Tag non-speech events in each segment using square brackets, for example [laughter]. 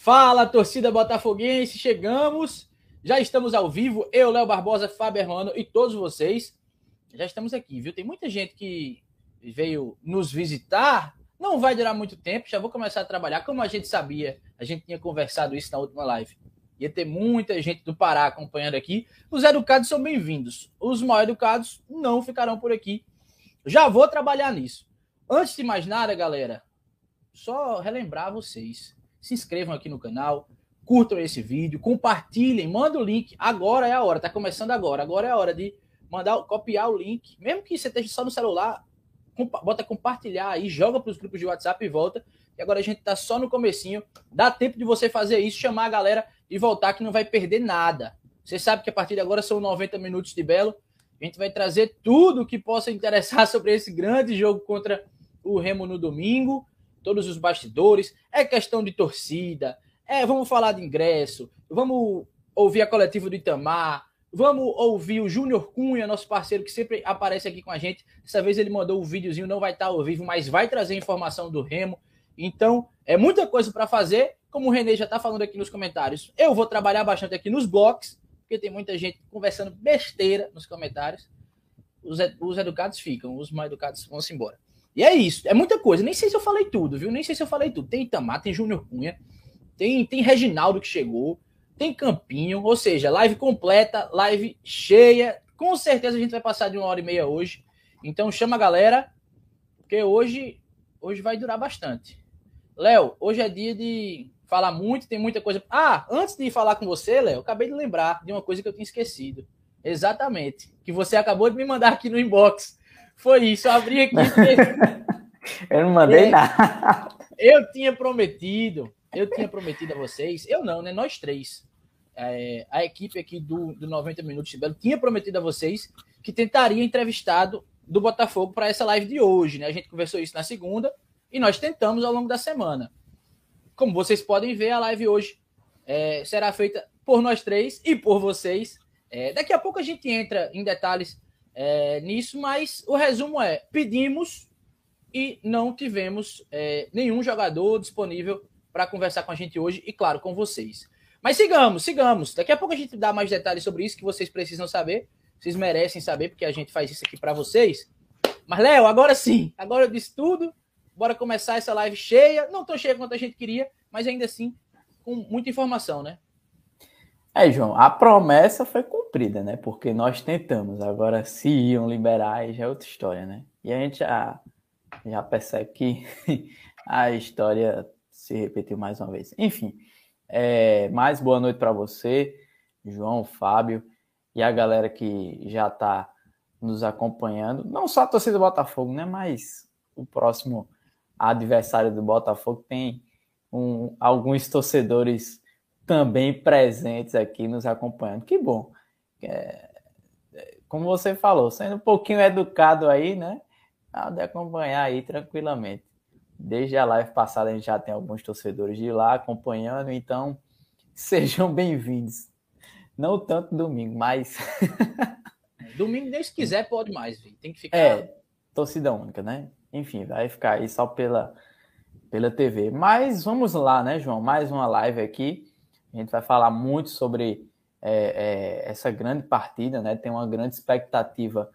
Fala, torcida botafoguense, chegamos. Já estamos ao vivo. Eu, Léo Barbosa, Fábio Hermano e todos vocês. Já estamos aqui, viu? Tem muita gente que veio nos visitar. Não vai durar muito tempo, já vou começar a trabalhar. Como a gente sabia, a gente tinha conversado isso na última live. Ia ter muita gente do Pará acompanhando aqui. Os educados são bem-vindos. Os mal educados não ficarão por aqui. Já vou trabalhar nisso. Antes de mais nada, galera, só relembrar vocês. Se inscrevam aqui no canal, curtam esse vídeo, compartilhem, manda o link. Agora é a hora, tá começando agora. Agora é a hora de mandar, copiar o link, mesmo que você esteja só no celular, bota compartilhar aí, joga para os grupos de WhatsApp e volta. E agora a gente tá só no comecinho. Dá tempo de você fazer isso, chamar a galera e voltar que não vai perder nada. Você sabe que a partir de agora são 90 minutos de Belo. A gente vai trazer tudo que possa interessar [laughs] sobre esse grande jogo contra o Remo no domingo, todos os bastidores, é questão de torcida, é, vamos falar de ingresso, vamos ouvir a coletiva do Itamar, vamos ouvir o Júnior Cunha, nosso parceiro que sempre aparece aqui com a gente. Dessa vez ele mandou um videozinho, não vai estar ao vivo, mas vai trazer informação do Remo. Então, é muita coisa para fazer como o Renê já está falando aqui nos comentários, eu vou trabalhar bastante aqui nos blogs, porque tem muita gente conversando besteira nos comentários. Os, os educados ficam, os mal educados vão-se embora. E é isso, é muita coisa. Nem sei se eu falei tudo, viu? Nem sei se eu falei tudo. Tem Itamar, tem Júnior Cunha, tem, tem Reginaldo que chegou, tem Campinho, ou seja, live completa, live cheia. Com certeza a gente vai passar de uma hora e meia hoje. Então chama a galera, porque hoje, hoje vai durar bastante. Léo, hoje é dia de fala muito, tem muita coisa. Ah, antes de falar com você, Léo, acabei de lembrar de uma coisa que eu tinha esquecido. Exatamente. Que você acabou de me mandar aqui no inbox. Foi isso, eu abri aqui. [laughs] eu não mandei é, nada. Eu tinha prometido, eu tinha prometido a vocês, eu não, né? Nós três. É, a equipe aqui do, do 90 Minutos de Belo tinha prometido a vocês que tentaria entrevistado do Botafogo para essa live de hoje, né? A gente conversou isso na segunda e nós tentamos ao longo da semana. Como vocês podem ver, a live hoje é, será feita por nós três e por vocês. É, daqui a pouco a gente entra em detalhes é, nisso, mas o resumo é: pedimos e não tivemos é, nenhum jogador disponível para conversar com a gente hoje e, claro, com vocês. Mas sigamos, sigamos. Daqui a pouco a gente dá mais detalhes sobre isso que vocês precisam saber. Vocês merecem saber, porque a gente faz isso aqui para vocês. Mas, Léo, agora sim, agora eu disse tudo. Bora começar essa live cheia, não tão cheia quanto a gente queria, mas ainda assim com muita informação, né? É, João, a promessa foi cumprida, né? Porque nós tentamos. Agora, se iam liberar, aí já é outra história, né? E a gente já, já percebe que [laughs] a história se repetiu mais uma vez. Enfim, é, mais boa noite para você, João, Fábio e a galera que já está nos acompanhando. Não só a torcida do Botafogo, né? Mas o próximo adversário do Botafogo, tem um, alguns torcedores também presentes aqui nos acompanhando. Que bom. É, como você falou, sendo um pouquinho educado aí, né? De acompanhar aí tranquilamente. Desde a live passada a gente já tem alguns torcedores de lá acompanhando, então [laughs] sejam bem-vindos. Não tanto domingo, mas. [laughs] domingo, nem se quiser, pode mais, tem que ficar. É, torcida única, né? enfim, vai ficar aí só pela, pela TV. Mas vamos lá, né, João? Mais uma live aqui. A gente vai falar muito sobre é, é, essa grande partida, né? Tem uma grande expectativa,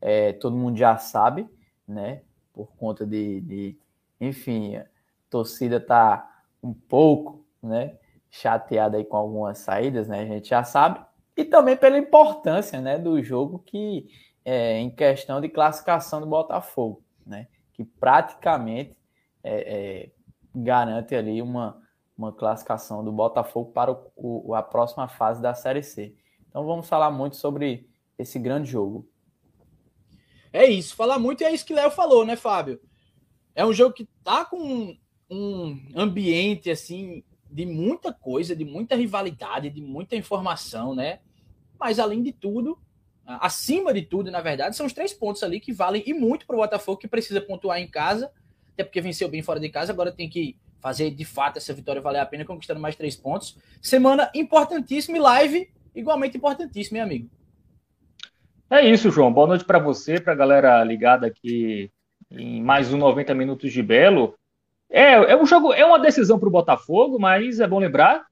é, todo mundo já sabe, né? Por conta de, de enfim, a torcida tá um pouco, né? Chateada aí com algumas saídas, né? A gente já sabe. E também pela importância, né? Do jogo que é em questão de classificação do Botafogo, né? que praticamente é, é, garante ali uma, uma classificação do Botafogo para o, o, a próxima fase da Série C. Então vamos falar muito sobre esse grande jogo. É isso, falar muito é isso que Léo falou, né, Fábio? É um jogo que tá com um ambiente assim de muita coisa, de muita rivalidade, de muita informação, né? Mas além de tudo, acima de tudo, na verdade, são os três pontos ali que valem e muito para o Botafogo, que precisa pontuar em casa, até porque venceu bem fora de casa, agora tem que fazer de fato essa vitória valer a pena, conquistando mais três pontos. Semana importantíssima e live igualmente importantíssima, meu amigo. É isso, João. Boa noite para você, para a galera ligada aqui em mais um 90 Minutos de Belo. É, é um jogo, é uma decisão para o Botafogo, mas é bom lembrar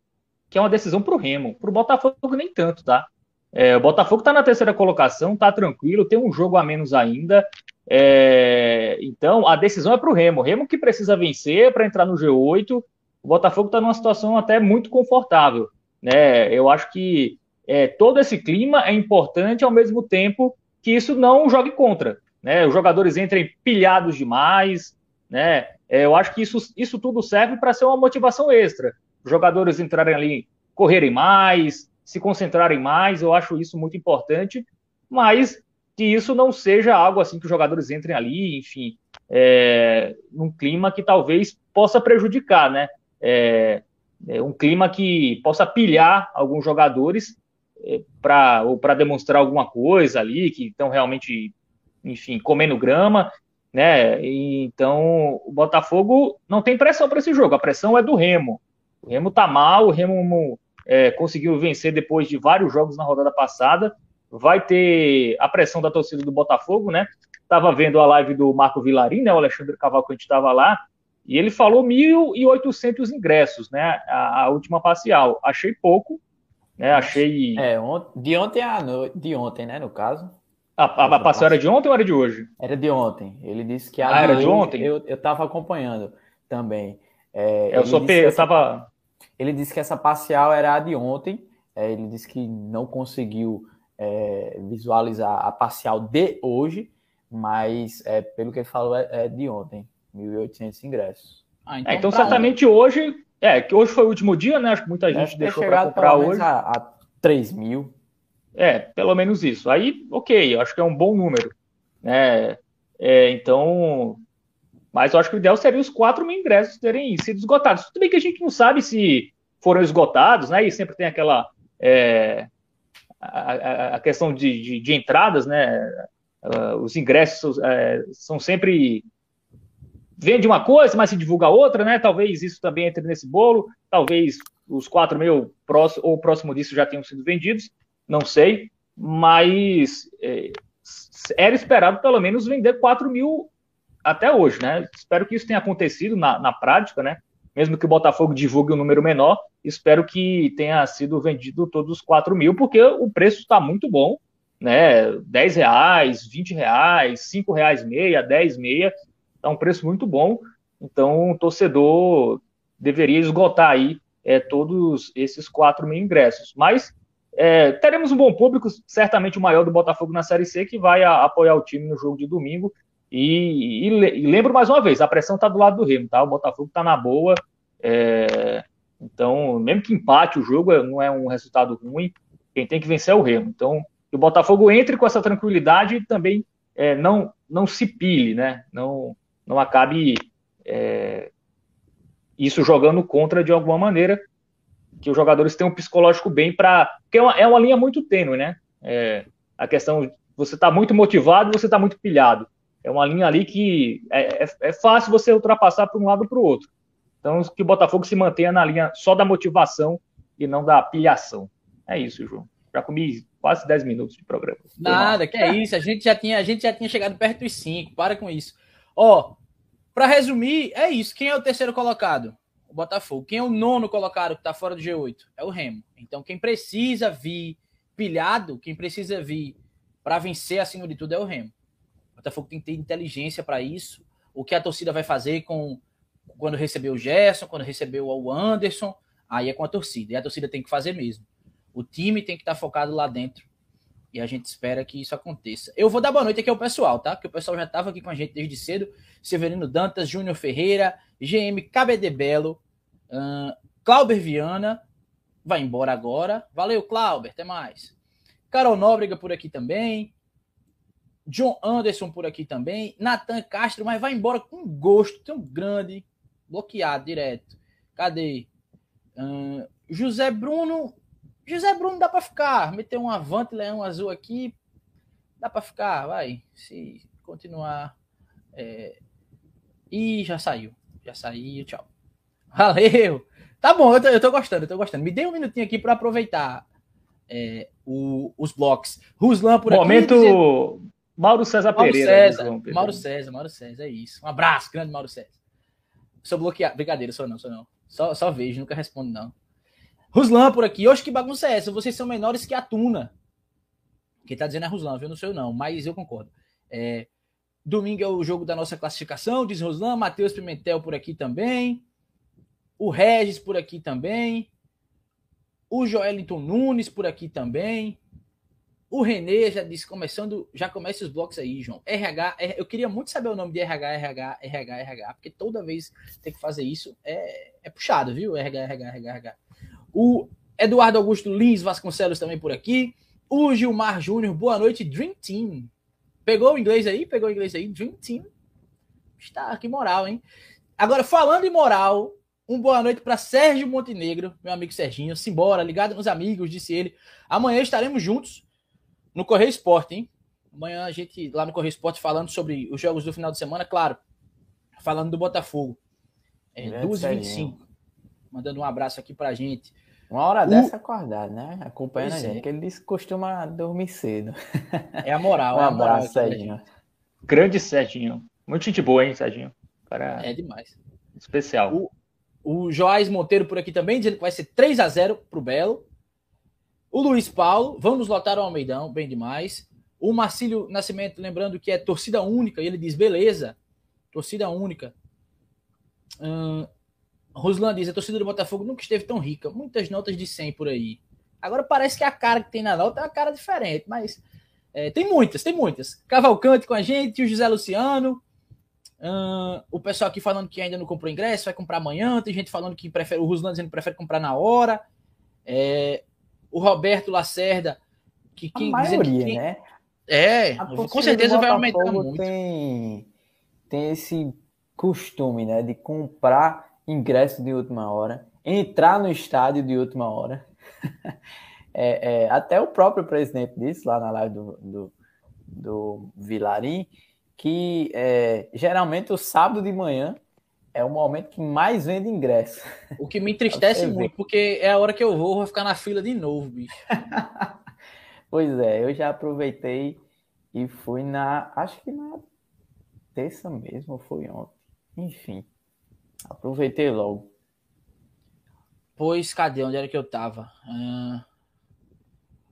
que é uma decisão para o Remo. Para o Botafogo nem tanto, tá? É, o Botafogo está na terceira colocação, tá tranquilo, tem um jogo a menos ainda. É, então a decisão é para o Remo. Remo que precisa vencer para entrar no G8. O Botafogo está numa situação até muito confortável. Né? Eu acho que é, todo esse clima é importante ao mesmo tempo que isso não jogue contra. Né? Os jogadores entrem pilhados demais. Né? É, eu acho que isso, isso tudo serve para ser uma motivação extra. Os jogadores entrarem ali, correrem mais, se concentrarem mais. Eu acho isso muito importante. Mas que isso não seja algo assim que os jogadores entrem ali, enfim, é, num clima que talvez possa prejudicar, né? É, é um clima que possa pilhar alguns jogadores é, para ou para demonstrar alguma coisa ali, que estão realmente, enfim, comendo grama, né? Então o Botafogo não tem pressão para esse jogo, a pressão é do Remo. O Remo tá mal, o Remo é, conseguiu vencer depois de vários jogos na rodada passada vai ter a pressão da torcida do Botafogo, né? Estava vendo a live do Marco Vilarim, né? O Alexandre Cavalcante estava lá, e ele falou 1.800 ingressos, né? A, a, última parcial. Achei pouco, né? Achei. É, de ontem a noite, de ontem, né? No caso. A, a, a parcial era de ontem ou era de hoje? Era de ontem. Ele disse que a ah, era de ontem. Eu estava acompanhando também. É, eu só eu estava. Ele disse que essa parcial era a de ontem. É, ele disse que não conseguiu é, visualizar a parcial de hoje, mas é, pelo que ele falou é, é de ontem, 1.800 ingressos. Ah, então, é, então certamente hoje, é, que hoje foi o último dia, né? Acho que muita gente deixou para comprar hoje. A, a 3 mil. É, pelo menos isso. Aí, ok, eu acho que é um bom número. Né? É, então, mas eu acho que o ideal seria os 4 mil ingressos terem sido esgotados. Tudo bem que a gente não sabe se foram esgotados, né? E sempre tem aquela é, a, a questão de, de, de, entradas, né? Uh, os ingressos uh, são sempre vende uma coisa, mas se divulga outra, né? Talvez isso também entre nesse bolo. Talvez os 4 mil próximo, ou próximo disso já tenham sido vendidos, não sei. Mas é, era esperado pelo menos vender 4 mil até hoje, né? Espero que isso tenha acontecido na, na prática, né? Mesmo que o Botafogo divulgue um número menor, Espero que tenha sido vendido todos os 4 mil, porque o preço está muito bom, né? 10 reais, 20 reais, 5 reais meia, 10 meia, está um preço muito bom. Então, o torcedor deveria esgotar aí é, todos esses 4 mil ingressos. Mas é, teremos um bom público, certamente o maior do Botafogo na Série C, que vai a, apoiar o time no jogo de domingo. E, e, e lembro mais uma vez, a pressão está do lado do Remo, tá? O Botafogo está na boa. É, então, mesmo que empate o jogo, é, não é um resultado ruim. Quem tem que vencer é o Remo. Então, que o Botafogo entre com essa tranquilidade e também é, não, não se pile, né? Não, não acabe é, isso jogando contra de alguma maneira. Que os jogadores tenham um psicológico bem para. Porque é uma, é uma linha muito tênue, né? É, a questão você está muito motivado você está muito pilhado. É uma linha ali que é, é, é fácil você ultrapassar para um lado para o outro. Então, que o Botafogo se mantenha na linha só da motivação e não da pilhação. É isso, João. Já comi quase 10 minutos de programa. Nada, que é isso. A gente já tinha, a gente já tinha chegado perto dos 5. Para com isso. Ó, para resumir, é isso. Quem é o terceiro colocado? O Botafogo. Quem é o nono colocado que está fora do G8? É o Remo. Então, quem precisa vir pilhado, quem precisa vir para vencer acima de tudo é o Remo. O Botafogo tem que ter inteligência para isso. O que a torcida vai fazer com quando recebeu o Gerson, quando recebeu o Anderson, aí é com a torcida. E a torcida tem que fazer mesmo. O time tem que estar focado lá dentro. E a gente espera que isso aconteça. Eu vou dar boa noite aqui ao pessoal, tá? Que o pessoal já estava aqui com a gente desde cedo. Severino Dantas, Júnior Ferreira, GM KBD Belo, uh, Clauber Viana, vai embora agora. Valeu, Clauber, até mais. Carol Nóbrega por aqui também. John Anderson por aqui também. Natan Castro, mas vai embora com gosto tão grande bloqueado direto. Cadê? Uh, José Bruno. José Bruno dá para ficar. Meter um avante leão azul aqui. Dá para ficar, vai. Se continuar. É... E já saiu. Já saiu, tchau. Valeu! Tá bom, eu tô, eu tô gostando, eu tô gostando. Me dê um minutinho aqui para aproveitar é, o, os blocos. Ruslan por Momento aqui. Momento Mauro César Mauro Pereira. César, Mauro César, Mauro César, é isso. Um abraço, grande Mauro César. Sou bloqueado. Brincadeira, sou não, sou não. Só, só vejo, nunca respondo, não. Ruslan por aqui. Oxe, que bagunça é essa? Vocês são menores que a Tuna. Quem tá dizendo é Ruslan, viu? Não sei não, mas eu concordo. É, domingo é o jogo da nossa classificação, diz Ruslan. Matheus Pimentel por aqui também. O Regis por aqui também. O Joelinton Nunes por aqui também. O Renê já disse, começando, já começa os blocos aí, João. RH, eu queria muito saber o nome de RH, RH, RH, RH, porque toda vez tem que fazer isso é, é puxado, viu? RH, RH, RH, RH. O Eduardo Augusto Lins Vasconcelos também por aqui. O Gilmar Júnior, boa noite, Dream Team. Pegou o inglês aí? Pegou o inglês aí? Dream Team. Está, que moral, hein? Agora, falando em moral, um boa noite para Sérgio Montenegro, meu amigo Serginho. Simbora, ligado nos amigos, disse ele. Amanhã estaremos juntos no Correio Esporte, hein? Amanhã a gente lá no Correio Esporte falando sobre os jogos do final de semana, claro. Falando do Botafogo. É, 12h25. Mandando um abraço aqui pra gente. Uma hora o... dessa acordado, né? Acompanhando pois a gente, é. que ele disse que costuma dormir cedo. É a moral. [laughs] um é a moral abraço, Serginho. Grande Serginho. Muito gente boa, hein, Serginho? Para... É demais. Especial. O, o Joás Monteiro por aqui também, dizendo que vai ser 3 a 0 pro Belo. O Luiz Paulo, vamos lotar o Almeidão, bem demais. O Marcílio Nascimento, lembrando que é torcida única, e ele diz: beleza, torcida única. Ruslan diz: a torcida do Botafogo nunca esteve tão rica. Muitas notas de 100 por aí. Agora parece que a cara que tem na nota é uma cara diferente, mas é, tem muitas, tem muitas. Cavalcante com a gente, o José Luciano. O pessoal aqui falando que ainda não comprou ingresso, vai comprar amanhã. Tem gente falando que prefere, o Ruslan dizendo que prefere comprar na hora. É, o Roberto Lacerda, que quem a maioria, que, né? É, com certeza vai aumentar muito. Tem, tem esse costume, né, de comprar ingresso de última hora, entrar no estádio de última hora. [laughs] é, é, até o próprio presidente disse lá na live do, do, do Vilarim que é, geralmente o sábado de manhã é o momento que mais vende ingresso. O que me entristece muito, porque é a hora que eu vou, vou ficar na fila de novo, bicho. [laughs] pois é, eu já aproveitei e fui na. Acho que na terça mesmo, ou foi ontem. Enfim, aproveitei logo. Pois, cadê? Onde era que eu tava? Ah,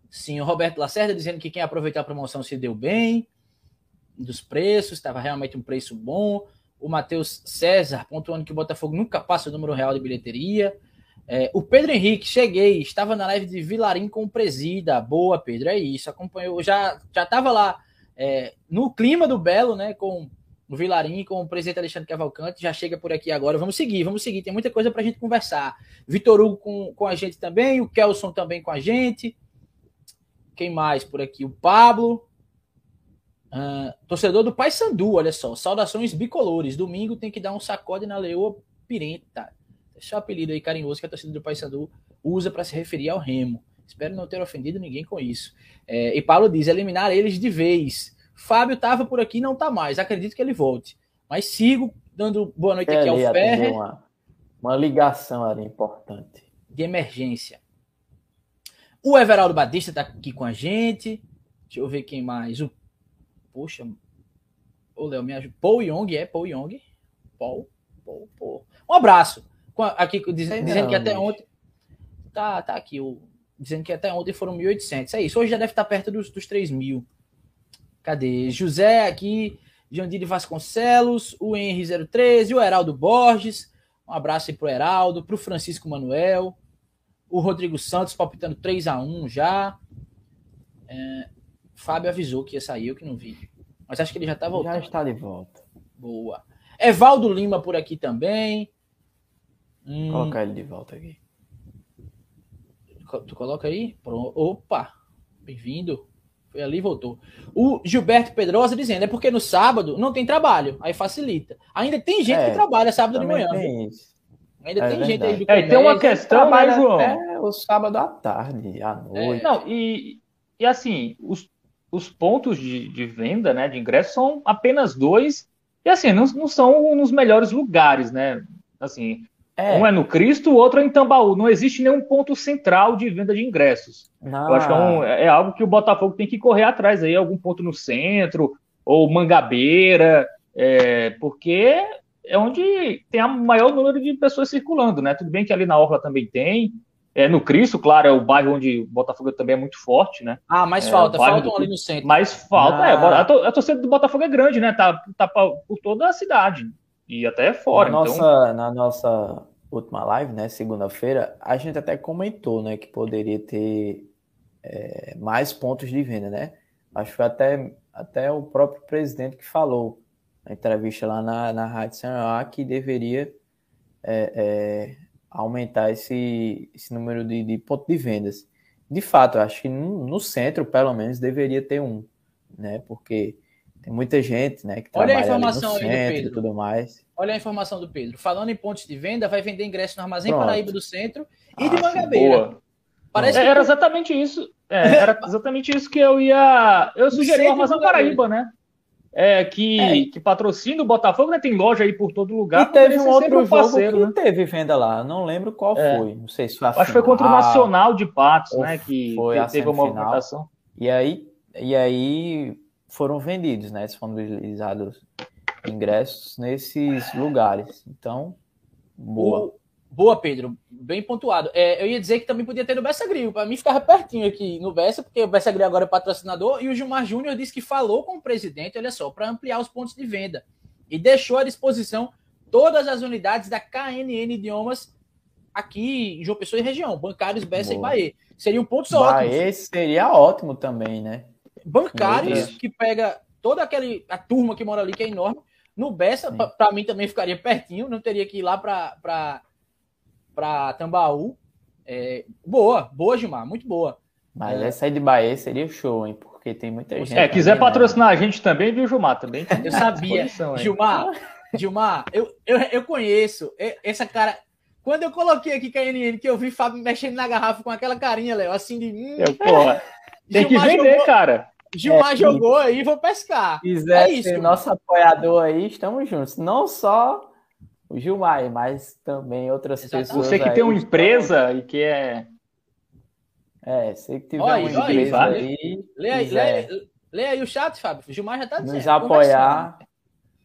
sim, o Roberto Lacerda dizendo que quem aproveitou a promoção se deu bem, dos preços, estava realmente um preço bom o Matheus César, pontuando que o Botafogo nunca passa o número real de bilheteria. É, o Pedro Henrique, cheguei, estava na live de Vilarim com o Presida. Boa, Pedro, é isso. Acompanhou, já já estava lá é, no clima do Belo, né? Com o Vilarim, com o presidente Alexandre Cavalcante. Já chega por aqui agora. Vamos seguir, vamos seguir. Tem muita coisa para a gente conversar. Vitor Hugo com, com a gente também, o Kelson também com a gente. Quem mais por aqui? O Pablo. Uh, torcedor do Paysandu, olha só. Saudações bicolores. Domingo tem que dar um sacode na leoa pirenta. Esse é o apelido aí carinhoso que a torcida do Paysandu usa para se referir ao Remo. Espero não ter ofendido ninguém com isso. É, e Paulo diz: eliminar eles de vez. Fábio estava por aqui não está mais. Acredito que ele volte. Mas sigo dando boa noite aqui ao Ferrer. Uma, uma ligação ali importante. De emergência. O Everaldo Batista está aqui com a gente. Deixa eu ver quem mais. O Poxa. Ô, Léo, me ajuda. Paul Young, é Paul Young? Paul, Paul, Paul. Um abraço. Aqui dizendo, dizendo que até ontem. Tá, tá aqui. O, dizendo que até ontem foram 1.800. É isso. Hoje já deve estar perto dos, dos 3 mil. Cadê? José aqui. Jandiri Vasconcelos. O Henry 013. O Heraldo Borges. Um abraço aí pro Heraldo. Pro Francisco Manuel. O Rodrigo Santos palpitando 3 a 1 já. É, Fábio avisou que ia sair, eu que não vi. Mas acho que ele já tá voltando. Já está de volta. Boa. Evaldo Lima por aqui também. Hum... Colocar ele de volta aqui. Tu coloca aí? Pronto. Opa! Bem-vindo. Foi ali e voltou. O Gilberto Pedrosa dizendo, é porque no sábado não tem trabalho, aí facilita. Ainda tem gente é, que trabalha sábado de manhã. Tem. Ainda é tem verdade. gente aí do É, tem uma questão, né, João? É o sábado à tarde, à noite. É, não, e, e assim, os, os pontos de, de, venda, né, de ingresso são apenas dois, e assim, não, não são nos melhores lugares, né? Assim, é. um é no Cristo, o outro é em Tambaú. Não existe nenhum ponto central de venda de ingressos. Não. Eu acho que é, um, é, algo que o Botafogo tem que correr atrás aí, algum ponto no centro, ou Mangabeira, é, porque é onde tem a maior número de pessoas circulando, né? Tudo bem que ali na Orla também tem. É, no Cristo, claro, é o bairro onde o Botafogo também é muito forte, né? Ah, mais é, falta, faltam ali no centro. Mais falta, é, ah. é. A torcida do Botafogo é grande, né? Tá, tá por toda a cidade. E até fora. Na, então... nossa, na nossa última live, né? Segunda-feira, a gente até comentou, né? Que poderia ter é, mais pontos de venda, né? Acho que foi até, até o próprio presidente que falou na entrevista lá na, na Rádio Ceará que deveria é, é, aumentar esse, esse número de, de pontos de vendas. De fato, eu acho que no, no, centro, pelo menos, deveria ter um, né? Porque tem muita gente, né, que Olha a informação ali no centro e tudo mais. Olha a informação do Pedro. Falando em pontos de venda, vai vender ingresso no Armazém Pronto. Paraíba do Centro e de Mangabeira. Boa. Parece é, que... Era exatamente isso. É, era [laughs] exatamente isso que eu ia. Eu sugeri o Armazém Paraíba, né? É, que, é. que patrocina o Botafogo, né? Tem loja aí por todo lugar. E teve um outro um parceiro, jogo que né? teve venda lá. Não lembro qual é. foi. Não sei se foi a Acho que foi contra o Nacional de Patos, né? Que, foi que teve uma movimentação. E aí, e aí foram vendidos, né? Disponibilizados ingressos nesses lugares. Então, boa. Boa, Pedro. Bem pontuado. É, eu ia dizer que também podia ter no Bessa Grill. Para mim, ficava pertinho aqui no Bessa, porque o Bessa Grill agora é patrocinador. E o Gilmar Júnior disse que falou com o presidente, olha só, para ampliar os pontos de venda. E deixou à disposição todas as unidades da KNN Idiomas aqui em João Pessoa e região. Bancários, Bessa Boa. e Bahia. Seriam pontos Bahia ótimos. Seria ótimo também, né? Bancários, que pega toda aquele, a turma que mora ali, que é enorme. No Bessa, para mim também ficaria pertinho. Não teria que ir lá para para Tambaú. É, boa, boa, Gilmar, muito boa. Mas é. essa aí de Bahia seria show, hein? Porque tem muita gente. É, quiser né? patrocinar né? a gente também, viu, Gilmar? Também [laughs] Eu sabia. Gilmar, Gilmar, eu, eu, eu conheço essa cara. Quando eu coloquei aqui KNN, que eu vi Fábio mexendo na garrafa com aquela carinha, Léo, assim de. Hum, eu, porra. Tem Gilmar que vender, jogou, cara. Gilmar é, jogou aí, vou pescar. Se quiser é isso, ser nosso apoiador aí, estamos juntos. Não só o Gilmar, mas também outras Exatamente. pessoas. Você que tem uma empresa e que é. É, você que tiver uma empresa aí. Lê aí, lê, lê aí o chat, Fábio. O Gilmar já tá dizendo. Nos apoiar,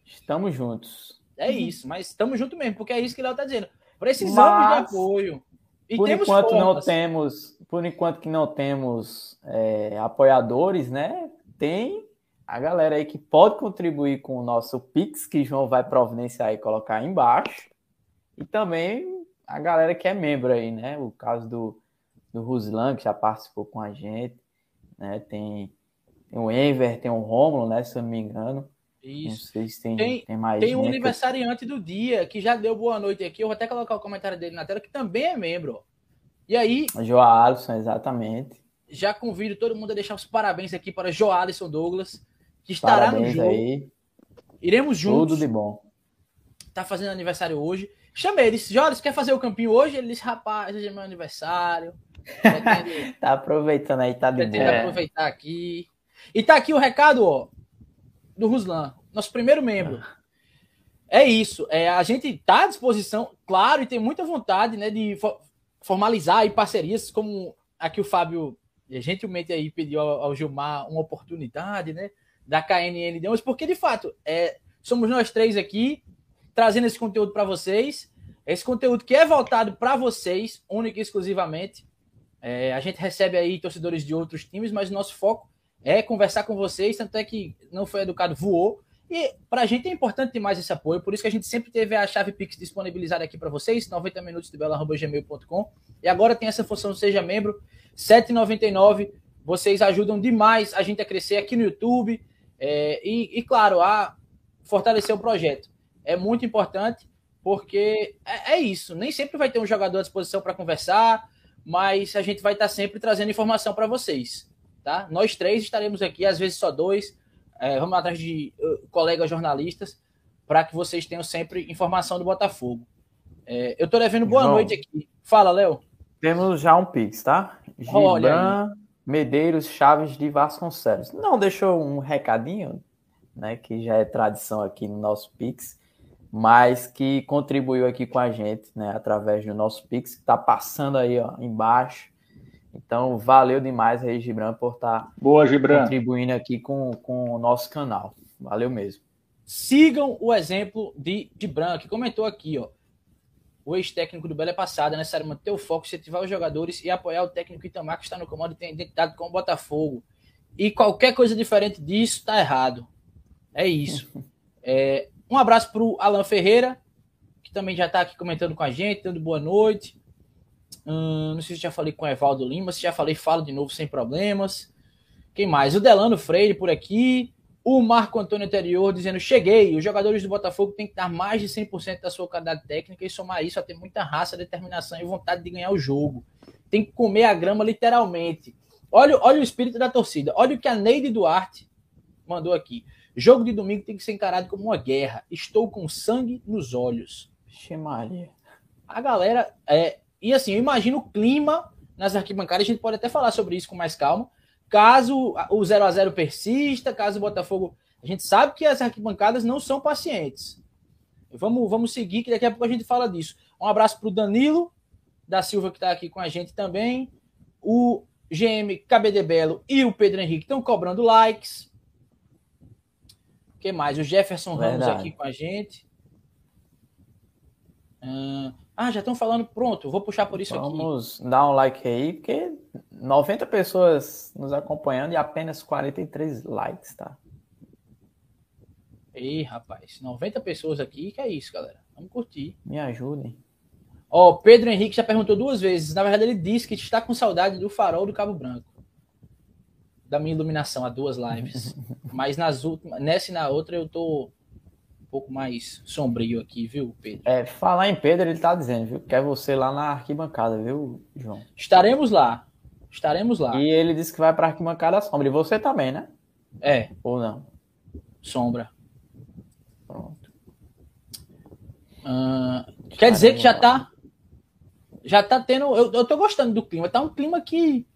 estamos juntos. É isso, mas estamos juntos mesmo, porque é isso que o Léo tá dizendo. Precisamos mas, de apoio. E por enquanto formas. não temos, por enquanto que não temos é, apoiadores, né? Tem a galera aí que pode contribuir com o nosso Pix, que João vai providenciar e colocar aí embaixo. E também a galera que é membro aí, né? O caso do, do Ruslan, que já participou com a gente, né? Tem, tem o Enver, tem o Romulo, né? Se eu não me engano. Isso. Não sei se tem, tem, tem mais. Tem um aniversariante do dia que já deu boa noite aqui. Eu vou até colocar o comentário dele na tela, que também é membro. E aí. Joalisson, exatamente. Já convido todo mundo a deixar os parabéns aqui para Joalisson Douglas que estará Parabéns no jogo. Aí. Iremos juntos. Tudo de bom. Tá fazendo aniversário hoje. Chamei ele disse, Jorge, quer fazer o campinho hoje? Ele disse, rapaz, hoje é meu aniversário. [laughs] tá aproveitando aí, tá de boa. É. aproveitar aqui. E tá aqui o recado, ó, do Ruslan, nosso primeiro membro. É isso. É, a gente tá à disposição, claro, e tem muita vontade, né, de formalizar aí parcerias, como aqui o Fábio gentilmente aí pediu ao, ao Gilmar uma oportunidade, né? Da KNN Demos, porque de fato é, somos nós três aqui trazendo esse conteúdo para vocês. Esse conteúdo que é voltado para vocês, único e exclusivamente. É, a gente recebe aí torcedores de outros times, mas nosso foco é conversar com vocês, tanto é que não foi educado, voou. E para a gente é importante demais esse apoio, por isso que a gente sempre teve a chave Pix disponibilizada aqui para vocês, 90 minutos de bela.gmail.com. E agora tem essa função Seja Membro, 7,99. Vocês ajudam demais a gente a crescer aqui no YouTube, é, e, e, claro, a fortalecer o projeto. É muito importante, porque é, é isso. Nem sempre vai ter um jogador à disposição para conversar, mas a gente vai estar sempre trazendo informação para vocês. Tá? Nós três estaremos aqui, às vezes só dois. É, vamos atrás de uh, colegas jornalistas para que vocês tenham sempre informação do Botafogo. É, eu estou devendo boa noite aqui. Fala, Léo. Temos já um Pix, tá? Gibran Medeiros Chaves de Vasconcelos. Não deixou um recadinho, né, que já é tradição aqui no nosso Pix, mas que contribuiu aqui com a gente, né, através do nosso Pix, que está passando aí, ó, embaixo. Então, valeu demais aí, Gibran, por estar tá Boa, Gibran. contribuindo aqui com, com o nosso canal. Valeu mesmo. sigam o exemplo de, de Branco, que comentou aqui, ó. O ex-técnico do Bela é passada, é necessário manter o foco, incentivar os jogadores e apoiar o técnico Itamar, que está no comando e tem identidade com o Botafogo. E qualquer coisa diferente disso está errado. É isso. [laughs] É, um abraço para o Alan Ferreira, que também já está aqui comentando com a gente, dando boa noite. Hum, não sei se já falei com o Evaldo Lima, se já falei, falo de novo sem problemas. Quem mais? O Delano Freire por aqui. O Marco Antônio Anterior dizendo: Cheguei. Os jogadores do Botafogo têm que dar mais de 100% da sua qualidade técnica e somar isso a ter muita raça, determinação e vontade de ganhar o jogo. Tem que comer a grama literalmente. Olha, olha o espírito da torcida. Olha o que a Neide Duarte mandou aqui. Jogo de domingo tem que ser encarado como uma guerra. Estou com sangue nos olhos. Maria. A galera. É, e assim, eu imagino o clima nas arquibancadas. A gente pode até falar sobre isso com mais calma. Caso o 0 a 0 persista, caso o Botafogo. A gente sabe que as arquibancadas não são pacientes. Vamos, vamos seguir, que daqui a pouco a gente fala disso. Um abraço para o Danilo da Silva, que está aqui com a gente também. O GM KBD Belo e o Pedro Henrique estão cobrando likes. O que mais? O Jefferson Verdade. Ramos aqui com a gente. Ah, já estão falando, pronto, vou puxar por isso Vamos aqui. Vamos dar um like aí, porque 90 pessoas nos acompanhando e apenas 43 likes, tá? Ei, rapaz, 90 pessoas aqui, que é isso, galera? Vamos curtir. Me ajudem. Ó, Pedro Henrique já perguntou duas vezes. Na verdade, ele disse que está com saudade do farol do Cabo Branco. Da minha iluminação há duas lives. [laughs] Mas nas últimas, nessa e na outra eu tô pouco mais sombrio aqui, viu, Pedro? É, falar em Pedro, ele tá dizendo, viu? Quer você lá na arquibancada, viu, João? Estaremos lá. Estaremos lá. E ele disse que vai para arquibancada sombra. E você também, né? É. Ou não? Sombra. Pronto. Uh, quer dizer que já tá já tá tendo. Eu, eu tô gostando do clima. Tá um clima que.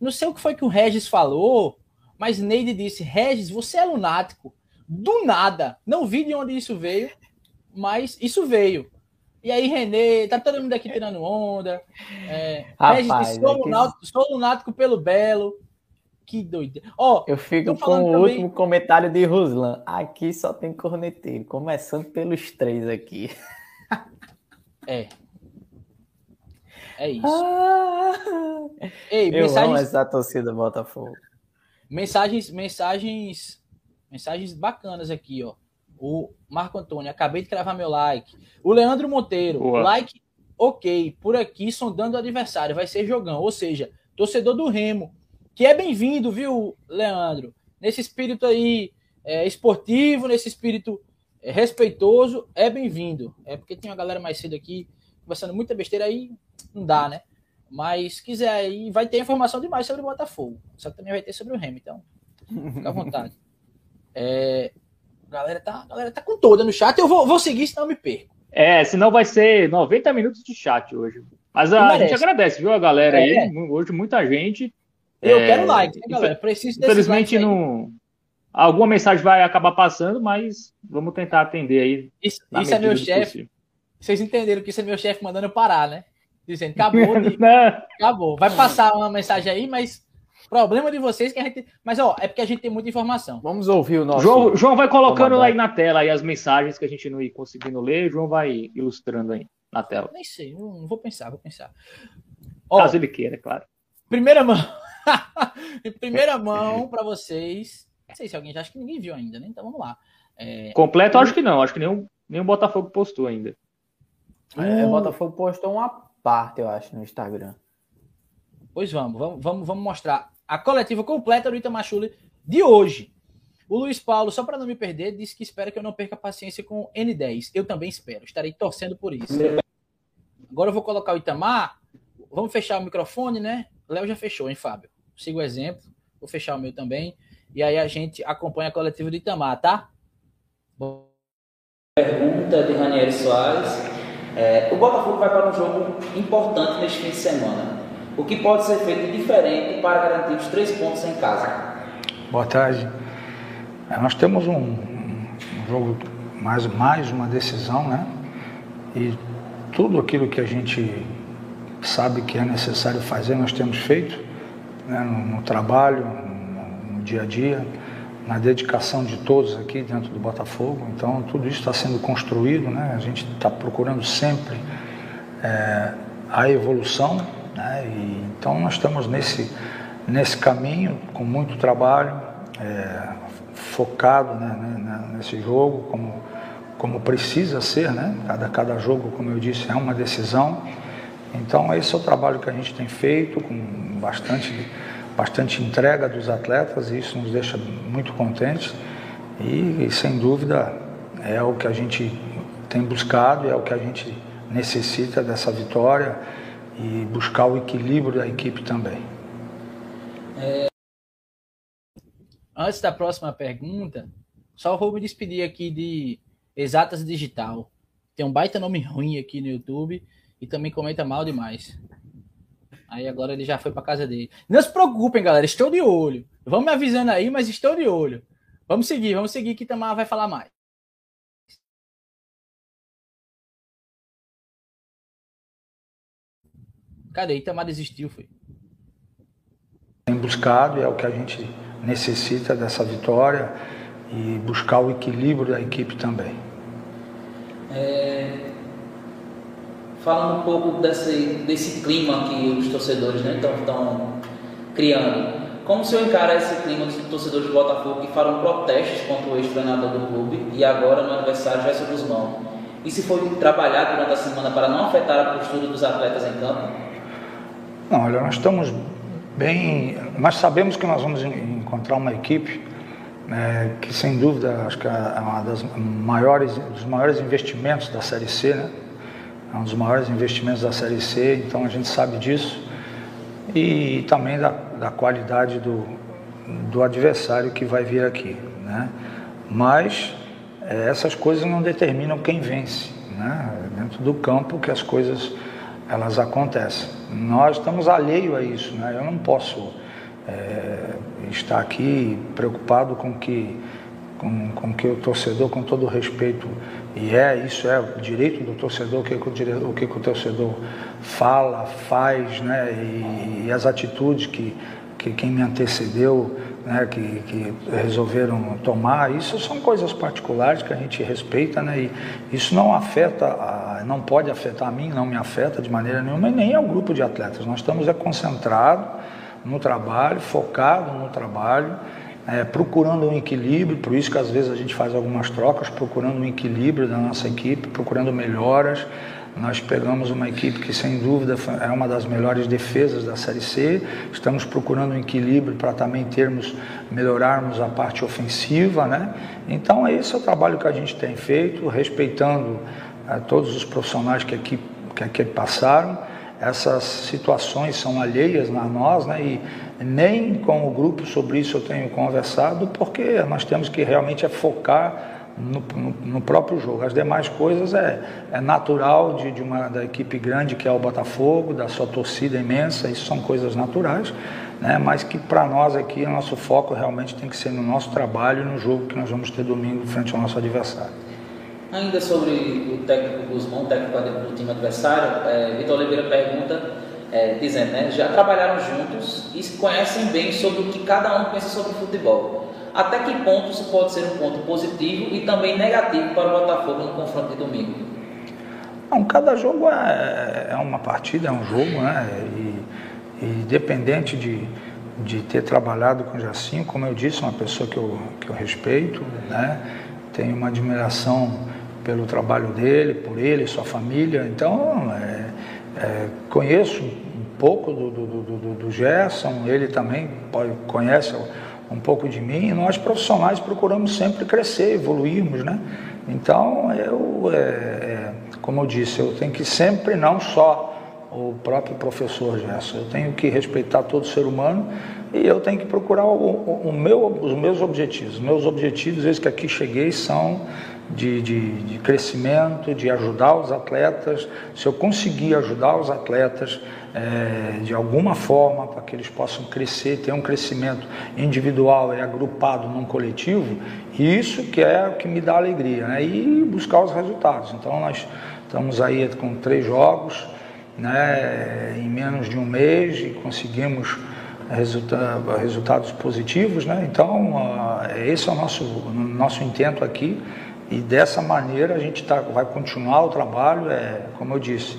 Não sei o que foi que o Regis falou, mas Neide disse: Regis, você é lunático. Do nada. Não vi de onde isso veio, mas isso veio. E aí, Renê, tá todo mundo aqui tirando onda. É, Rapaz, Regis disse: sou, é lunático, sou lunático pelo Belo. Que doido. Ó, eu fico com o também... último comentário de Ruslan. Aqui só tem corneteiro, começando pelos três aqui. É, é isso. Ah, Ei, eu mensagens... amo essa torcida Botafogo. Mensagens, mensagens, mensagens bacanas aqui, ó. O Marco Antônio, acabei de cravar meu like. O Leandro Monteiro, Boa. like, ok. Por aqui, sondando o adversário, vai ser jogão. Ou seja, torcedor do Remo, que é bem-vindo, viu, Leandro? Nesse espírito aí é, esportivo, nesse espírito é, respeitoso, é bem-vindo. É porque tem uma galera mais cedo aqui conversando muita besteira aí, não dá, né? Mas quiser aí, vai ter informação demais sobre o Botafogo. Só que também vai ter sobre o Remo, então fica à vontade. [laughs] É, a galera tá, galera tá com toda no chat. Eu vou, vou seguir, senão eu me perco. É, senão vai ser 90 minutos de chat hoje. Mas a, a gente agradece, viu, a galera é. aí. Hoje muita gente. Eu é, quero like, né, galera? Preciso Infelizmente não. Alguma mensagem vai acabar passando, mas vamos tentar atender aí. Isso, isso é meu chefe. Vocês entenderam que isso é meu chefe mandando eu parar, né? Dizendo, acabou, [laughs] de... acabou. Vai passar uma mensagem aí, mas problema de vocês que a gente. Mas, ó, é porque a gente tem muita informação. Vamos ouvir o nosso. João, João vai colocando aí na tela aí as mensagens que a gente não ia conseguindo ler. João vai ilustrando aí na tela. Nem sei, não, vou pensar, vou pensar. Ó, Caso ele queira, é claro. Primeira mão. em [laughs] primeira mão para vocês. Não sei se alguém já acha que ninguém viu ainda, né? Então vamos lá. É... Completo, acho que não. Acho que nenhum, nenhum Botafogo postou ainda. É, o Botafogo postou uma parte, eu acho, no Instagram. Pois vamos, vamos, vamos, vamos mostrar a coletiva completa do Itamachule de hoje. O Luiz Paulo, só para não me perder, disse que espera que eu não perca paciência com o N10. Eu também espero, estarei torcendo por isso. Agora eu vou colocar o Itamar. Vamos fechar o microfone, né? Léo já fechou, hein, Fábio? Siga o exemplo. Vou fechar o meu também. E aí a gente acompanha a coletiva do Itamar, tá? Pergunta de Ranieri Soares. É, o Botafogo vai para um jogo importante neste fim de semana. O que pode ser feito diferente para garantir os três pontos em casa? Boa tarde. É, nós temos um, um, jogo, mais, mais uma decisão, né? E tudo aquilo que a gente sabe que é necessário fazer, nós temos feito né? no, no trabalho, no, no dia a dia. na dedicação de todos aqui dentro do Botafogo. Então, tudo isso está sendo construído, né? A gente está procurando sempre é, a evolução, né? E, então, nós estamos nesse, nesse caminho, com muito trabalho, é, focado né, né, nesse jogo, como, como precisa ser, né? Cada, cada jogo, como eu disse, é uma decisão. Então, esse é o trabalho que a gente tem feito com bastante bastante entrega dos atletas e isso nos deixa muito contentes e, sem dúvida é o que a gente tem buscado, é o que a gente necessita dessa vitória e buscar o equilíbrio da equipe também. É... Antes da próxima pergunta, só vou me despedir aqui de Exatas Digital. Tem um baita nome ruim aqui no YouTube e também comenta mal demais. Aí agora ele já foi para casa dele. Não se preocupem, galera, estou de olho. Vamos me avisando aí, mas estou de olho. Vamos seguir, vamos seguir que Tamar vai falar mais. Cadê? Itamar desistiu, foi. Tem buscado, é o que a gente necessita dessa vitória e buscar o equilíbrio da equipe também. É, falando um pouco desse, desse clima que os torcedores né, estão criando. Como o senhor encara esse clima dos torcedores do Botafogo que falam protestos contra o ex-treinador do clube e agora no aniversário Gerson Guzmão? E se foi trabalhar durante a semana para não afetar a postura dos atletas em campo? Não, olha, nós estamos bem. Nós sabemos que nós vamos encontrar uma equipe né, que, sem dúvida, acho que é uma das maiores, dos maiores investimentos da Série C, né? é um dos maiores investimentos da Série C, então a gente sabe disso. E também da, da qualidade do, do adversário que vai vir aqui. Né? Mas é, essas coisas não determinam quem vence. Né? Dentro do campo que as coisas elas acontecem. Nós estamos alheio a isso. Né? Eu não posso é, estar aqui preocupado com que com, com que o torcedor, com todo respeito, e é, isso é o direito do torcedor, o que, o, o, que o torcedor fala, faz, né, e, e as atitudes que, que quem me antecedeu, né, que, que, resolveram tomar, isso são coisas particulares que a gente respeita, né, e isso não afeta, a, não pode afetar a mim, não me afeta de maneira nenhuma, e nem ao grupo de atletas. Nós estamos é, concentrados no trabalho, focado no trabalho, é, procurando um equilíbrio, por isso que às vezes a gente faz algumas trocas, procurando um equilíbrio da nossa equipe, procurando melhoras. Nós pegamos uma equipe que, sem dúvida, é uma das melhores defesas da Série C. Estamos procurando um equilíbrio para também termos, melhorarmos a parte ofensiva, né? Então, esse é o trabalho que a gente tem feito, respeitando é, todos os profissionais que aqui, que aqui passaram essas situações são alheias a nós, né? E nem com o grupo sobre isso eu tenho conversado, porque nós temos que realmente é focar no, no, no próprio jogo. As demais coisas é, é natural de, de uma da equipe grande que é o Botafogo, da sua torcida imensa, isso são coisas naturais, né? Mas que para nós aqui o nosso foco realmente tem que ser no nosso trabalho, no jogo que nós vamos ter domingo frente ao nosso adversário. Ainda sobre o técnico Guzmão, técnico do time adversário, é, Vitor Oliveira pergunta, é, dizendo, né, já trabalharam juntos e se conhecem bem sobre o que cada um pensa sobre futebol. Até que ponto isso pode ser um ponto positivo e também negativo para o Botafogo no confronto de domingo? Não, cada jogo é, é uma partida, é um jogo, né? E, e independente de, de ter trabalhado com o Jacinho, como eu disse, uma pessoa que eu, que eu respeito, né? Tenho uma admiração pelo trabalho dele, por ele, sua família. Então, é, é, conheço um pouco do, do, do, do, Gerson, ele também conhece um pouco de mim, e nós profissionais procuramos sempre crescer, evoluirmos, né? Então, eu, é, é, como eu disse, eu tenho que sempre, não só o próprio professor Gerson, eu tenho que respeitar todo ser humano e eu tenho que procurar o, o meu, os meus objetivos. Os meus objetivos, desde que aqui cheguei, são de, de, de, crescimento, de ajudar os atletas. Se eu conseguir ajudar os atletas é, de alguma forma para que eles possam crescer, ter um crescimento individual e agrupado num coletivo, isso que é o que me dá alegria, né? e buscar os resultados. Então nós estamos aí com três jogos né, em menos de um mês e conseguimos resulta, resultados positivos, né? Então, esse é o nosso, nosso intento aqui e dessa maneira a gente tá, vai continuar o trabalho, é, como eu disse,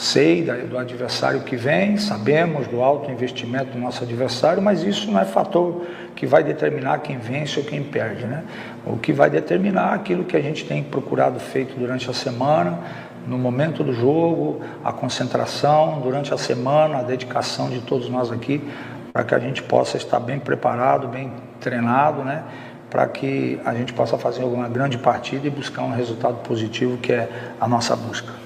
sei do adversário que vem, sabemos do alto investimento do nosso adversário, mas isso não é fator que vai determinar quem vence ou quem perde, né? O que vai determinar aquilo que a gente tem procurado feito durante a semana, no momento do jogo, a concentração durante a semana, a dedicação de todos nós aqui, para que a gente possa estar bem preparado, bem treinado, né? Para que a gente possa fazer uma grande partida e buscar um resultado positivo, que é a nossa busca.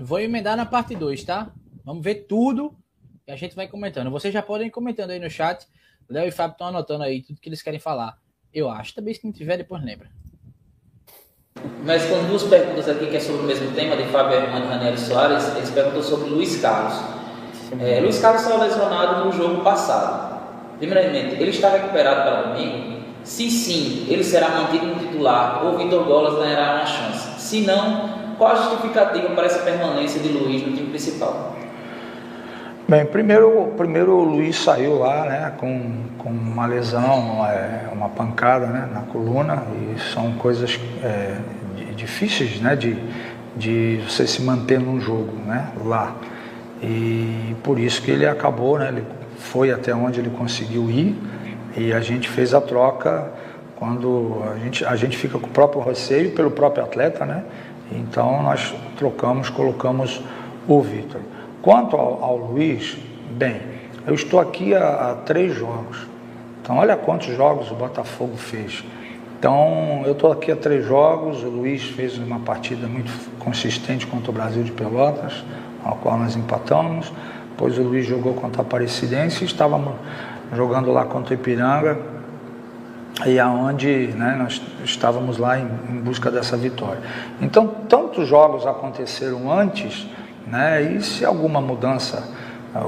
Vou emendar na parte 2, tá? Vamos ver tudo e a gente vai comentando. Vocês já podem ir comentando aí no chat. Léo e Fábio estão anotando aí tudo que eles querem falar. Eu acho. Também se não tiver, depois lembra. Mas com duas perguntas aqui que é sobre o mesmo tema, de Fábio Hermano e Raniel Soares, eles perguntam sobre Luiz Carlos. É, Luiz Carlos estava lesionado no jogo passado. Primeiramente, ele está recuperado para domingo? Se sim, ele será mantido no titular ou Vitor Golas ganhará uma chance? Se não, qual a justificativa para essa permanência de Luiz no time principal? Bem, primeiro, primeiro o Luiz saiu lá né, com, com uma lesão, uma, é, uma pancada né, na coluna, e são coisas é, difíceis né, de, de você se manter num jogo né, lá. E por isso que ele acabou, né, ele foi até onde ele conseguiu ir, e a gente fez a troca quando a gente, a gente fica com o próprio receio pelo próprio atleta, né? Então nós trocamos, colocamos o Vitor. Quanto ao, ao Luiz, bem, eu estou aqui há, há, três jogos. Então, olha quantos jogos o Botafogo fez. Então, eu estou aqui há três jogos. O Luiz fez uma partida muito consistente contra o Brasil de Pelotas, ao qual nós empatamos. Depois, o Luiz jogou contra a Aparecidense e estávamos jogando lá contra o Ipiranga, e aonde né, nós estávamos lá em, em busca dessa vitória. Então, tantos jogos aconteceram antes né? E se alguma mudança a,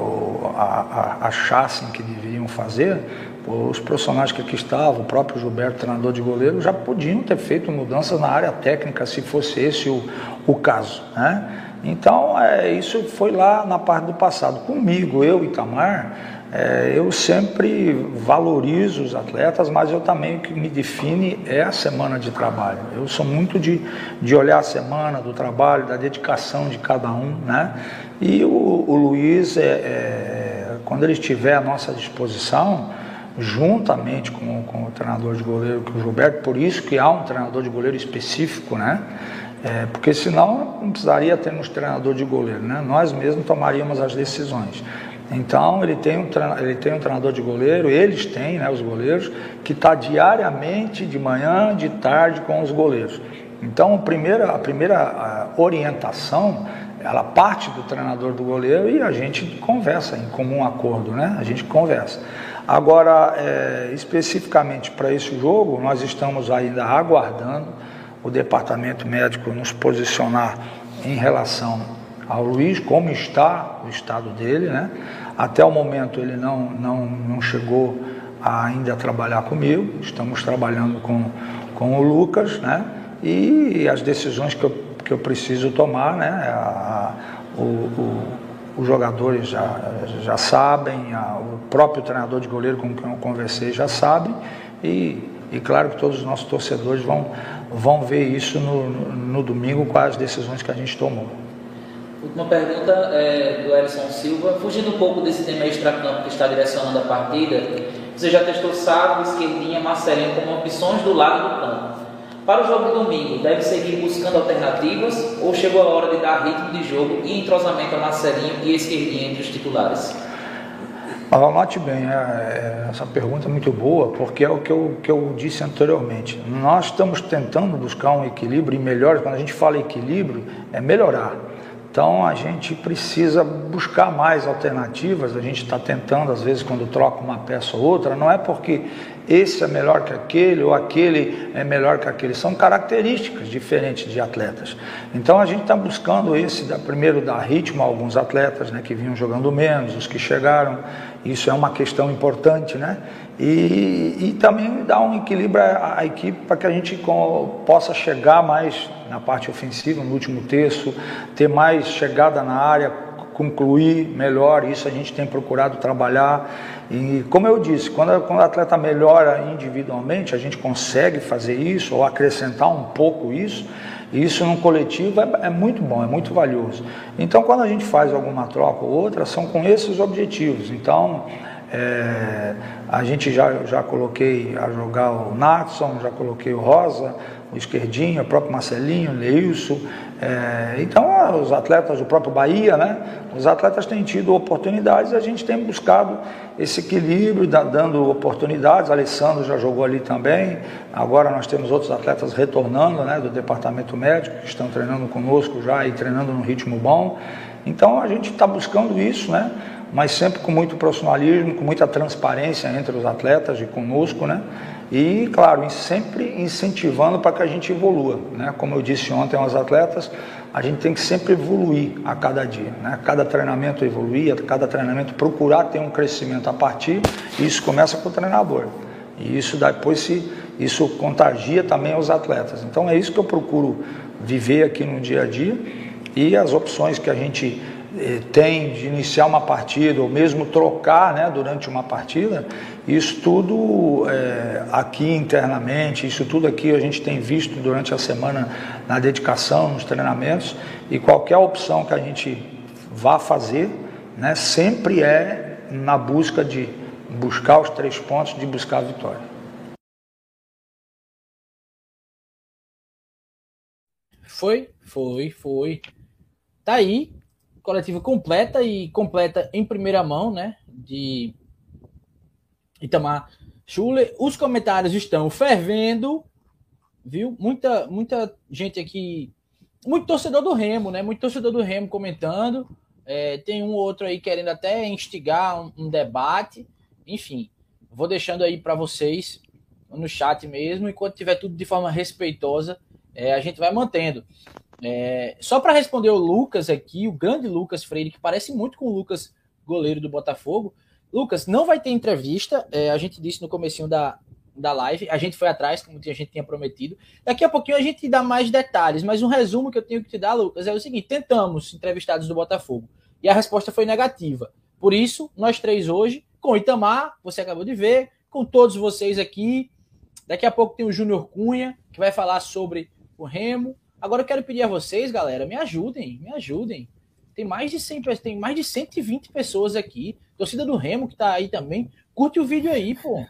a, achassem que deveriam fazer, os profissionais que aqui estavam, o próprio Gilberto, treinador de goleiro, já podiam ter feito mudanças na área técnica, se fosse esse o, o caso. Né? Então, é, isso foi lá na parte do passado. Comigo, eu, Itamar, é, eu sempre valorizo os atletas, mas eu também o que me define é a semana de trabalho. Eu sou muito de, de olhar a semana do trabalho, da dedicação de cada um, né? E o, o Luiz, é, é, quando ele estiver à nossa disposição, juntamente com, com o treinador de goleiro, que o Gilberto, por isso que há um treinador de goleiro específico, né? É, porque senão não precisaria termos treinador de goleiro, né? Nós mesmos tomaríamos as decisões. Então ele tem um, ele tem um treinador de goleiro, eles têm, né, os goleiros, que está diariamente, de manhã, de tarde, com os goleiros. Então a primeira, a primeira orientação, ela parte do treinador do goleiro e a gente conversa em comum acordo, né? A gente conversa. Agora, é, especificamente para esse jogo, nós estamos ainda aguardando o departamento médico nos posicionar em relação ao Luiz, como está o estado dele, né? Até o momento ele não, não, não chegou a ainda a trabalhar comigo, estamos trabalhando com, com o Lucas, né? E as decisões que eu, que eu preciso tomar, né? A, o, o, os jogadores já, já sabem, a, o próprio treinador de goleiro com quem eu conversei já sabe, e, e claro que todos os nossos torcedores vão, vão ver isso no, no domingo com as decisões que a gente tomou. Última pergunta é do Elson Silva. Fugindo um pouco desse tema extra-campo que está direcionando a partida, você já testou Sábio, Esquerdinha, Marcelinho como opções do lado do campo. Para o jogo de domingo, deve seguir buscando alternativas ou chegou a hora de dar ritmo de jogo e entrosamento a Marcelinho e Esquerdinha entre os titulares? Anote bem, é, é, essa pergunta é muito boa, porque é o que eu, que eu disse anteriormente. Nós estamos tentando buscar um equilíbrio e melhor, quando a gente fala equilíbrio, é melhorar. Então a gente precisa buscar mais alternativas. A gente está tentando, às vezes, quando troca uma peça ou outra, não é porque esse é melhor que aquele ou aquele é melhor que aquele. São características diferentes de atletas. Então a gente está buscando esse, primeiro, dar ritmo a alguns atletas né, que vinham jogando menos, os que chegaram. Isso é uma questão importante, né? E, e também dar um equilíbrio à, à equipe para que a gente com, possa chegar mais na parte ofensiva, no último terço, ter mais chegada na área, concluir melhor, isso a gente tem procurado trabalhar. E como eu disse, quando, quando o atleta melhora individualmente, a gente consegue fazer isso ou acrescentar um pouco isso. E isso num coletivo é, é, muito bom, é muito valioso. Então, quando a gente faz alguma troca ou outra, são com esses objetivos. Então, é, a gente já, já coloquei a jogar o Natson, já coloquei o Rosa, o Esquerdinho, o próprio Marcelinho, o Leilson. É, então, os atletas do próprio Bahia, né? Os atletas têm tido oportunidades, a gente tem buscado esse equilíbrio, dando oportunidades. Alessandro já jogou ali também. Agora nós temos outros atletas retornando, né? Do departamento médico, que estão treinando conosco já e treinando num ritmo bom. Então, a gente está buscando isso, né? Mas sempre com muito profissionalismo, com muita transparência entre os atletas e conosco, né? E, claro, sempre incentivando para que a gente evolua. Né? Como eu disse ontem aos atletas, a gente tem que sempre evoluir a cada dia. Né? Cada treinamento evoluir, a cada treinamento procurar ter um crescimento a partir, e isso começa com o treinador. E isso depois se, isso contagia também aos atletas. Então é isso que eu procuro viver aqui no dia a dia e as opções que a gente tem de iniciar uma partida ou mesmo trocar né, durante uma partida, isso tudo é, aqui internamente, isso tudo aqui a gente tem visto durante a semana na dedicação, nos treinamentos, e qualquer opção que a gente vá fazer, né, sempre é na busca de buscar os três pontos, de buscar a vitória. Foi, foi, foi. Tá aí coletiva completa e completa em primeira mão, né? De Itamar Schuller. Os comentários estão fervendo, viu? Muita, muita gente aqui, muito torcedor do Remo, né? Muito torcedor do Remo comentando. É, tem um ou outro aí querendo até instigar um, um debate. Enfim, vou deixando aí para vocês no chat mesmo. Enquanto tiver tudo de forma respeitosa, é, a gente vai mantendo. É, só para responder o Lucas aqui, o grande Lucas Freire, que parece muito com o Lucas, goleiro do Botafogo. Lucas, não vai ter entrevista, é, a gente disse no comecinho da, da live, a gente foi atrás, como a gente tinha prometido. Daqui a pouquinho a gente dá mais detalhes, mas um resumo que eu tenho que te dar, Lucas, é o seguinte: tentamos entrevistados do Botafogo e a resposta foi negativa. Por isso, nós três hoje, com Itamar, você acabou de ver, com todos vocês aqui. Daqui a pouco tem o Júnior Cunha, que vai falar sobre o Remo, Agora eu quero pedir a vocês, galera, me ajudem, me ajudem. Tem mais de 100, tem mais de 120 pessoas aqui. Torcida do Remo que tá aí também. Curte o vídeo aí, pô.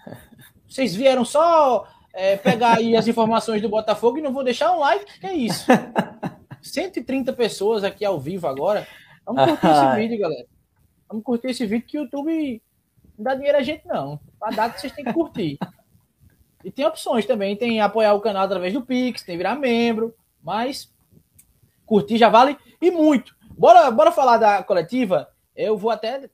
Vocês vieram só é, pegar aí as informações do Botafogo e não vou deixar um like? Que é isso? [laughs] 130 pessoas aqui ao vivo agora. Vamos curtir esse vídeo, galera. Vamos curtir esse vídeo que o YouTube não dá dinheiro a gente, não. Pra dar, vocês têm que curtir. E tem opções também. Tem apoiar o canal através do Pix, tem virar membro. Mas curtir já vale e muito. Bora, bora falar da coletiva. Eu vou até,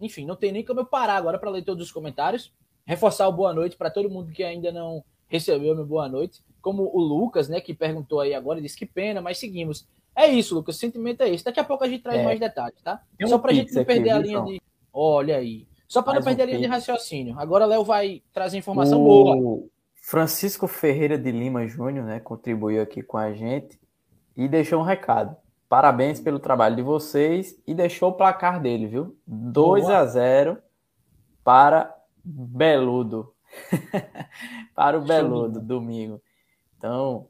enfim, não tem nem como eu parar agora para ler todos os comentários. Reforçar o boa noite para todo mundo que ainda não recebeu meu boa noite. Como o Lucas, né, que perguntou aí agora, disse que pena, mas seguimos. É isso, Lucas, o sentimento é esse. Daqui a pouco a gente traz é. mais detalhes, tá? Um Só para a gente não perder aqui, a linha de. Olha aí. Só para não perder um a linha de raciocínio. Agora Léo vai trazer informação o... boa. Francisco Ferreira de Lima Júnior, né, contribuiu aqui com a gente e deixou um recado. Parabéns pelo trabalho de vocês e deixou o placar dele, viu? 2 a 0 para Beludo. [laughs] para o Beludo, domingo. Então,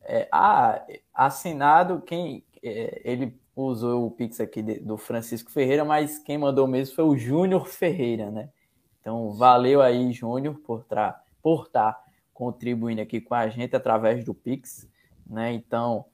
é, ah, assinado quem é, ele usou o pix aqui de, do Francisco Ferreira, mas quem mandou mesmo foi o Júnior Ferreira, né? Então, valeu aí, Júnior, por estar por tá contribuindo aqui com a gente através do Pix, né? Então,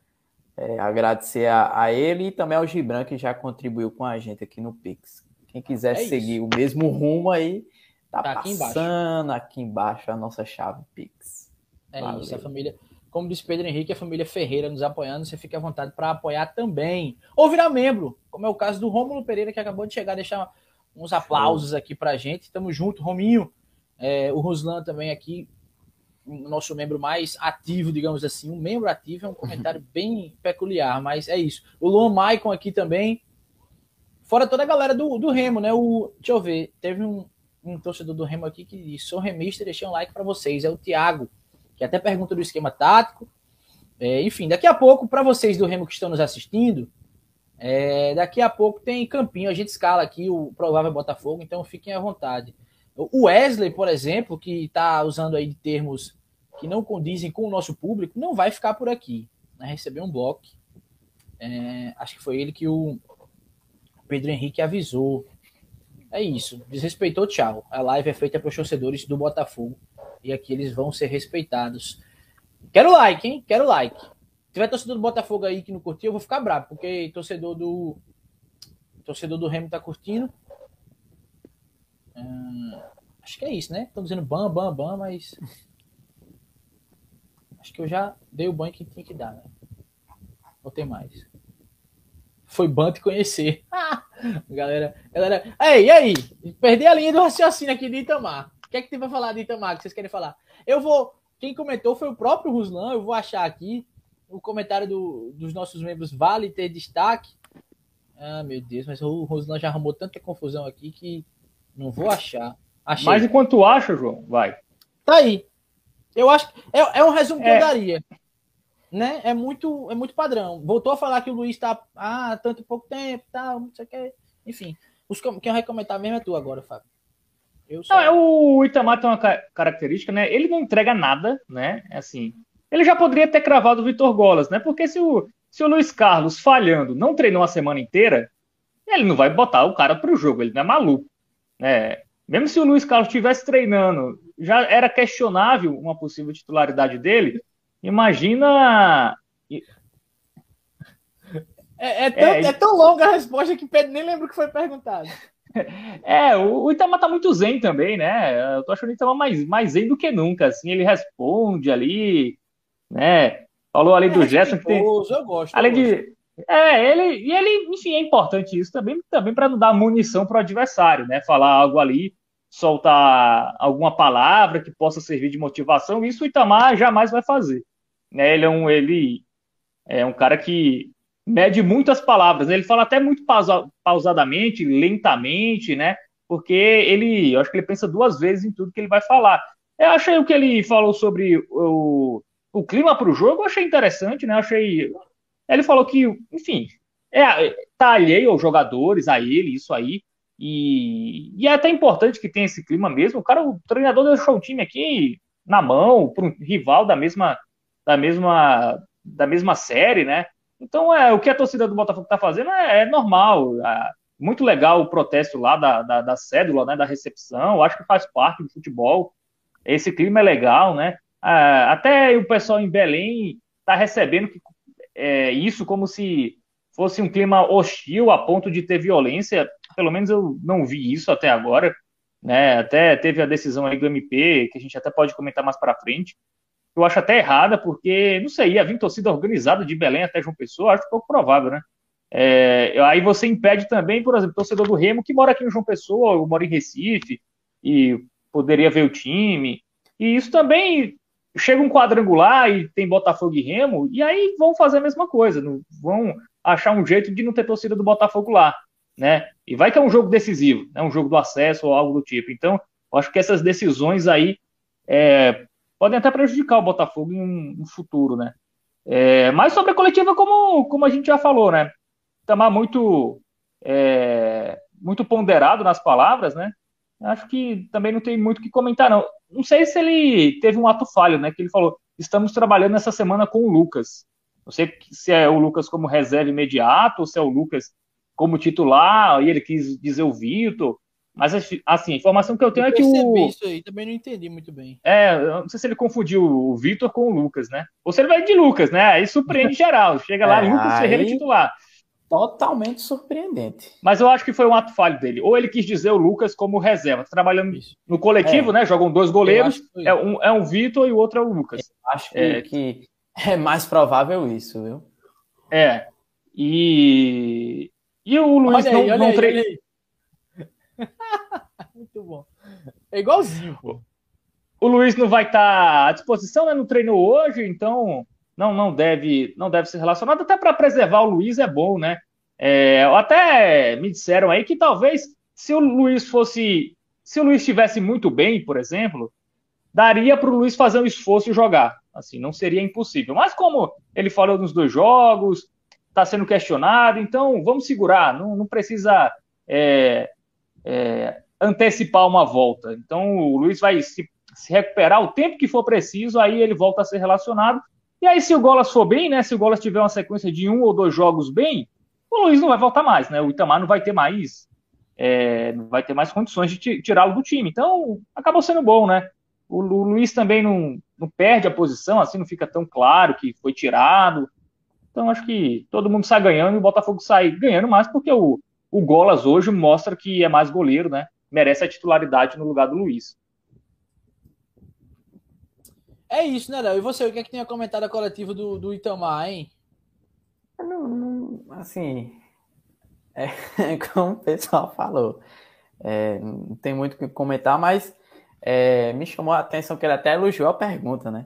é, agradecer a, a, ele e também ao Gibran, que já contribuiu com a gente aqui no Pix. Quem quiser é seguir o mesmo rumo aí, tá, tá passando aqui embaixo. aqui embaixo a nossa chave Pix. É Valeu. isso, a família. Como disse Pedro Henrique, a família Ferreira nos apoiando, você fica à vontade para apoiar também. Ou virar membro, como é o caso do Rômulo Pereira, que acabou de chegar, deixar uns aplausos aqui pra gente. Tamo junto, Rominho. É, o Ruslan também aqui nosso membro mais ativo, digamos assim. Um membro ativo é um comentário uhum. bem peculiar, mas é isso. O Luan Maicon aqui também. Fora toda a galera do, do Remo, né? O, deixa eu ver, teve um, um torcedor do Remo aqui que disse: sou remista, deixei um like para vocês. É o Thiago, que até pergunta do esquema tático. É, enfim, daqui a pouco, para vocês do Remo que estão nos assistindo, É, daqui a pouco tem Campinho, a gente escala aqui o provável Botafogo, então fiquem à vontade. O Wesley, por exemplo, que está usando aí termos que não condizem com o nosso público, não vai ficar por aqui. Né? Recebeu um bloco. É, acho que foi ele que o Pedro Henrique avisou. É isso. Desrespeitou, tchau. A live é feita para os torcedores do Botafogo. E aqui eles vão ser respeitados. Quero like, hein? Quero like. Se tiver torcedor do Botafogo aí que não curtiu, eu vou ficar bravo, porque torcedor do. Torcedor do Remo tá curtindo. Hum, acho que é isso, né? Estão dizendo bam, bam, bam, mas. Acho que eu já dei o banho que tinha que dar, né? Vou ter mais. Foi ban te conhecer. [laughs] galera, galera. Ei, e aí? Perdi a linha do raciocínio aqui de Itamar. O que é que tem pra falar de Itamar que vocês querem falar? Eu vou. Quem comentou foi o próprio Ruslan. Eu vou achar aqui o comentário do, dos nossos membros vale ter destaque. Ah, meu Deus, mas o Roslan já arrumou tanta confusão aqui que não vou achar. Achei. Mas enquanto acha, João, vai. Tá aí. Eu acho é, é um resumo que é. eu daria. Né? É muito é muito padrão. Voltou a falar que o Luiz tá ah, tanto pouco tempo, tal, não sei o que. Enfim, os, quem vai comentar mesmo é tu agora, Fábio. Eu só... não, é o Itamar tem uma característica, né? Ele não entrega nada, né? É assim, ele já poderia ter cravado o Vitor Golas, né? Porque se o, se o Luiz Carlos falhando não treinou a semana inteira, ele não vai botar o cara para o jogo, ele não é maluco. Né? Mesmo se o Luiz Carlos estivesse treinando, já era questionável uma possível titularidade dele. Imagina. É, é, tão, é, é tão longa a resposta que Pedro nem lembra o que foi perguntado. [laughs] É, o, o Itamar tá muito zen também, né? Eu tô achando o Itamar mais, mais zen do que nunca. Assim, ele responde ali, né? Falou ali é, do Gerson que tem. Eu gosto. Além eu de. É, ele, e ele, enfim, é importante isso também, também para não dar munição para o adversário, né? Falar algo ali, soltar alguma palavra que possa servir de motivação, isso o Itamar jamais vai fazer. Né? Ele é um, ele é um cara que mede muitas palavras, né? ele fala até muito pausa, pausadamente, lentamente, né? Porque ele, eu acho que ele pensa duas vezes em tudo que ele vai falar. Eu achei o que ele falou sobre o, o clima para o jogo eu achei interessante, né? Eu achei. Ele falou que, enfim, é, tá alheio aos jogadores, a ele, isso aí. E, e é até importante que tenha esse clima mesmo. O cara, o treinador deixou o time aqui na mão, para um rival da mesma, da mesma, da mesma série, né? Então, é, o que a torcida do Botafogo está fazendo é, é normal. É, muito legal o protesto lá da, da, da cédula, né, da recepção. Acho que faz parte do futebol. Esse clima é legal, né? Ah, até o pessoal em Belém está recebendo que, é, isso como se fosse um clima hostil a ponto de ter violência. Pelo menos eu não vi isso até agora. Né? Até teve a decisão aí do MP, que a gente até pode comentar mais para frente. Eu acho até errada, porque, não sei, ia vir torcida organizada de Belém até João Pessoa, acho pouco provável, né? É, aí você impede também, por exemplo, torcedor do Remo que mora aqui em João Pessoa, ou mora em Recife, e poderia ver o time. E isso também chega um quadrangular e tem Botafogo e Remo, e aí vão fazer a mesma coisa, não, vão achar um jeito de não ter torcida do Botafogo lá, né? E vai que é um jogo decisivo, né? um jogo do acesso ou algo do tipo. Então, acho que essas decisões aí é, podem até prejudicar o Botafogo em um, um futuro, né? É, mas sobre a coletiva, como, como a gente já falou, né? Tamar muito, é, muito ponderado nas palavras, né? Acho que também não tem muito o que comentar, não não sei se ele teve um ato falho, né? Que ele falou: estamos trabalhando essa semana com o Lucas. Não sei se é o Lucas como reserva imediato ou se é o Lucas como titular, e ele quis dizer o Vitor. Mas, assim, a informação que eu tenho eu é que o. isso aí, também não entendi muito bem. É, não sei se ele confundiu o Vitor com o Lucas, né? Ou se ele vai de Lucas, né? Aí surpreende [laughs] geral. Chega lá, é, Lucas aí... Ferreira titular totalmente surpreendente. Mas eu acho que foi um ato falho dele. Ou ele quis dizer o Lucas como reserva. Trabalhando Isso. no coletivo, é. né? Jogam dois goleiros. É um, é um Vitor e o outro é o Lucas. Eu acho que é. que é mais provável isso, viu? É. E. E o Luiz olha não, aí, não treina. [laughs] Muito bom. É igualzinho, pô. O Luiz não vai estar tá à disposição, né? Não treinou hoje, então não, não deve, não deve ser relacionado, até para preservar o Luiz é bom, né? É, até me disseram aí que talvez se o Luiz fosse, se o Luiz estivesse muito bem, por exemplo, daria para o Luiz fazer um esforço e jogar. Assim, não seria impossível. Mas como ele falou nos dois jogos, está sendo questionado, então vamos segurar, não, não precisa é, é, antecipar uma volta. Então o Luiz vai se, se, recuperar o tempo que for preciso, aí ele volta a ser relacionado. E aí, se o Golas for bem, né? Se o Golas tiver uma sequência de um ou dois jogos bem, o Luiz não vai voltar mais, né? O Itamar não vai ter mais, é, não vai ter mais condições de tirá-lo do time. Então, acabou sendo bom, né? O, o Luiz também não, não perde a posição, assim, não fica tão claro que foi tirado. Então, acho que todo mundo sai ganhando e o Botafogo sai ganhando mais, porque o, o Golas hoje mostra que é mais goleiro, né? Merece a titularidade no lugar do Luiz. É isso, né, Léo? E você, o que é que tem a comentar da coletiva do, do Itamar, hein? Não, não, assim, é, [laughs] como o pessoal falou, é, não tem muito o que comentar, mas é, me chamou a atenção que ele até elogiou a pergunta, né?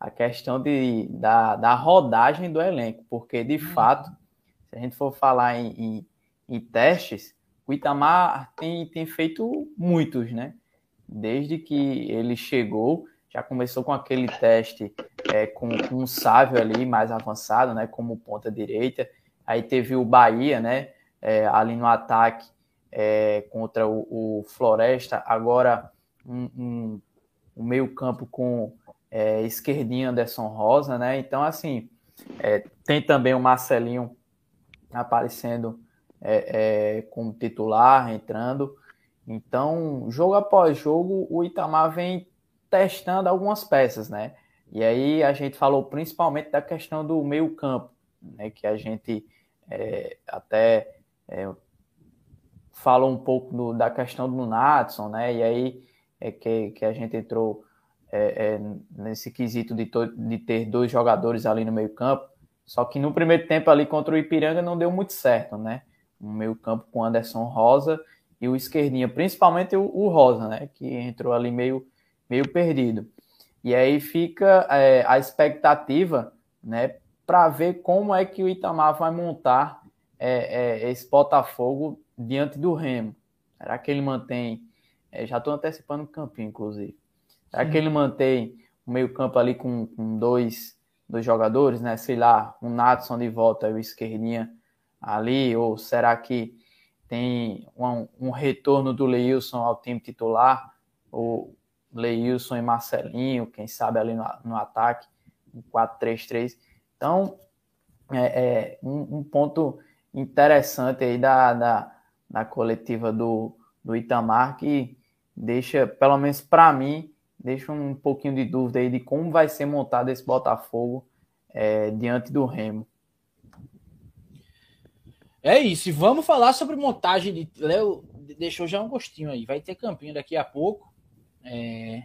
A questão de, da, da rodagem do elenco, porque de uhum. fato, se a gente for falar em, em, em, testes, o Itamar tem, tem feito muitos, né? Desde que ele chegou, já começou com aquele teste é, com, com um Sávio ali mais avançado, né, como ponta direita. Aí teve o Bahia, né, é, ali no ataque é, contra o, o, Floresta. Agora um, um, um meio campo com é, esquerdinho Anderson Rosa, né. Então assim é, tem também o Marcelinho aparecendo é, como titular, entrando. Então, jogo após jogo, o Itamar vem testando algumas peças, né? E aí a gente falou principalmente da questão do meio campo, né? Que a gente é, até é, falou um pouco do, da questão do Natson, né? E aí é que, que a gente entrou é, é nesse quesito de, de ter dois jogadores ali no meio campo. Só que no primeiro tempo ali contra o Ipiranga não deu muito certo, né? Um meio campo com Anderson Rosa e o esquerdinha, principalmente o, o Rosa, né? Que entrou ali meio meio perdido. E aí fica é, a expectativa, né, para ver como é que o Itamar vai montar é, é, esse Botafogo diante do Remo. Será que ele mantém? É, já estou antecipando o campinho, inclusive. Será Sim. que ele mantém o meio-campo ali com, com, dois, dois jogadores, né? Sei lá, um Natson de volta e o esquerdinha ali, ou será que tem um, um retorno do Leilson ao time titular? Ou Leilson e Marcelinho, quem sabe ali no, no ataque, um 4-3-3. Então, é, é um, um, ponto interessante aí da, da, da coletiva do, do Itamar que deixa, pelo menos para mim, deixa um pouquinho de dúvida aí de como vai ser montado esse Botafogo é, diante do Remo. É isso, vamos falar sobre montagem de. Léo deixou já um gostinho aí. Vai ter campinho daqui a pouco. É,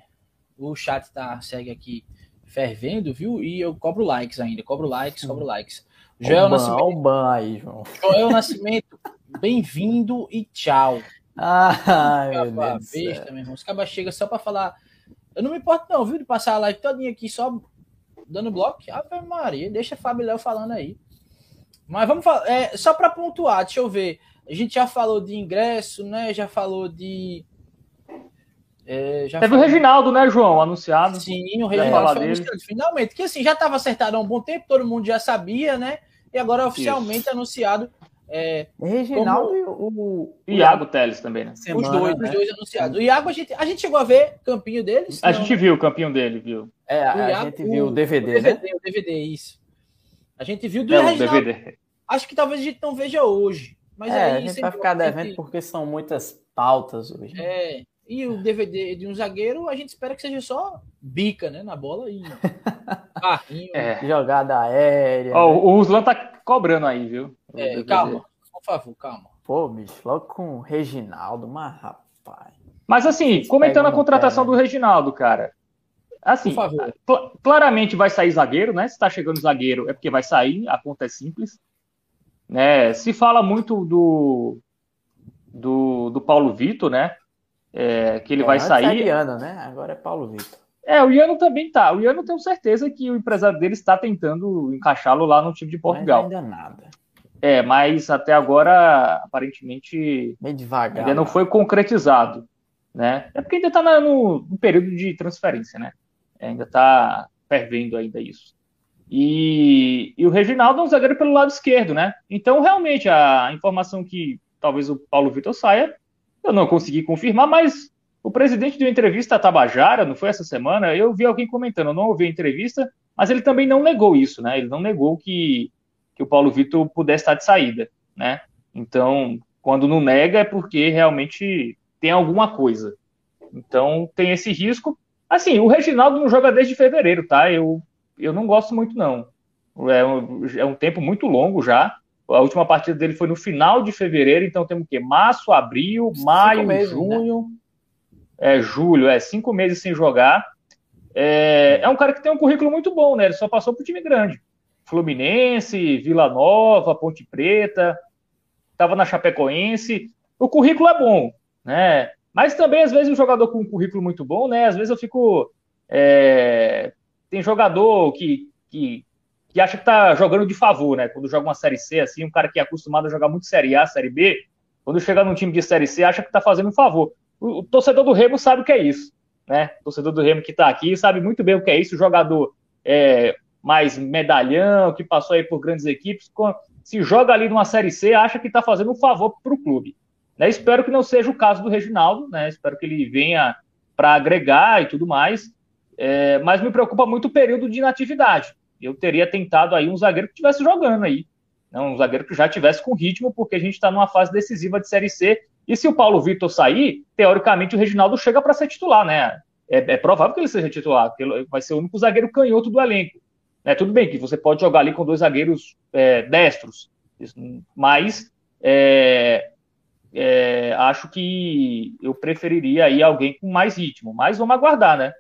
o chat tá, segue aqui fervendo, viu? E eu cobro likes ainda, cobro likes, cobro likes. Joel Nascimento. Ban aí, João. Joel Nascimento, bem-vindo e tchau. [laughs] Ai, meu Deus besta, meu irmão. Os cabas chegam só para falar. Eu não me importo, não, viu? De passar a live todinha aqui só dando bloco. Ave Maria, deixa Fábio Léo falando aí. Mas vamos falar. É, só para pontuar, deixa eu ver. A gente já falou de ingresso, né? Já falou de é, Teve foi... o Reginaldo, né, João? Anunciado. Sim, o Reginaldo foi anunciado finalmente. Que assim, já estava acertado há um bom tempo, todo mundo já sabia, né? E agora oficialmente Isso. anunciado. É, Reginaldo e o, o, Iago Teles também, né? Semana, os dois, né? os dois anunciados. O Iago, a gente, a gente chegou a ver o campinho deles? A gente viu o campinho dele, viu? É, a, Iago, a gente viu o DVD, o DVD, né? O DVD, isso. A gente viu do é, Reginaldo. DVD. Acho que talvez a gente não veja hoje. Mas é, aí, a gente vai ficar devendo porque são muitas pautas hoje. É, e o DVD de um zagueiro, a gente espera que seja só bica, né? Na bola e [laughs] carrinho. É. Jogada aérea. Oh, né? O Ruslan tá cobrando aí, viu? É, calma, por favor, calma. Pô, bicho, logo com o Reginaldo, mas rapaz. Mas assim, comentando a contratação pé, né? do Reginaldo, cara. Assim, cl claramente vai sair zagueiro, né? Se tá chegando zagueiro é porque vai sair, a conta é simples. Né? Se fala muito do, do, do Paulo Vitor, né? É, que ele é, vai sair. É Iano, né? Agora é Paulo Vitor. É, o Iano também tá. O Iano tenho certeza que o empresário dele está tentando encaixá-lo lá no time de Portugal. Mas ainda nada. É, mas até agora, aparentemente, Bem devagar, ainda não foi concretizado. Né? É porque ainda está no, no, período de transferência, né? É, ainda está fervendo ainda isso. E, e o Reginaldo é um zagueiro pelo lado esquerdo, né? Então, realmente, a informação que talvez o Paulo Vitor saia, eu não consegui confirmar, mas o presidente deu entrevista à Tabajara, não foi essa semana? Eu vi alguém comentando, eu não ouvi a entrevista, mas ele também não negou isso, né? Ele não negou que, que o Paulo Vitor pudesse estar de saída, né? Então, quando não nega é porque realmente tem alguma coisa. Então, tem esse risco. Assim, o Reginaldo não joga desde fevereiro, tá? Eu, eu não gosto muito, não. É um, é um tempo muito longo já. A última partida dele foi no final de fevereiro, então temos o quê? Março, abril, maio, meses, né? junho, né? é, julho, é cinco meses sem jogar. É, é um cara que tem um currículo muito bom, né? Ele só passou por time grande. Fluminense, Vila Nova, Ponte Preta, estava na Chapecoense. O currículo é bom, né? Mas também, às vezes, um jogador com um currículo muito bom, né? Às vezes eu fico. É... Tem jogador que, que que acha que tá jogando de favor, né? Quando joga uma Série C, assim, um cara que é acostumado a jogar muito Série A, Série B, quando chega num time de Série C, acha que tá fazendo um favor. O, o torcedor do Remo sabe o que é isso, né? O torcedor do Remo que tá aqui sabe muito bem o que é isso. O jogador é, mais medalhão, que passou aí por grandes equipes, se joga ali numa Série C, acha que tá fazendo um favor pro clube. Né? Espero que não seja o caso do Reginaldo, né? Espero que ele venha para agregar e tudo mais. É, mas me preocupa muito o período de inatividade eu teria tentado aí um zagueiro que estivesse jogando aí. Né? Um zagueiro que já tivesse com ritmo, porque a gente está numa fase decisiva de Série C. E se o Paulo Vitor sair, teoricamente o Reginaldo chega para ser titular, né? É, é, provável que ele seja titular, ele vai ser o único zagueiro canhoto do elenco. É, tudo bem que você pode jogar ali com dois zagueiros é, destros, mas é, é, acho que eu preferiria aí alguém com mais ritmo. Mas vamos aguardar, né?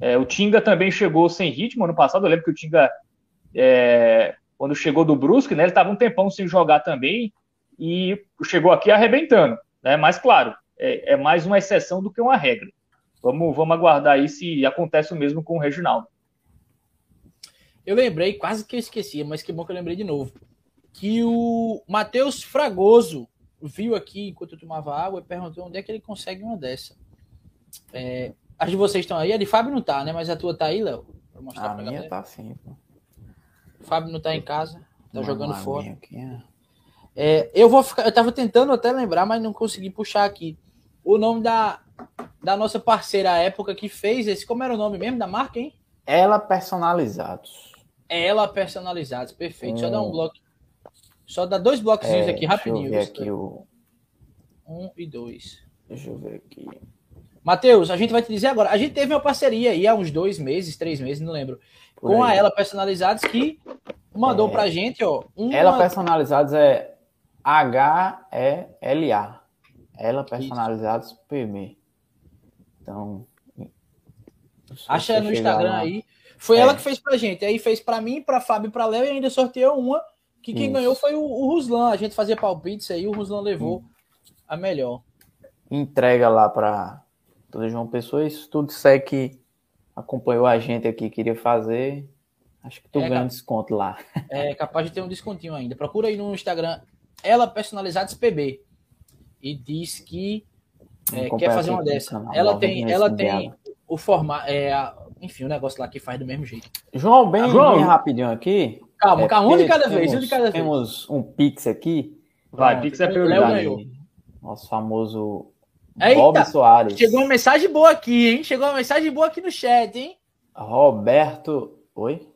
É, o Tinga também chegou sem ritmo ano passado. Eu lembro que o Tinga, é, quando chegou do Brusque, né, ele estava um tempão sem jogar também e chegou aqui arrebentando. Né? Mas, claro, é, é, mais uma exceção do que uma regra. Vamos, vamos aguardar aí se acontece o mesmo com o Reginaldo. Eu lembrei, quase que eu esquecia, mas que bom que eu lembrei de novo. Que o Matheus Fragoso viu aqui enquanto eu tomava água e perguntou onde é que ele consegue uma dessa. É, as de vocês estão aí. A de Fábio não tá, né? Mas a tua tá aí, Léo? A minha galera. tá sim, pô. Fábio não tá em casa. Tá jogando fora. Aqui, é. É, eu vou ficar. Eu tava tentando até lembrar, mas não consegui puxar aqui. O nome da, da nossa parceira à época que fez esse. Como era o nome mesmo da marca, hein? Ela Personalizados. Ela Personalizados, perfeito. Hum. Só dar um bloco. Só dar dois bloquinhos é, aqui rapidinho. Deixa eu ver aqui o... Um e dois. Deixa eu ver aqui. Matheus, a gente vai te dizer agora. A gente teve uma parceria aí há uns dois meses, três meses, não lembro, com a Ela Personalizados que mandou é. pra gente, ó. Uma... Ela Personalizados é H-E-L-A. Ela Personalizados. PB. Então. Acha no Instagram lá. aí. Foi é. ela que fez pra gente. Aí fez pra mim, pra Fábio e pra Léo e ainda sorteou uma. Que quem Isso. ganhou foi o, o Ruslan. A gente fazia palpites aí, o Ruslan levou hum. a melhor. Entrega lá pra, toda João Pessoa. Isso tudo segue que acompanhou a gente aqui, queria fazer. Acho que tu é, ganha um desconto lá. É capaz de ter um descontinho ainda. Procura aí no Instagram ela personalizados PB e diz que é, quer fazer uma dessa. Canal, ela tem, ela tem o formato, é, enfim, o negócio lá que faz do mesmo jeito. João, bem, João, bem rapidinho aqui. Calma, é, calma, um de cada temos, vez, um de cada vez. Temos um Pix aqui. Vai, Pix é prioridade. Nosso famoso Eita, Bob Soares. Chegou uma mensagem boa aqui, hein? Chegou uma mensagem boa aqui no chat, hein? Roberto. Oi?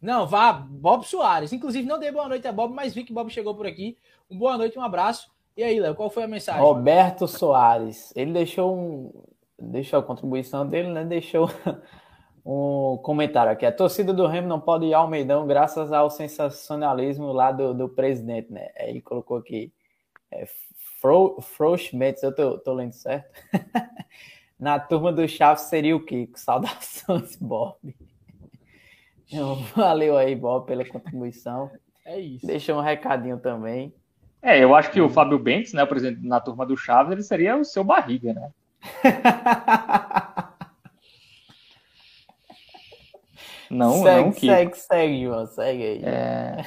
Não, vá, Bob Soares. Inclusive, não dei boa noite a Bob, mas vi que Bob chegou por aqui. Um boa noite, um abraço. E aí, Léo, qual foi a mensagem? Roberto Soares. Ele deixou um. Deixou a contribuição dele, né? Deixou [laughs] um comentário aqui. A torcida do Remo não pode ir ao Meidão graças ao sensacionalismo lá do, do presidente, né? Aí ele colocou aqui. É, Fro, Froschmetz, eu tô, tô lendo certo? [laughs] Na turma do Chaves seria o Kiko. Saudações, Bob. Então, valeu aí, Bob, pela contribuição. É isso. Deixa um recadinho também. É, eu acho que o Fábio Bentes, né, por exemplo, na turma do Chaves, ele seria o seu barriga, né? [laughs] não, segue, não que... Segue, segue, João, segue aí. É...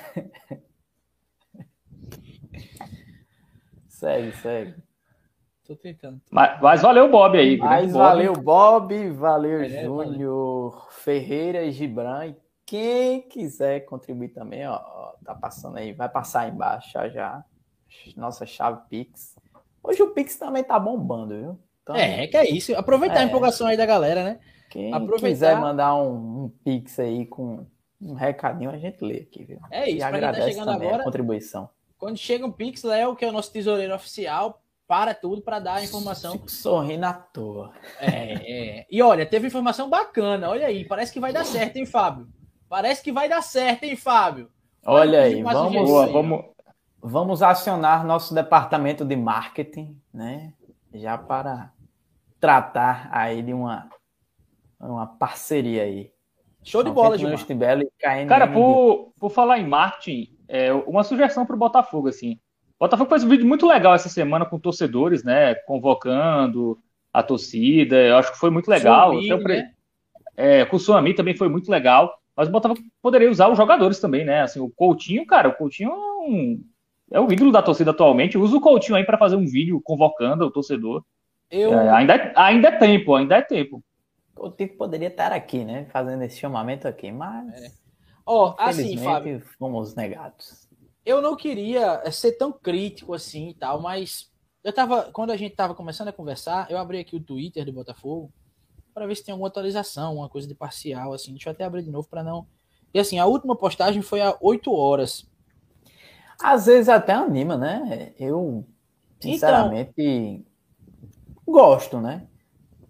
[laughs] Segue, segue. Tô tentando. Mas, mas valeu, Bob aí. Mas Bob. valeu, Bob, valeu, é, Júnior, Ferreira, Gibran Quem quiser contribuir também, ó, tá passando aí, vai passar aí embaixo já já. Nossa chave Pix. Hoje o Pix também tá bombando, viu? Então, é, que é isso. Aproveitar é, a empolgação aí da galera, né? Quem Aproveitar... quiser mandar um, um, Pix aí com um recadinho, a gente lê aqui, viu? É isso, e tá agradece tá também agora, a contribuição. Quando chega um Pix, Léo, que é o nosso tesoureiro oficial, para tudo para dar a informação. Fico sorrindo à toa. É, é. E olha, teve informação bacana. Olha aí, parece que vai dar certo, hein, Fábio? Parece que vai dar certo, hein, Fábio? Olha, aí, vamos, boa, vamos, vamos acionar nosso departamento de marketing, né? Já para tratar aí de uma, uma parceria aí. Show de bola, Gilmar. Cara, por, por falar em marketing, é, uma sugestão para o Botafogo, assim. O Botafogo fez um vídeo muito legal essa semana com torcedores, né? Convocando a torcida. Eu acho que foi muito legal. Suami, pre... né? é, com o Suami também foi muito legal. Mas o Botafogo poderia usar os jogadores também, né? Assim, o Coutinho, cara, o Coutinho é, um... é o ídolo da torcida atualmente. Usa o Coutinho aí para fazer um vídeo convocando o torcedor. Eu... É, ainda, é, ainda é tempo, ainda é tempo. O Coutinho poderia estar aqui, né? Fazendo esse chamamento aqui, mas. Ó, oh, assim, Fábio. Fomos negados eu não queria eh, ser tão crítico assim e tal, mas eu tava, quando a gente tava começando a conversar, eu abri aqui o Twitter do Botafogo para ver se tem alguma atualização, uma coisa de parcial assim. Deixa eu até abrir de novo para não. E assim, a última postagem foi há 8 horas. Às vezes até anima, né? Eu sinceramente então... gosto, né?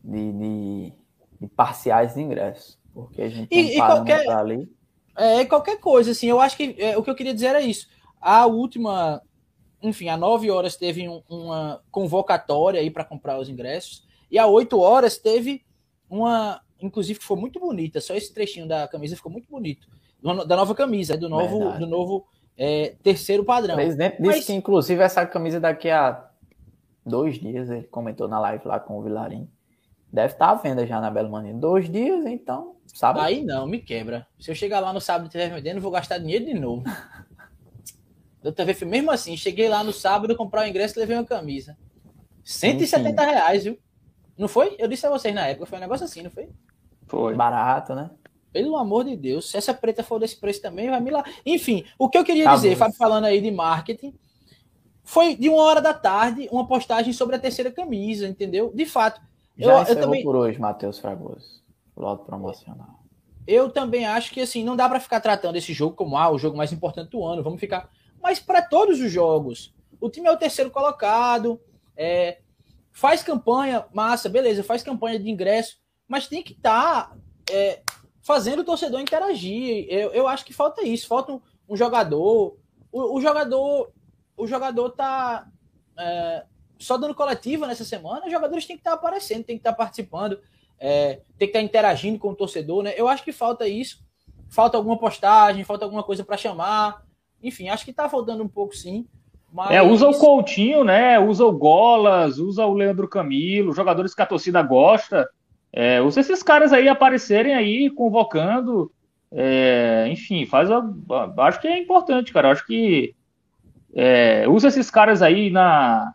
De, de, de, parciais de ingressos, porque a gente e, não e qualquer ali. É, qualquer coisa, assim, eu acho que é, o que eu queria dizer era isso. A última, enfim, a 9 horas teve um, uma convocatória aí para comprar os ingressos. E a 8 horas teve uma, inclusive, que foi muito bonita. Só esse trechinho da camisa ficou muito bonito. Da nova camisa, do novo, do novo é, terceiro padrão. O presidente disse Mas... que, inclusive, essa camisa daqui a dois dias, ele comentou na live lá com o Vilarim. Deve estar à venda já na Belo Mania. Dois dias, então, sabe? Aí não, me quebra. Se eu chegar lá no sábado e estiver vendendo, vou gastar dinheiro de novo. Da outra vez mesmo assim. Cheguei lá no sábado, comprar o ingresso e levei uma camisa. 170 Enfim. reais, viu? Não foi? Eu disse a vocês na época, foi um negócio assim, não foi? Foi. Barato, né? Pelo amor de Deus, se essa preta for desse preço também, vai me lá. Enfim, o que eu queria tá dizer, Fábio falando aí de marketing, foi de uma hora da tarde uma postagem sobre a terceira camisa, entendeu? De fato. Já eu, eu também por hoje, Matheus Fragoso. Logo promocional. Eu também acho que assim, não dá para ficar tratando esse jogo como ah, o jogo mais importante do ano. Vamos ficar mas para todos os jogos. O time é o terceiro colocado, é, faz campanha, massa, beleza, faz campanha de ingresso, mas tem que estar tá, é, fazendo o torcedor interagir. Eu, eu acho que falta isso, falta um, um jogador. O, o, jogador o jogador tá é, só dando coletiva nessa semana, os jogadores têm que estar aparecendo, tem que estar participando, é, tem que estar interagindo com o torcedor, né? Eu acho que falta isso. Falta alguma postagem, falta alguma coisa para chamar. Enfim, acho que tá faltando um pouco sim. Mas... É, usa o Coutinho, né? Usa o Golas, usa o Leandro Camilo, jogadores que a torcida gosta. É, usa esses caras aí aparecerem aí, convocando. É, enfim, faz a, acho que é importante, cara. Acho que é, usa esses caras aí na.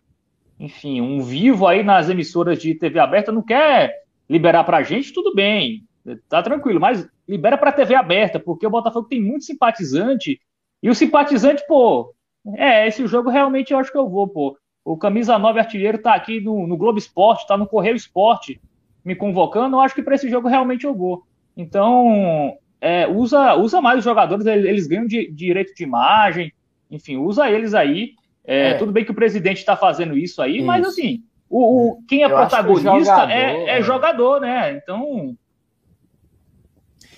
Enfim, um vivo aí nas emissoras de TV aberta. Não quer liberar pra gente, tudo bem. Tá tranquilo, mas libera pra TV aberta, porque o Botafogo tem muito simpatizante e o simpatizante, pô, é, esse jogo realmente eu acho que eu vou, pô. O camisa 9 artilheiro tá aqui no, no Globo Esporte, tá no Correio Esporte me convocando, eu acho que para esse jogo realmente eu vou. Então, é, usa, usa mais os jogadores, eles ganham de, de direito de imagem, enfim, usa eles aí. É, é. Tudo bem que o presidente está fazendo isso aí, isso. mas assim, o, o quem é eu protagonista jogador, é, é, jogador, né? Então.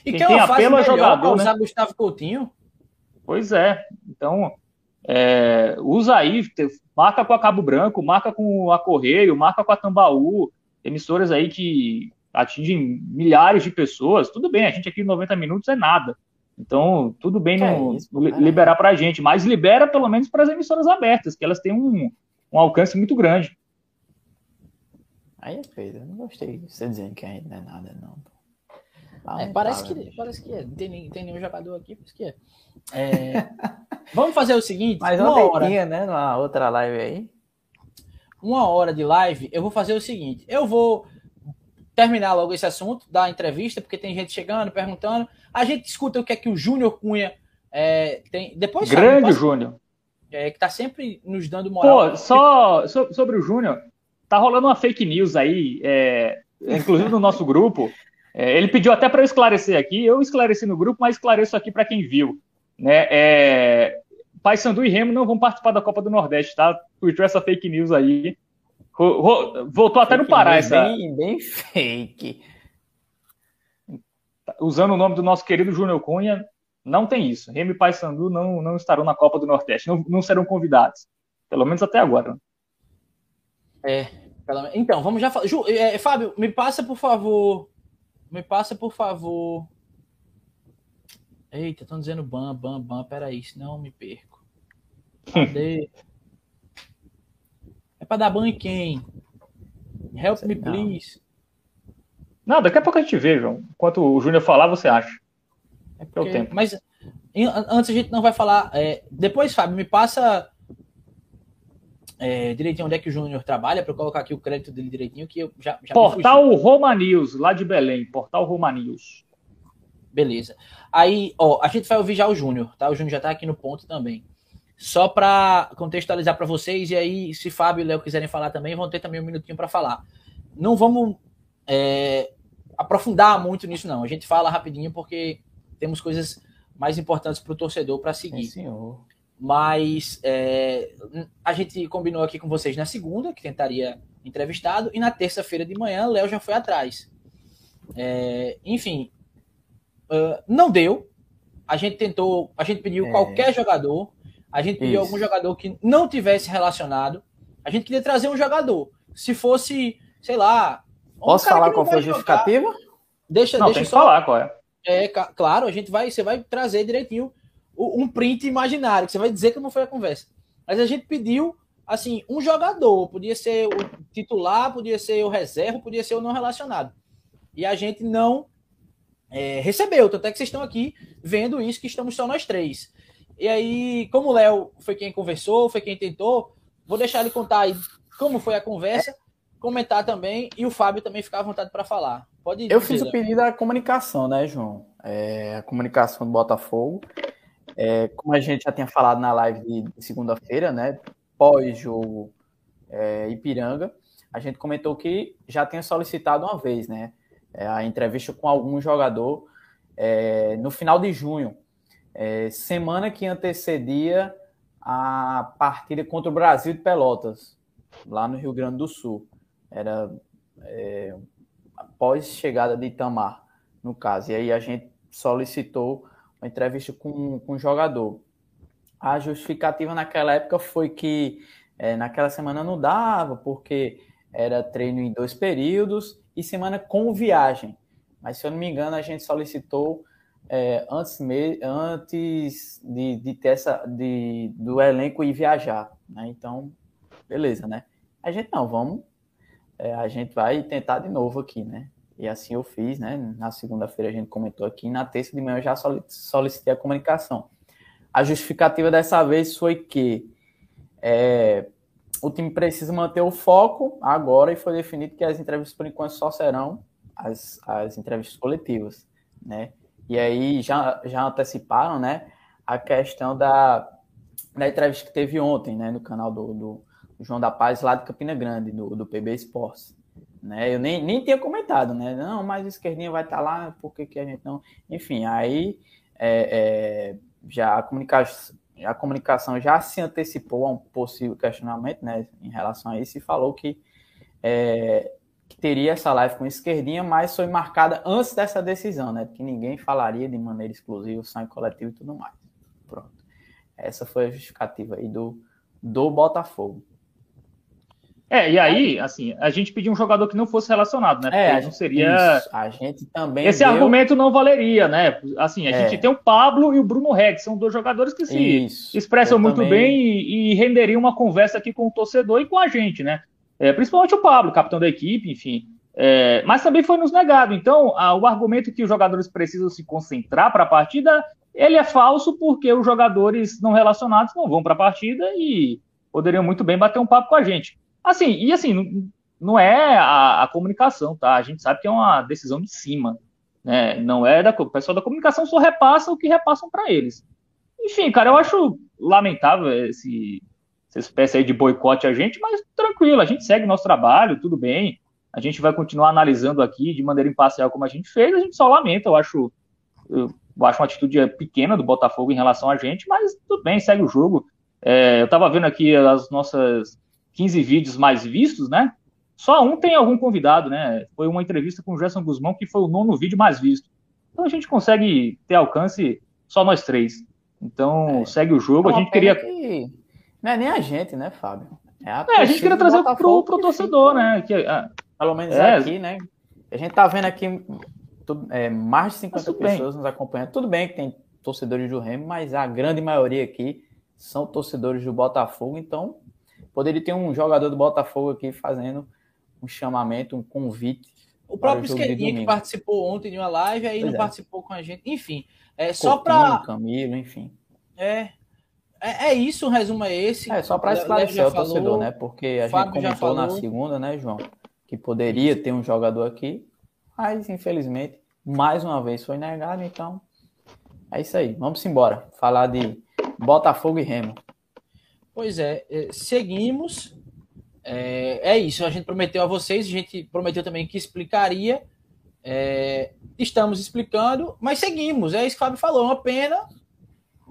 E quem, quem tem apelo é jogador. Né? usar Gustavo Coutinho? Pois é. Então, é, usa aí, marca com a Cabo Branco, marca com a Correio, marca com a Tambaú, emissoras aí que atingem milhares de pessoas. Tudo bem, a gente aqui em 90 minutos é nada. Então, tudo bem é no, isso, liberar para a gente, mas libera pelo menos para as emissoras abertas, que elas têm um, um alcance muito grande. Aí é feio, eu não gostei de você dizendo que ainda não é nada, não. É, parece, que, parece que é. Não tem, tem nenhum jogador aqui, parece que é. é... [laughs] Vamos fazer o seguinte: Mas uma hora. Tinha, né? Numa outra live aí. Uma hora de live, eu vou fazer o seguinte: eu vou terminar logo esse assunto da entrevista, porque tem gente chegando, perguntando. A gente escuta o que é que o Júnior Cunha é, tem. Depois Grande Júnior. É, que tá sempre nos dando moral. Pô, só sobre o Júnior, tá rolando uma fake news aí, é, inclusive no nosso grupo. É, ele pediu até para eu esclarecer aqui, eu esclareci no grupo, mas esclareço aqui para quem viu. Né? É, Paysandu e Remo não vão participar da Copa do Nordeste, tá? Tweetou essa fake news aí. Voltou até fake no Pará essa. Bem, bem fake. Usando o nome do nosso querido Júnior Cunha, não tem isso. Remo e Paysandu não, não estarão na Copa do Nordeste, não, não serão convidados. Pelo menos até agora. É, então, vamos já falar. Ju, é, Fábio, me passa, por favor. Me passa, por favor. Eita, estão dizendo ban, ban, ban. Peraí, senão me perco. [laughs] Cadê? É pra dar ban em quem? Help me, please. Não, daqui a pouco a gente vê, João. Enquanto o Júnior falar, você acha. É porque, é o tempo. Mas antes a gente não vai falar. É, depois, Fábio, me passa é, direitinho onde é que o Júnior trabalha, para eu colocar aqui o crédito dele direitinho, que eu já. já Portal Roma News, lá de Belém. Portal Roma News. Beleza. Aí, ó, a gente vai ouvir já o Júnior, tá? O Júnior já está aqui no ponto também. Só para contextualizar para vocês, e aí, se Fábio e Léo quiserem falar também, vão ter também um minutinho para falar. Não vamos é, aprofundar muito nisso, não. A gente fala rapidinho porque temos coisas mais importantes para o torcedor para seguir. Sim, senhor. Mas é, a gente combinou aqui com vocês na segunda, que tentaria entrevistado, e na terça-feira de manhã, Léo já foi atrás. É, enfim, uh, não deu. A gente tentou, a gente pediu é. qualquer jogador, a gente pediu Isso. algum jogador que não tivesse relacionado. A gente queria trazer um jogador. Se fosse, sei lá. Um Posso falar qual foi a justificativa? Deixa, não, deixa tem só. falar qual é. É, claro, a gente vai, você vai trazer direitinho um print imaginário, que você vai dizer que não foi a conversa. Mas a gente pediu, assim, um jogador. Podia ser o titular, podia ser o reserva, podia ser o não relacionado. E a gente não é, recebeu. Tanto é que vocês estão aqui vendo isso, que estamos só nós três. E aí, como o Léo foi quem conversou, foi quem tentou, vou deixar ele contar aí como foi a conversa, comentar também, e o Fábio também ficar à vontade para falar. Pode Eu fiz o pedido da comunicação, né, João? É, a comunicação do Botafogo. É, como a gente já tinha falado na live de, de segunda-feira, né, pós-jogo é, Ipiranga, a gente comentou que já tinha solicitado uma vez, né, é, a entrevista com algum jogador é, no final de junho, é, semana que antecedia a partida contra o Brasil de Pelotas, lá no Rio Grande do Sul. Era é, após chegada de Itamar, no caso. E aí a gente solicitou uma entrevista com, com o jogador. A justificativa naquela época foi que é, naquela semana não dava, porque era treino em dois períodos e semana com viagem. Mas se eu não me engano, a gente solicitou é, antes, me, antes de, de ter essa, de, do elenco ir viajar. Né? Então, beleza, né? A gente não, vamos. É, a gente vai tentar de novo aqui, né? E assim eu fiz, né? Na segunda-feira a gente comentou aqui, na terça de manhã eu já solicitei a comunicação. A justificativa dessa vez foi que é, o time precisa manter o foco agora e foi definido que as entrevistas por enquanto só serão as, as entrevistas coletivas, né? E aí já, já anteciparam, né? A questão da, da entrevista que teve ontem, né? No canal do, do João da Paz lá de Campina Grande, do, do PB Sports. Né? Eu nem, nem tinha comentado, né? Não, mas a esquerdinha vai estar tá lá, por que, que a gente não. Enfim, aí é, é, já a comunicação, a comunicação já se antecipou a um possível questionamento né, em relação a isso e falou que, é, que teria essa live com esquerdinha, mas foi marcada antes dessa decisão, né? Que ninguém falaria de maneira exclusiva, só em coletivo e tudo mais. Pronto. Essa foi a justificativa aí do, do Botafogo. É, e aí, assim, a gente pediu um jogador que não fosse relacionado, né? É, Porque é, não seria. Isso, a gente também. Esse deu... argumento não valeria, né? Assim, a é. gente tem o Pablo e o Bruno Rex, são dois jogadores que se isso, expressam muito também... bem e, e renderiam uma conversa aqui com o torcedor e com a gente, né? É, principalmente o Pablo, capitão da equipe, enfim. É, mas também foi nos negado. Então, a, o argumento que os jogadores precisam se concentrar para a partida, ele é falso porque os jogadores não relacionados não vão para a partida e poderiam muito bem bater um papo com a gente. Assim, e assim, não é a, a, comunicação, tá? A gente sabe que é uma decisão de cima, né? Não é da o pessoal da comunicação só repassa o que repassam para eles. Enfim, cara, eu acho lamentável esse, essa espécie aí de boicote a gente, mas tranquilo, a gente segue nosso trabalho, tudo bem. A gente vai continuar analisando aqui de maneira imparcial como a gente fez, a gente só lamenta, eu acho, eu acho uma atitude pequena do Botafogo em relação a gente, mas tudo bem, segue o jogo. É, eu estava vendo aqui as nossas 15 vídeos mais vistos, né? Só um tem algum convidado, né? Foi uma entrevista com o Gerson Guzmão, que foi o nono vídeo mais visto. Então a gente consegue ter alcance só nós três. Então é. segue o jogo. É a gente queria. Que... Não é nem a gente, né, Fábio? É a, é, a gente queria trazer pro, pro torcedor, né? Que, ah, Pelo menos é. aqui, né? A gente tá vendo aqui tudo, é, mais de 50 pessoas bem. nos acompanhando. Tudo bem que tem torcedores do Remo, mas a grande maioria aqui são torcedores do Botafogo. Então, poderia ter um jogador do Botafogo aqui fazendo um chamamento, um convite. O próprio Esquerdinha que participou ontem de uma live, aí pois não é. participou com a gente. Enfim, é só para. Camilo, enfim. É, é, é, isso, o resumo é esse. É só para esclarecer o torcedor, falou, né? Porque a gente comentou na segunda, né, João, que poderia ter um jogador aqui, mas infelizmente, mais uma vez foi negado, então é isso aí. Vamos embora. Falar de Botafogo e Remo. Pois é, é seguimos é, é, isso, a gente prometeu a vocês, a gente prometeu também que explicaria. É, estamos explicando, mas seguimos. É isso que o Fábio falou, uma pena,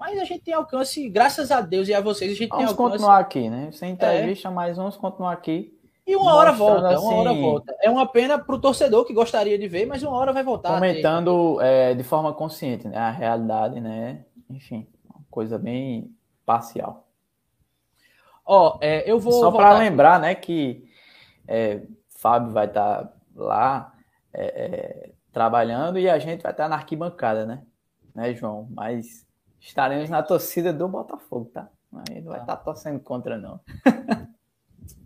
mas a gente tem alcance, graças a Deus e a vocês, a gente vamos tem alcance. continuar aqui, né? Sem entrevista, é. mas vamos continuar aqui. E uma hora volta, assim, uma hora volta. É uma pena para o torcedor que gostaria de ver, mas uma hora vai voltar. Comentando é, de forma consciente, né? A realidade, né? Enfim, uma coisa bem parcial. Ó, é, eu vou. Só para lembrar, né, que é, Fábio vai estar tá lá é, é, trabalhando e a gente vai estar tá na arquibancada, né? Né, João? Mas estaremos na torcida do Botafogo, tá? Aí não vai estar tá torcendo contra, não.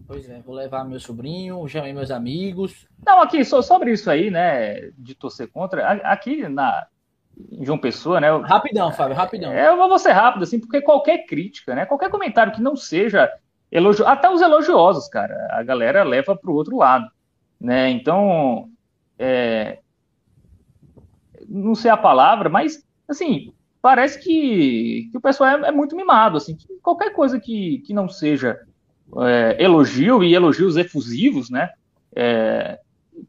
Pois é, vou levar meu sobrinho, chamei meus amigos. Não, aqui, só sobre isso aí, né, de torcer contra, aqui na, João Pessoa, né? Rapidão, Fábio, rapidão. É, eu vou ser rápido, assim, porque qualquer crítica, né? Qualquer comentário que não seja elogio, até os elogiosos, cara, a galera leva para o outro lado, né? Então, é, não sei a palavra, mas assim parece que, que o pessoal é, é muito mimado, assim, qualquer coisa que, que não seja é, elogio e elogios efusivos, né? É,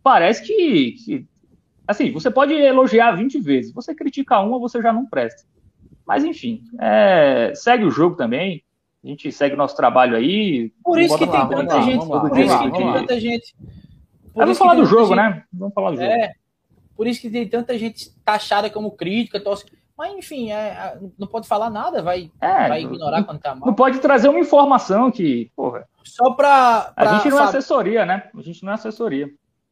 parece que, que Assim, você pode elogiar 20 vezes, você critica uma, você já não presta. Mas, enfim, é, segue o jogo também. A gente segue o nosso trabalho aí. Por isso que tem tanta gente. Por isso que tem tanta gente. Vamos falar do jogo, né? Vamos falar do jogo. É, por isso que tem tanta gente taxada como crítica. Mas, enfim, é, não pode falar nada, vai, é, vai ignorar quando tá mal. Não pode trazer uma informação que, porra. Só pra. pra a gente não é assessoria, né? A gente não é assessoria.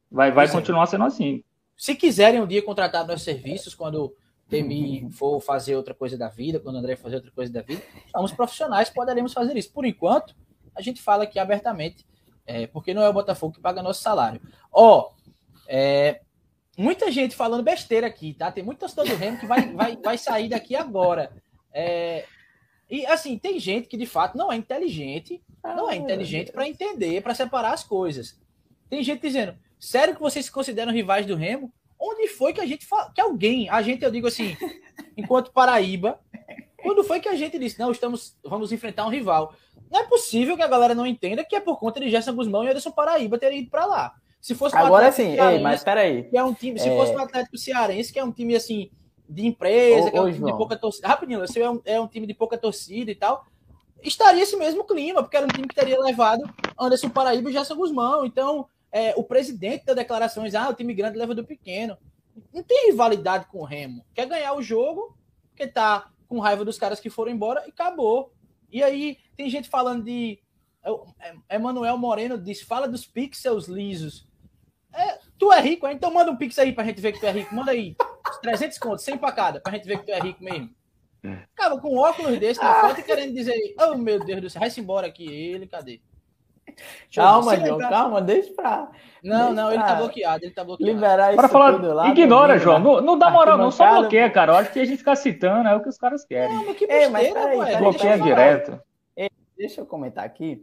Vai, vai é. continuar sendo assim. Se quiserem um dia contratar nossos serviços, quando o Temi for fazer outra coisa da vida, quando o André fazer outra coisa da vida, somos profissionais, poderemos fazer isso. Por enquanto, a gente fala aqui abertamente, é, porque não é o Botafogo que paga nosso salário. Ó, é, muita gente falando besteira aqui, tá? Tem muito torcedor do Remo que vai, vai, vai sair daqui agora. É, e assim, tem gente que de fato não é inteligente, não é inteligente para entender, para separar as coisas. Tem gente dizendo, Sério que vocês se consideram rivais do Remo? Onde foi que a gente que alguém, a gente eu digo assim, enquanto Paraíba, quando foi que a gente disse, não, estamos, vamos enfrentar um rival? Não é possível que a galera não entenda que é por conta de Gerson Guzmão e Anderson Paraíba terem ido para lá. Se fosse Agora sim, ei, mas peraí. Que é um time, se é... fosse o Atlético Cearense, que é um time assim, de empresa, ô, que é um time João. de pouca torcida. Rapidinho, se é um, é um time de pouca torcida e tal, estaria esse mesmo clima, porque era um time que teria levado Anderson Paraíba e Gerson Guzmão. Então, é, o presidente da declarações, ah, o time grande leva do pequeno. Não tem rivalidade com o Remo. Quer ganhar o jogo, porque tá com raiva dos caras que foram embora e acabou. E aí tem gente falando de. É, Emanuel Moreno diz: fala dos pixels lisos. É, tu é rico, então manda um pix aí pra gente ver que tu é rico. Manda aí. 300 contos, sem facada, pra gente ver que tu é rico mesmo. Cara, com óculos desse na foto e querendo dizer: Oh meu Deus do céu, vai-se embora aqui. Ele, cadê? Calma, João, calma, deixa pra. Não, deixa não, pra ele tá bloqueado, ele tá bloqueado. Liberar isso falar, lá, ignora, João. Não, não dá moral, não, só bloqueia, cara. Eu acho que a gente ficar citando é o que os caras querem. Não, mas que besteira, Ei, mas peraí, Bloqueia direto. Ei, deixa eu comentar aqui.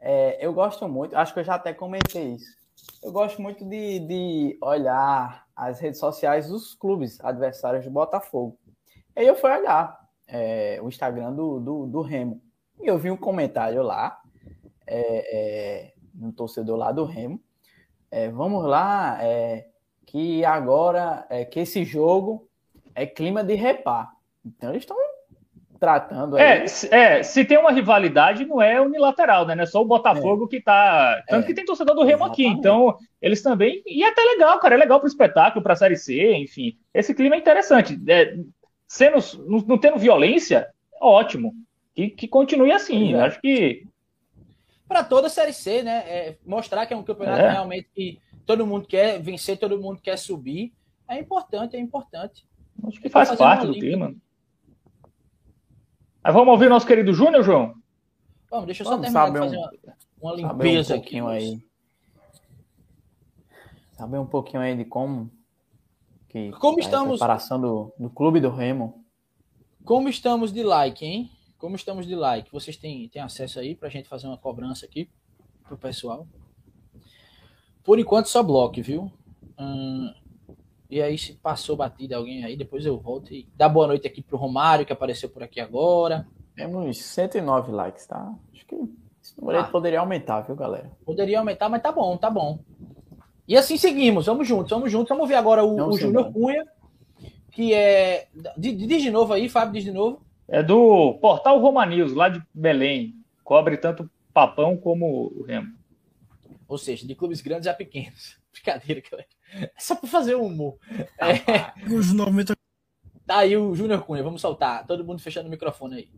É, eu gosto muito, acho que eu já até comentei isso. Eu gosto muito de, de olhar as redes sociais dos clubes adversários do Botafogo. Aí eu fui olhar é, o Instagram do, do, do, Remo. E eu vi um comentário lá, é, é, um torcedor lá do Remo. É, vamos lá, é, que agora, é, que esse jogo é clima de repar. Então eles estão tratando é, aí. É, é, se tem uma rivalidade, não é unilateral, né? Não é só o Botafogo é. que tá. Tanto é. que tem torcedor do Remo Exatamente. aqui, então eles também. E é até legal, cara, é legal pro espetáculo, pra Série C, enfim. Esse clima é interessante. É, sendo, não, não, tendo violência, ótimo. Que, que continue assim. É. Acho que. Para toda a Série C, né? É mostrar que é um campeonato realmente que todo mundo quer vencer, todo mundo quer subir. É importante, é importante. Acho que faz parte do clima. Mas vamos ouvir nosso querido Júnior, João? Vamos, deixa eu só terminar de fazer uma, uma limpeza um aqui. Aí. Saber um pouquinho aí de como que como estamos a preparação do, do clube do Remo. Como estamos de like, hein? Como estamos de like? Vocês têm, têm acesso aí para a gente fazer uma cobrança aqui pro pessoal? Por enquanto só bloco, viu? Hum, e aí, se passou batida alguém aí, depois eu volto e dá boa noite aqui pro Romário, que apareceu por aqui agora. Temos 109 likes, tá? Acho que esse número ah. poderia aumentar, viu, galera? Poderia aumentar, mas tá bom, tá bom. E assim seguimos, vamos juntos, vamos juntos. Vamos ver agora o, o Júnior Cunha, que é. Diz de novo aí, Fábio, diz de novo. É do Portal Roma News, lá de Belém. Cobre tanto Papão como o Remo. Ou seja, de clubes grandes a pequenos. [laughs] Brincadeira, galera. É só para fazer um humor. É... Os 90... Tá aí o Júnior Cunha, vamos soltar. Todo mundo fechando o microfone aí.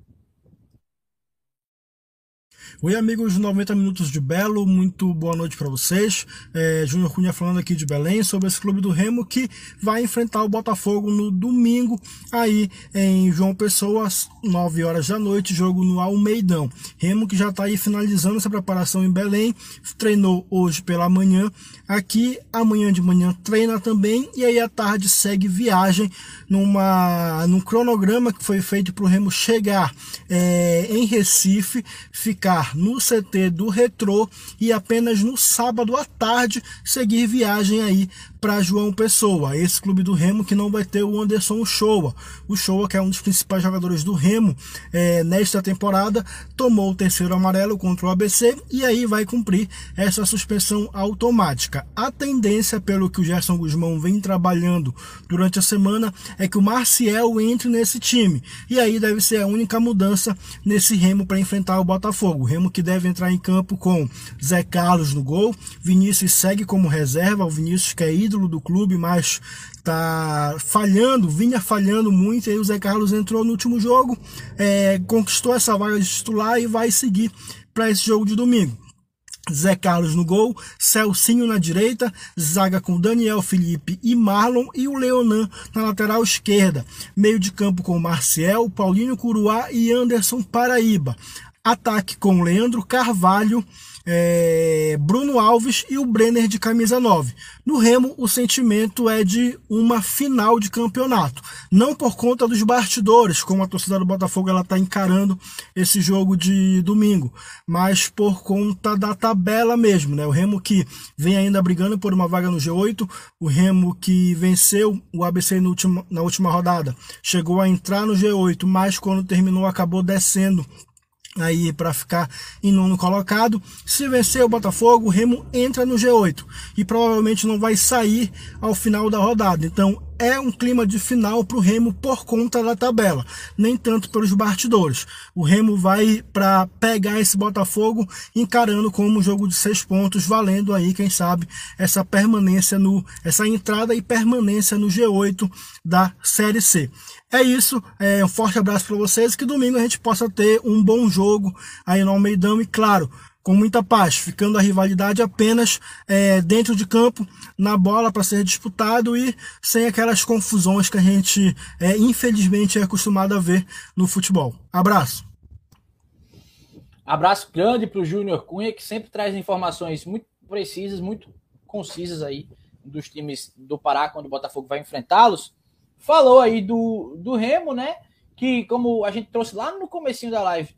Oi, amigos 90 Minutos de Belo, muito boa noite para vocês. É, Júnior Cunha falando aqui de Belém sobre esse clube do Remo que vai enfrentar o Botafogo no domingo, aí em João Pessoa, às 9 horas da noite, jogo no Almeidão. Remo que já está aí finalizando essa preparação em Belém, treinou hoje pela manhã aqui, amanhã de manhã treina também, e aí à tarde segue viagem numa, num cronograma que foi feito para o Remo chegar é, em Recife, ficar no CT do Retrô e apenas no sábado à tarde seguir viagem aí para João Pessoa, esse clube do Remo que não vai ter o Anderson Showa. O Showa, que é um dos principais jogadores do Remo é, nesta temporada, tomou o terceiro amarelo contra o ABC e aí vai cumprir essa suspensão automática. A tendência, pelo que o Gerson Guzmão vem trabalhando durante a semana, é que o Marcial entre nesse time. E aí deve ser a única mudança nesse Remo para enfrentar o Botafogo. O Remo que deve entrar em campo com Zé Carlos no gol, Vinícius segue como reserva, o Vinícius que é ídolo do clube, mas tá falhando, vinha falhando muito. Aí o Zé Carlos entrou no último jogo, é, conquistou essa vaga de titular e vai seguir para esse jogo de domingo. Zé Carlos no gol, Celcinho na direita, zaga com Daniel Felipe e Marlon e o Leonan na lateral esquerda. Meio de campo com Marcial, Paulinho Curuá e Anderson Paraíba. Ataque com Leandro Carvalho, é, Bruno Alves e o Brenner de camisa 9. No Remo, o sentimento é de uma final de campeonato. Não por conta dos bastidores, como a torcida do Botafogo está encarando esse jogo de domingo, mas por conta da tabela mesmo. Né? O Remo que vem ainda brigando por uma vaga no G8, o Remo que venceu o ABC último, na última rodada, chegou a entrar no G8, mas quando terminou acabou descendo aí para ficar em nono colocado. Se vencer o Botafogo, o Remo entra no G8 e provavelmente não vai sair ao final da rodada. Então é um clima de final para o Remo por conta da tabela, nem tanto pelos bastidores. O Remo vai para pegar esse Botafogo encarando como um jogo de seis pontos, valendo aí, quem sabe, essa permanência no, essa entrada e permanência no G8 da Série C. É isso, é, um forte abraço para vocês, que domingo a gente possa ter um bom jogo aí no Almeidão e claro, com muita paz, ficando a rivalidade apenas é, dentro de campo, na bola para ser disputado e sem aquelas confusões que a gente é, infelizmente é acostumado a ver no futebol. Abraço. Abraço grande para o Júnior Cunha, que sempre traz informações muito precisas, muito concisas aí dos times do Pará quando o Botafogo vai enfrentá-los. Falou aí do, do Remo, né? Que como a gente trouxe lá no comecinho da live,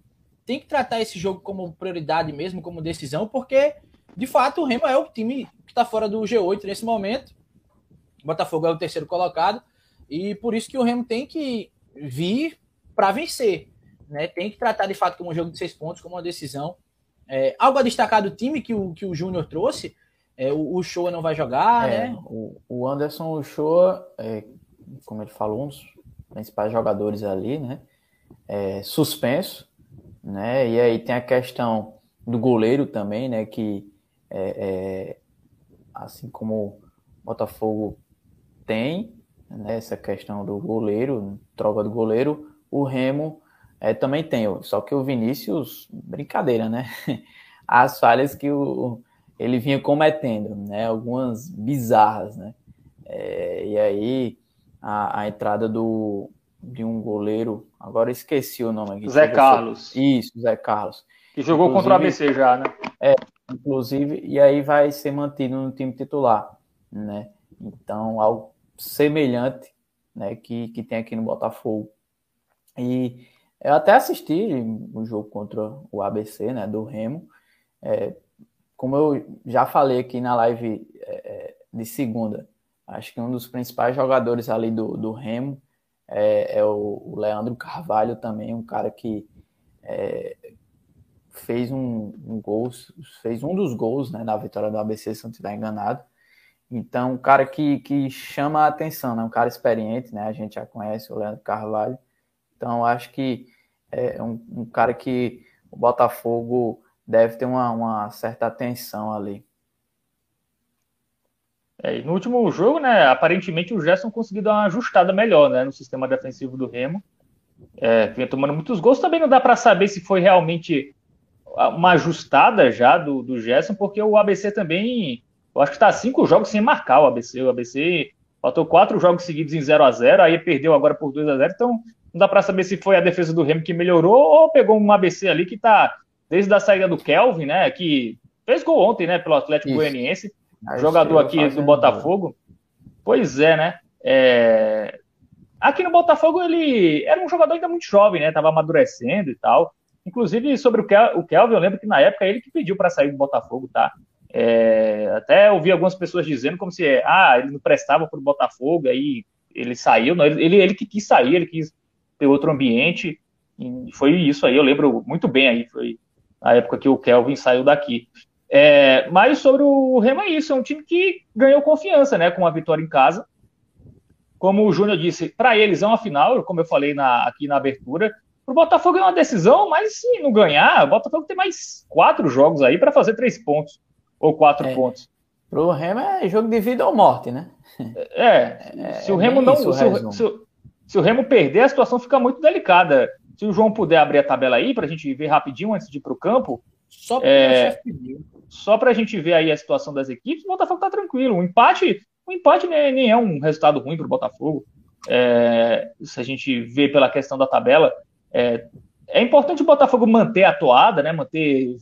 tem que tratar esse jogo como prioridade mesmo, como decisão, porque de fato o Remo é o time que está fora do G8 nesse momento. O Botafogo é o terceiro colocado e por isso que o Remo tem que vir para vencer, né? Tem que tratar de fato como um jogo de seis pontos, como uma decisão. É, algo a destacar do time que o, que o Júnior trouxe, é, o, o Show não vai jogar, é, né? O, o Anderson o Show, é, como ele falou, um dos principais jogadores ali, né? É, suspenso, né? E aí tem a questão do goleiro também, né? Que é, é, assim como o Botafogo tem né, essa questão do goleiro, troca do goleiro, o Remo é, também tem. Só que o Vinícius, brincadeira, né? [laughs] As falhas que o, ele vinha cometendo, né? Algumas bizarras, né? É, e aí a, a, entrada do, de um goleiro, agora esqueci o nome aqui. Zé Carlos. Isso, Zé Carlos. Que jogou inclusive, contra o ABC já, né? É, inclusive, e aí vai ser mantido no time titular, né? Então, algo semelhante, né, que, que tem aqui no Botafogo. E eu até assisti o jogo contra o ABC, né, do Remo. É, como eu já falei aqui na live é, é, de segunda, acho que um dos principais jogadores ali do, do Remo é, é o, o, Leandro Carvalho também, um cara que é, fez um, um, gol, fez um dos gols né, na vitória do ABC, se não estiver enganado. Então, um cara que, que chama a atenção, né? um cara experiente, né? a gente já conhece o Leandro Carvalho. Então, acho que é um, um cara que o Botafogo deve ter uma, uma certa atenção ali. É, no último jogo, né, aparentemente o Gerson conseguiu dar uma ajustada melhor né, no sistema defensivo do Remo. É, vinha tomando muitos gols. Também não dá para saber se foi realmente uma ajustada já do, do Gerson, porque o ABC também, eu acho que está cinco jogos sem marcar o ABC. O ABC faltou quatro jogos seguidos em 0 a 0 aí perdeu agora por 2 a 0 Então não dá para saber se foi a defesa do Remo que melhorou ou pegou um ABC ali que está desde a saída do Kelvin, né? Que fez gol ontem, né? Pelo Atlético Isso. Goianiense, jogador aqui do Botafogo. Pois é, né? É... Aqui no Botafogo ele era um jogador ainda muito jovem, né? Tava amadurecendo e tal. Inclusive sobre o, Kel o Kelvin, eu lembro que na época ele que pediu para sair do Botafogo, tá? É... Até ouvi algumas pessoas dizendo como se ah, ele não prestava para o Botafogo, aí ele saiu, não, ele, ele que quis sair, ele quis ter outro ambiente. E foi isso aí, eu lembro muito bem aí, foi a época que o Kelvin saiu daqui. É, mas sobre o Remo é isso, é um time que ganhou confiança, né, com a vitória em casa. Como o Júnior disse, para eles é uma final, como eu falei na, aqui na abertura. Para o Botafogo é uma decisão, mas se não ganhar, o Botafogo tem mais quatro jogos aí para fazer três pontos ou quatro é. pontos. Para o Remo é jogo de vida ou morte, né? É, é se o Remo não. Se o, se, se o Remo perder, a situação fica muito delicada. Se o João puder abrir a tabela aí, para a gente ver rapidinho antes de ir para o campo. Só para é, só a gente ver aí a situação das equipes, o Botafogo está tranquilo. O empate, o empate nem, nem é um resultado ruim para o Botafogo. É, se a gente vê pela questão da tabela, é, é importante o Botafogo manter a toada, né? Manter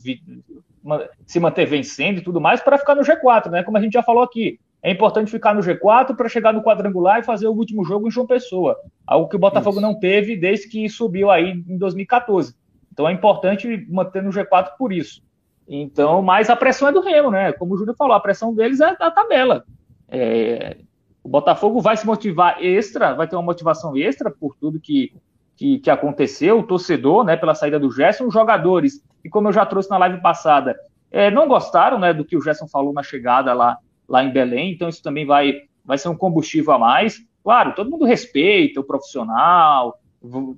se manter vencendo e tudo mais para ficar no G4, né? Como a gente já falou aqui. É importante ficar no G4 para chegar no quadrangular e fazer o último jogo em João Pessoa. Algo que o Botafogo Isso. não teve desde que subiu aí em 2014. Então é importante manter no G4 por isso. Então, mas a pressão é do Remo, né? Como o Júlio falou, a pressão deles é da tabela. É, o Botafogo vai se motivar extra, vai ter uma motivação extra por tudo que, que, que aconteceu, o torcedor, né, pela saída do Gerson, os jogadores, e como eu já trouxe na live passada, é, não gostaram né, do que o Gerson falou na chegada lá lá em Belém, então isso também vai, vai ser um combustível a mais. Claro, todo mundo respeita o profissional,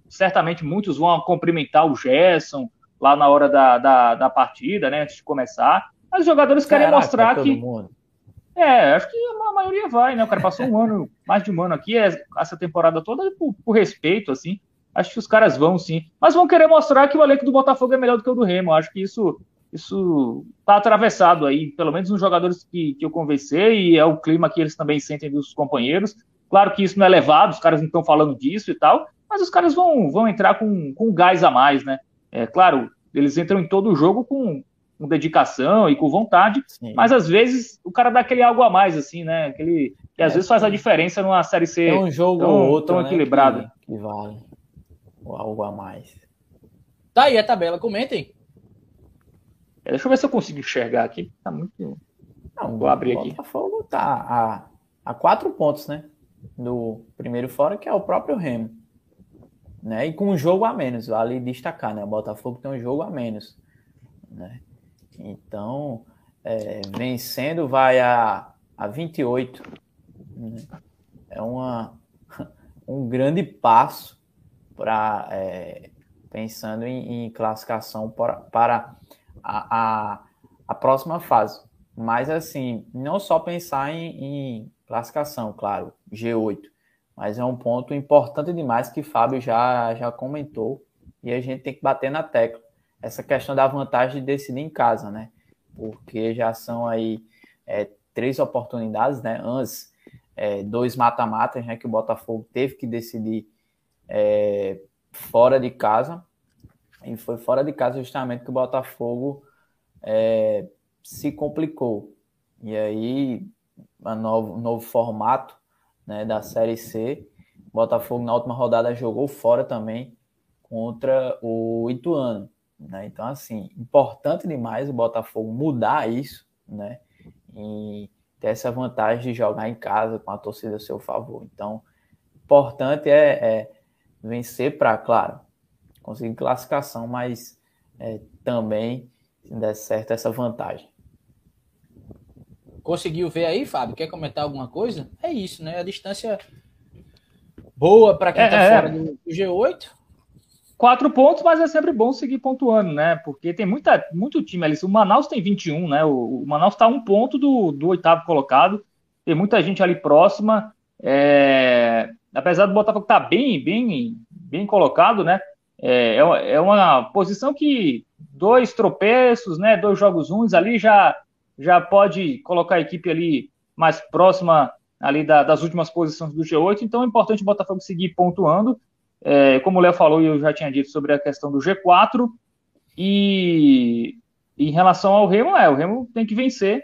certamente muitos vão cumprimentar o Gerson lá na hora da, da, da partida, né, antes de começar, mas os jogadores querem mostrar que. Mundo. É, acho que a maioria vai, né? O cara passou um ano, mais de um ano aqui, é, essa temporada toda, por, por respeito, assim. Acho que os caras vão sim. Mas vão querer mostrar que o elenco do Botafogo é melhor do que o do Remo. Acho que isso isso está atravessado aí, pelo menos nos jogadores que, que eu conversei, e é o clima que eles também sentem dos companheiros. Claro que isso não é levado, os caras não estão falando disso e tal, mas os caras vão, vão entrar com, com gás a mais, né? É claro, eles entram em todo o jogo com, com dedicação e com vontade, Sim. mas às vezes o cara dá aquele algo a mais, assim, né? Aquele, que às é, vezes faz a diferença numa série C é um jogo tão, outro, tão né, equilibrada. Que, que vale algo a mais. Tá aí a tabela, comentem. É, deixa eu ver se eu consigo enxergar aqui. Tá muito. Não, Vou abrir aqui. O Botafogo tá a, a quatro pontos, né? Do primeiro fora, que é o próprio Remo. Né? E com um jogo a menos, vale destacar, né? O Botafogo tem um jogo a menos. Né? Então, é, vencendo vai a, a 28. Né? É uma, [laughs] um grande passo para é, pensando em, em classificação para, para a, a, a, próxima fase. Mas assim, não só pensar em, em classificação, claro, G8, mas é um ponto importante demais que Fábio já, já comentou e a gente tem que bater na tecla. Essa questão da vantagem de decidir em casa, né? Porque já são aí é, três oportunidades, né? Antes, é, dois mata-matas, né? Que o Botafogo teve que decidir é, fora de casa. E foi fora de casa justamente que o Botafogo é, se complicou. E aí, um novo, novo formato né, da Série C. Botafogo na última rodada jogou fora também contra o Ituano. Né? Então, assim, importante demais o Botafogo mudar isso, né? E ter essa vantagem de jogar em casa com a torcida a seu favor. Então, importante é, é vencer para, claro, conseguir classificação, mas é, também, se der certo, essa vantagem. Conseguiu ver aí, Fábio? Quer comentar alguma coisa? É isso, né? A distância boa para quem está é, é, fora do G8. Quatro pontos, mas é sempre bom seguir pontuando, né? Porque tem muita, muito time ali. O Manaus tem 21, né? O, o Manaus está um ponto do, do oitavo colocado. Tem muita gente ali próxima. É, apesar do Botafogo estar tá bem, bem, bem colocado, né? É, é, é uma posição que dois tropeços, né? Dois jogos ruins ali já já pode colocar a equipe ali mais próxima ali da, das últimas posições do G8. Então é importante o Botafogo seguir pontuando. É, como o Léo falou e eu já tinha dito sobre a questão do G4. E em relação ao Remo, é, o Remo tem que vencer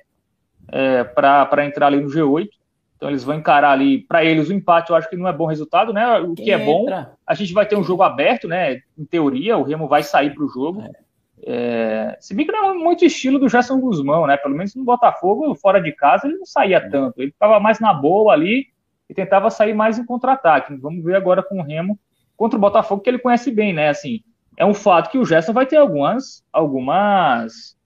é, para entrar ali no G8. Então eles vão encarar ali, para eles o empate eu acho que não é bom resultado, né? O que é bom, a gente vai ter um jogo aberto, né? Em teoria, o Remo vai sair para o jogo. É. É, se bem que não é muito estilo do Gerson Guzmão, né? Pelo menos no Botafogo, fora de casa, ele não saía é. tanto. Ele ficava mais na boa ali e tentava sair mais em contra-ataque. Vamos ver agora com o Remo contra o Botafogo, que ele conhece bem, né? Assim, é um fato que o Gerson vai ter algumas, algumas,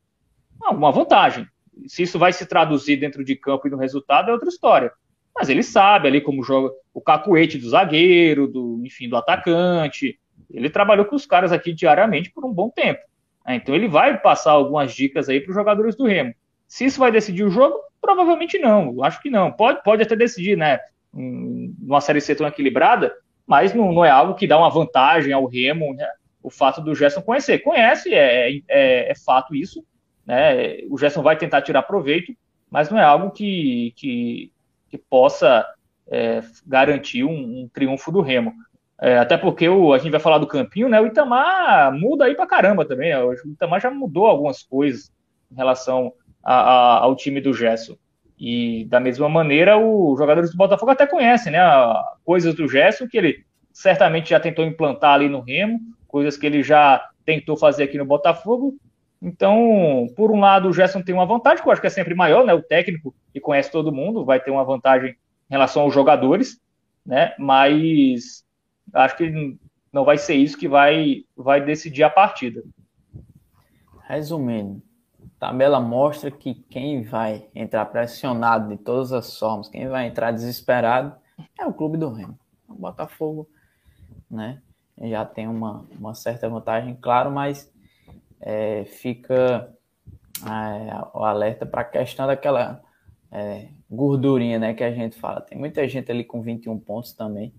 alguma vantagem. Se isso vai se traduzir dentro de campo e no resultado é outra história. Mas ele sabe ali como joga o cacuete do zagueiro, do, enfim, do atacante. Ele trabalhou com os caras aqui diariamente por um bom tempo. Né? Então ele vai passar algumas dicas aí para os jogadores do Remo. Se isso vai decidir o jogo, provavelmente não. Acho que não. Pode, pode até decidir, né? Numa série C tão equilibrada, mas não, não é algo que dá uma vantagem ao Remo, né? o fato do Gerson conhecer. Conhece, é, é, é fato isso. Né? O Gerson vai tentar tirar proveito, mas não é algo que, que, que possa é, garantir um, um, triunfo do Remo. É, até porque o, a gente vai falar do Campinho, né? O Itamar muda aí pra caramba também. Né? O Itamar já mudou algumas coisas em relação a, a, ao time do Gerson. E da mesma maneira, os jogadores do Botafogo até conhecem, né? Coisas do Gerson que ele certamente já tentou implantar ali no Remo, coisas que ele já tentou fazer aqui no Botafogo. Então, por um lado, o Gerson tem uma vantagem, que eu acho que é sempre maior, né? O técnico que conhece todo mundo vai ter uma vantagem em relação aos jogadores, né? Mas acho que não vai ser isso que vai, vai decidir a partida. Resumindo, a tabela mostra que quem vai entrar pressionado de todas as formas, quem vai entrar desesperado, é o clube do Remo. O Botafogo, né? Já tem uma, uma certa vantagem, claro, mas é, fica é, o alerta para a questão daquela é, gordurinha né, que a gente fala. Tem muita gente ali com 21 pontos também.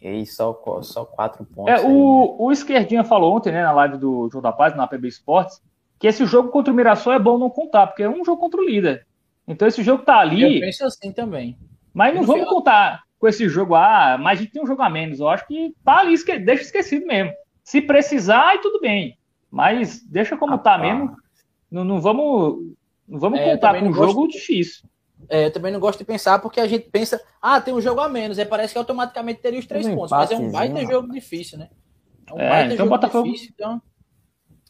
E aí só, só quatro pontos. É, o, né? o Esquerdinha falou ontem, né, na live do Jogo da Paz, na APB Esportes, que esse jogo contra o Mirassol é bom não contar, porque é um jogo contra o líder. Então esse jogo tá ali. Eu penso assim também. Mas não vamos final... contar com esse jogo, ah, mas a gente tem um jogo a menos. Eu acho que tá ali, esque... deixa esquecido mesmo. Se precisar, aí tudo bem. Mas deixa como ah, tá mesmo. Não, não vamos, não vamos é, contar com um jogo gosto... difícil. É, eu também não gosto de pensar porque a gente pensa, ah, tem um jogo a menos, aí parece que automaticamente teria os três um pontos, mas é um baita jogo difícil, né? É um é, baita então jogo Botafogo... difícil, então...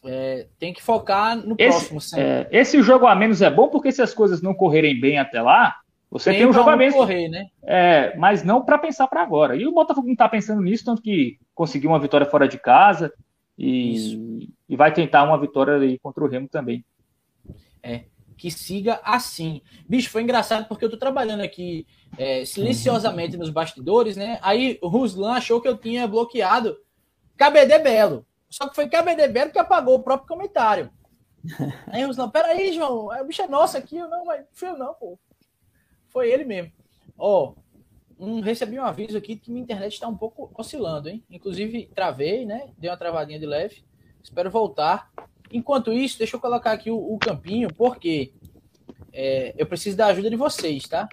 é, tem que focar no Esse, próximo sempre. é, esse jogo a menos é bom porque se as coisas não correrem bem até lá, você tem, um pra jogo a menos. correr, né? É, mas não para pensar para agora. E o Botafogo não está pensando nisso, tanto que conseguiu uma vitória fora de casa e, e vai tentar uma vitória aí contra o Remo também. Que siga assim. Bicho, foi engraçado porque eu tô trabalhando aqui é, silenciosamente nos bastidores, né? Aí o Ruslan achou que eu tinha bloqueado KBD Belo. Só que foi KBD Belo que apagou o próprio comentário. [laughs] Aí o Ruslan, peraí, João, o bicho é nosso aqui, eu não, mas fui eu não, pô. Foi ele mesmo. Ó, um, recebi um aviso aqui que minha internet está um pouco oscilando, hein? Inclusive, travei, né? Dei uma travadinha de leve. Espero voltar. Enquanto isso, deixa eu colocar aqui o, o campinho, porque é, eu preciso da ajuda de vocês, tá?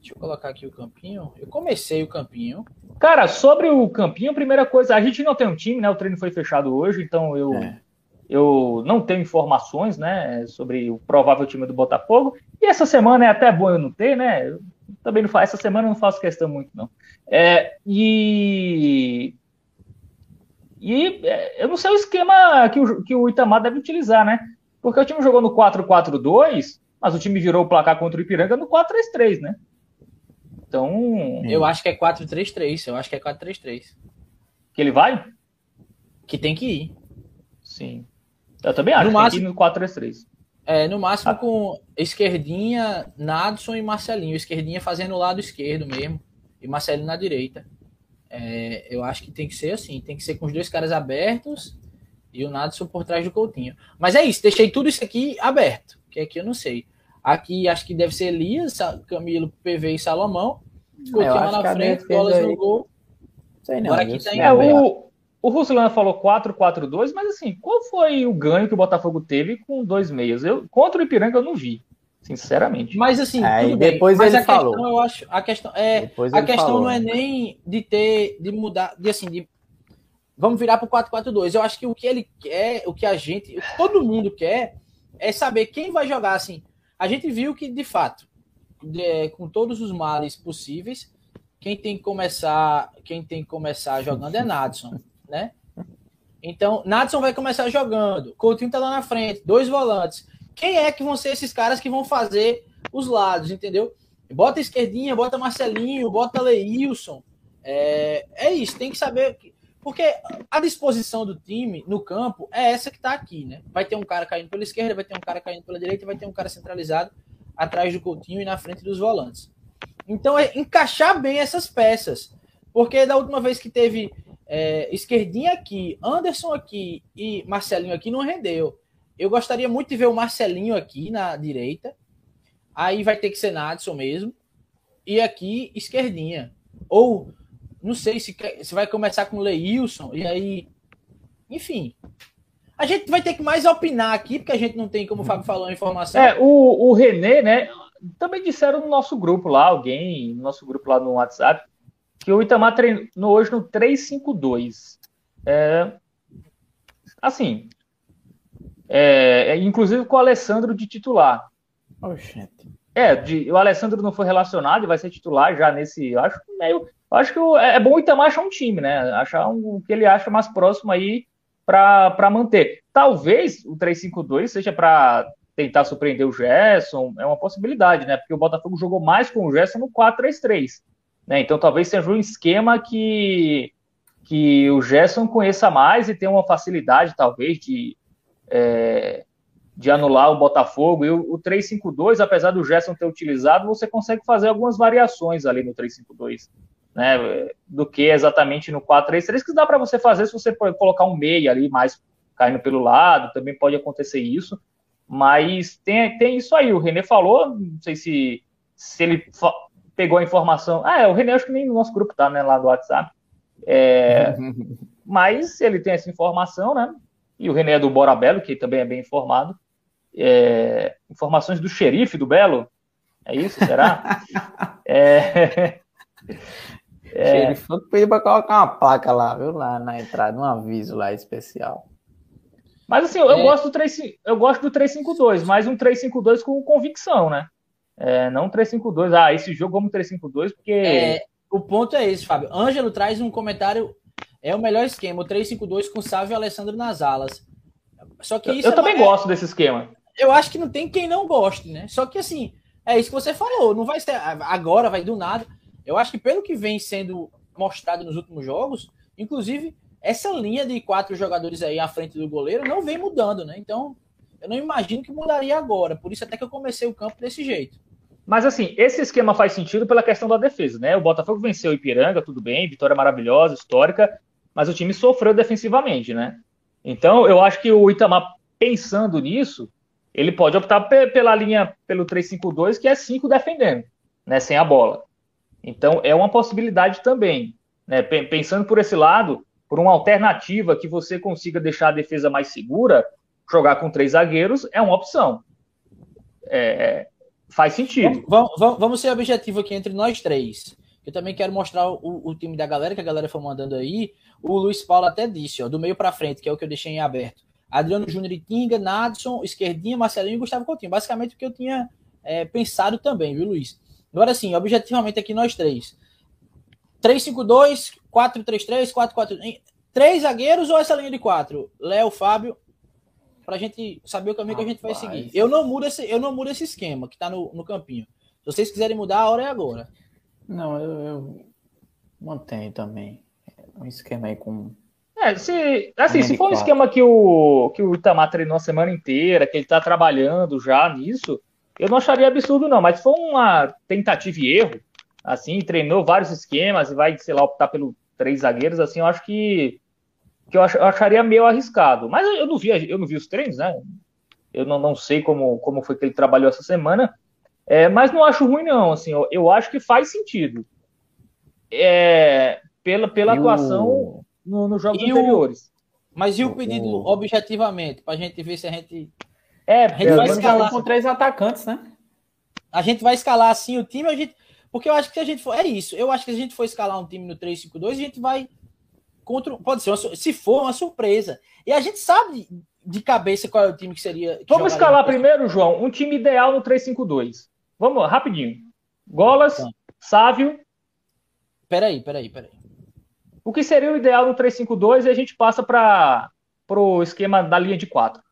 Deixa eu colocar aqui o campinho. Eu comecei o campinho. Cara, sobre o campinho, a primeira coisa, a gente não tem um time, né? O treino foi fechado hoje, então eu, É. eu não tenho informações, né, sobre o provável time do Botafogo. E essa semana é até bom eu não ter, né? Eu também não faço, essa semana eu não faço questão muito, não. É, e e é, eu não sei o esquema que o, que o Itamar deve utilizar, né? Porque o time jogou no 4-4-2, mas o time virou o placar contra o Ipiranga no 4-3-3, né? Então, Eu acho que é 4-3-3. Eu acho que é 4-3-3. que ele vai? Que tem que ir. Sim. Eu também acho, No tem máximo- que ir no 4-3-3. É, no máximo Ah. com esquerdinha, Nadson e Marcelinho. Esquerdinha fazendo o lado esquerdo mesmo. E Marcelinho na direita. É, eu acho que tem que ser assim. Tem que ser com os dois caras abertos e o Nadson por trás do Coutinho. Mas é isso. Deixei tudo isso aqui aberto. Que aqui eu não sei. Aqui acho que deve ser Elias, Camilo, PV e Salomão. Coutinho lá na frente, bolas no gol. Sei não. Agora aqui tá em É, o, o Ruslan falou 4-4-2, mas assim, qual foi o ganho que o Botafogo teve com dois meias? Eu, contra o Ipiranga eu não vi, sinceramente. Mas assim, Aí tudo bem. depois Mas ele a questão, falou. eu acho, a questão é Depois a ele questão falou, não é né? nem de ter, de mudar, de assim, de vamos virar para o 4-4-2. Eu acho que o que ele quer, o que a gente, o que todo mundo quer, é saber quem vai jogar assim. A gente viu que, de fato, de- com todos os males possíveis, quem tem que começar, quem tem que começar jogando é Nadson, né? Então, Nadson vai começar jogando. Coutinho tá lá na frente, dois volantes. Quem é que vão ser esses caras que vão fazer os lados, entendeu? Bota esquerdinha, bota Marcelinho, bota Leilson. É, é isso, tem que saber. que- Porque a disposição do time no campo é essa que tá aqui, né? Vai ter um cara caindo pela esquerda, vai ter um cara caindo pela direita, vai ter um cara centralizado atrás do Coutinho e na frente dos volantes. Então é encaixar bem essas peças. Porque da última vez que teve é, esquerdinha aqui, Anderson aqui e Marcelinho aqui não rendeu. Eu gostaria muito de ver o Marcelinho aqui na direita. Aí vai ter que ser Nadson mesmo. E aqui, esquerdinha. Ou, não sei se, quer- se vai começar com o Leilson. E aí. Enfim. A gente vai ter que mais opinar aqui, porque a gente não tem, como o Fábio falou, informação. É, o, o René, né? Também disseram no nosso grupo lá, alguém, no nosso grupo lá no WhatsApp, que o Itamar treinou hoje no 3-5-2. É, assim, é, é, inclusive com o Alessandro de titular. Oxente. É, de- o Alessandro não foi relacionado e vai ser titular já nesse. Eu acho que meio. acho que é é bom o Itamar achar um time, né? Achar um, o que ele acha mais próximo aí para manter. Talvez o 3-5-2 seja para tentar surpreender o Gerson, é uma possibilidade, né? Porque o Botafogo jogou mais com o Gerson no 4-3-3. Né? Então talvez seja um esquema que, que o Gerson conheça mais e tenha uma facilidade, talvez, de. É, de anular o Botafogo. E o, o 3-5-2, apesar do Gerson ter utilizado, você consegue fazer algumas variações ali no 3-5-2, né? Do que exatamente no 4-3-3, que dá para você fazer se você colocar um meia ali mais caindo pelo lado, também pode acontecer isso. Mas tem, tem isso aí, o René falou, não sei se, se ele pegou a informação. Ah, é, o René acho que nem no nosso grupo tá, né, lá do WhatsApp. É, [laughs] mas ele tem essa informação, né? E o René é do Bora Belo, que também é bem informado. É, informações do xerife do Belo. É isso, será? [laughs] é, É. Ele foi pediu pra colocar uma placa lá, viu? Lá na entrada, um aviso lá especial. mas assim, eu, É. gosto do 3, eu gosto do 352, mas um 352 com convicção, né? É, não um 352, ah, esse jogo vamos 352 porque É, o ponto é esse, Fábio. Ângelo traz um comentário é o melhor esquema, o 3-5-2 com Sávio e Alessandro nas alas. Só que isso Eu, é também gosto desse esquema. Eu acho que não tem quem não goste, né? Só que assim, é isso que você falou, não vai ser agora, vai do nada. Eu acho que pelo que vem sendo mostrado nos últimos jogos, inclusive essa linha de quatro jogadores aí à frente do goleiro não vem mudando, né? Então, eu não imagino que mudaria agora. Por isso até que eu comecei o campo desse jeito. Mas assim, esse esquema faz sentido pela questão da defesa, né? O Botafogo venceu o Ipiranga, tudo bem, vitória maravilhosa, histórica, mas o time sofreu defensivamente, né? Então, eu acho que o Itamar, pensando nisso, ele pode optar pela linha, pelo 3-5-2, que é 5 defendendo, né? Sem a bola. Então, é uma possibilidade também. Né? Pensando por esse lado, por uma alternativa que você consiga deixar a defesa mais segura, jogar com três zagueiros é uma opção. É, faz sentido. Vamos, vamos, vamos, ser objetivo aqui entre nós três. Eu também quero mostrar o, o, time da galera, que a galera foi mandando aí. O Luiz Paulo até disse, ó, do meio para frente, que é o que eu deixei em aberto. Adriano Júnior e Tinga, Nadson, Esquerdinha, Marcelinho e Gustavo Coutinho. Basicamente o que eu tinha é, pensado também, viu, Luiz? Agora sim, objetivamente aqui nós três. 3-5-2, 4-3-3, 4-4. Três zagueiros ou essa linha de quatro? Léo, Fábio, para a gente saber o caminho Rapaz. que a gente vai seguir. Eu não mudo esse, eu não mudo esse esquema que está no, no campinho. Se vocês quiserem mudar, a hora é agora. Não, eu, eu mantenho também um esquema aí com. É, se, assim, se for um esquema que o, que o Itamar treinou a semana inteira, que ele está trabalhando já nisso, eu não acharia absurdo, não. Mas se for uma tentativa e erro, assim, treinou vários esquemas e vai, sei lá, optar pelo três zagueiros, assim, eu acho que, que eu, ach, eu acharia meio arriscado. Mas eu não vi, eu não vi os treinos, né? Eu não, não sei como, como foi que ele trabalhou essa semana. É, mas não acho ruim, não. Assim, eu, eu acho que faz sentido. É, pela, pela atuação nos no jogos anteriores. O, mas e o pedido o... objetivamente? Para a gente ver se a gente é, a gente vai escalar com três atacantes, né? A gente vai escalar assim o time, a gente. Porque eu acho que se a gente for. É isso. Eu acho que se a gente for escalar um time no 3-5-2, a gente vai. Contra, pode ser, uma, se for, uma surpresa. E a gente sabe de cabeça qual é o time que seria. Que Vamos escalar primeiro, João, um time ideal no 3-5-2. Vamos lá, rapidinho. Golas, então. Sávio. Peraí, peraí, peraí. O que seria o ideal no 3-5-2 e a gente passa para o esquema da linha de 4.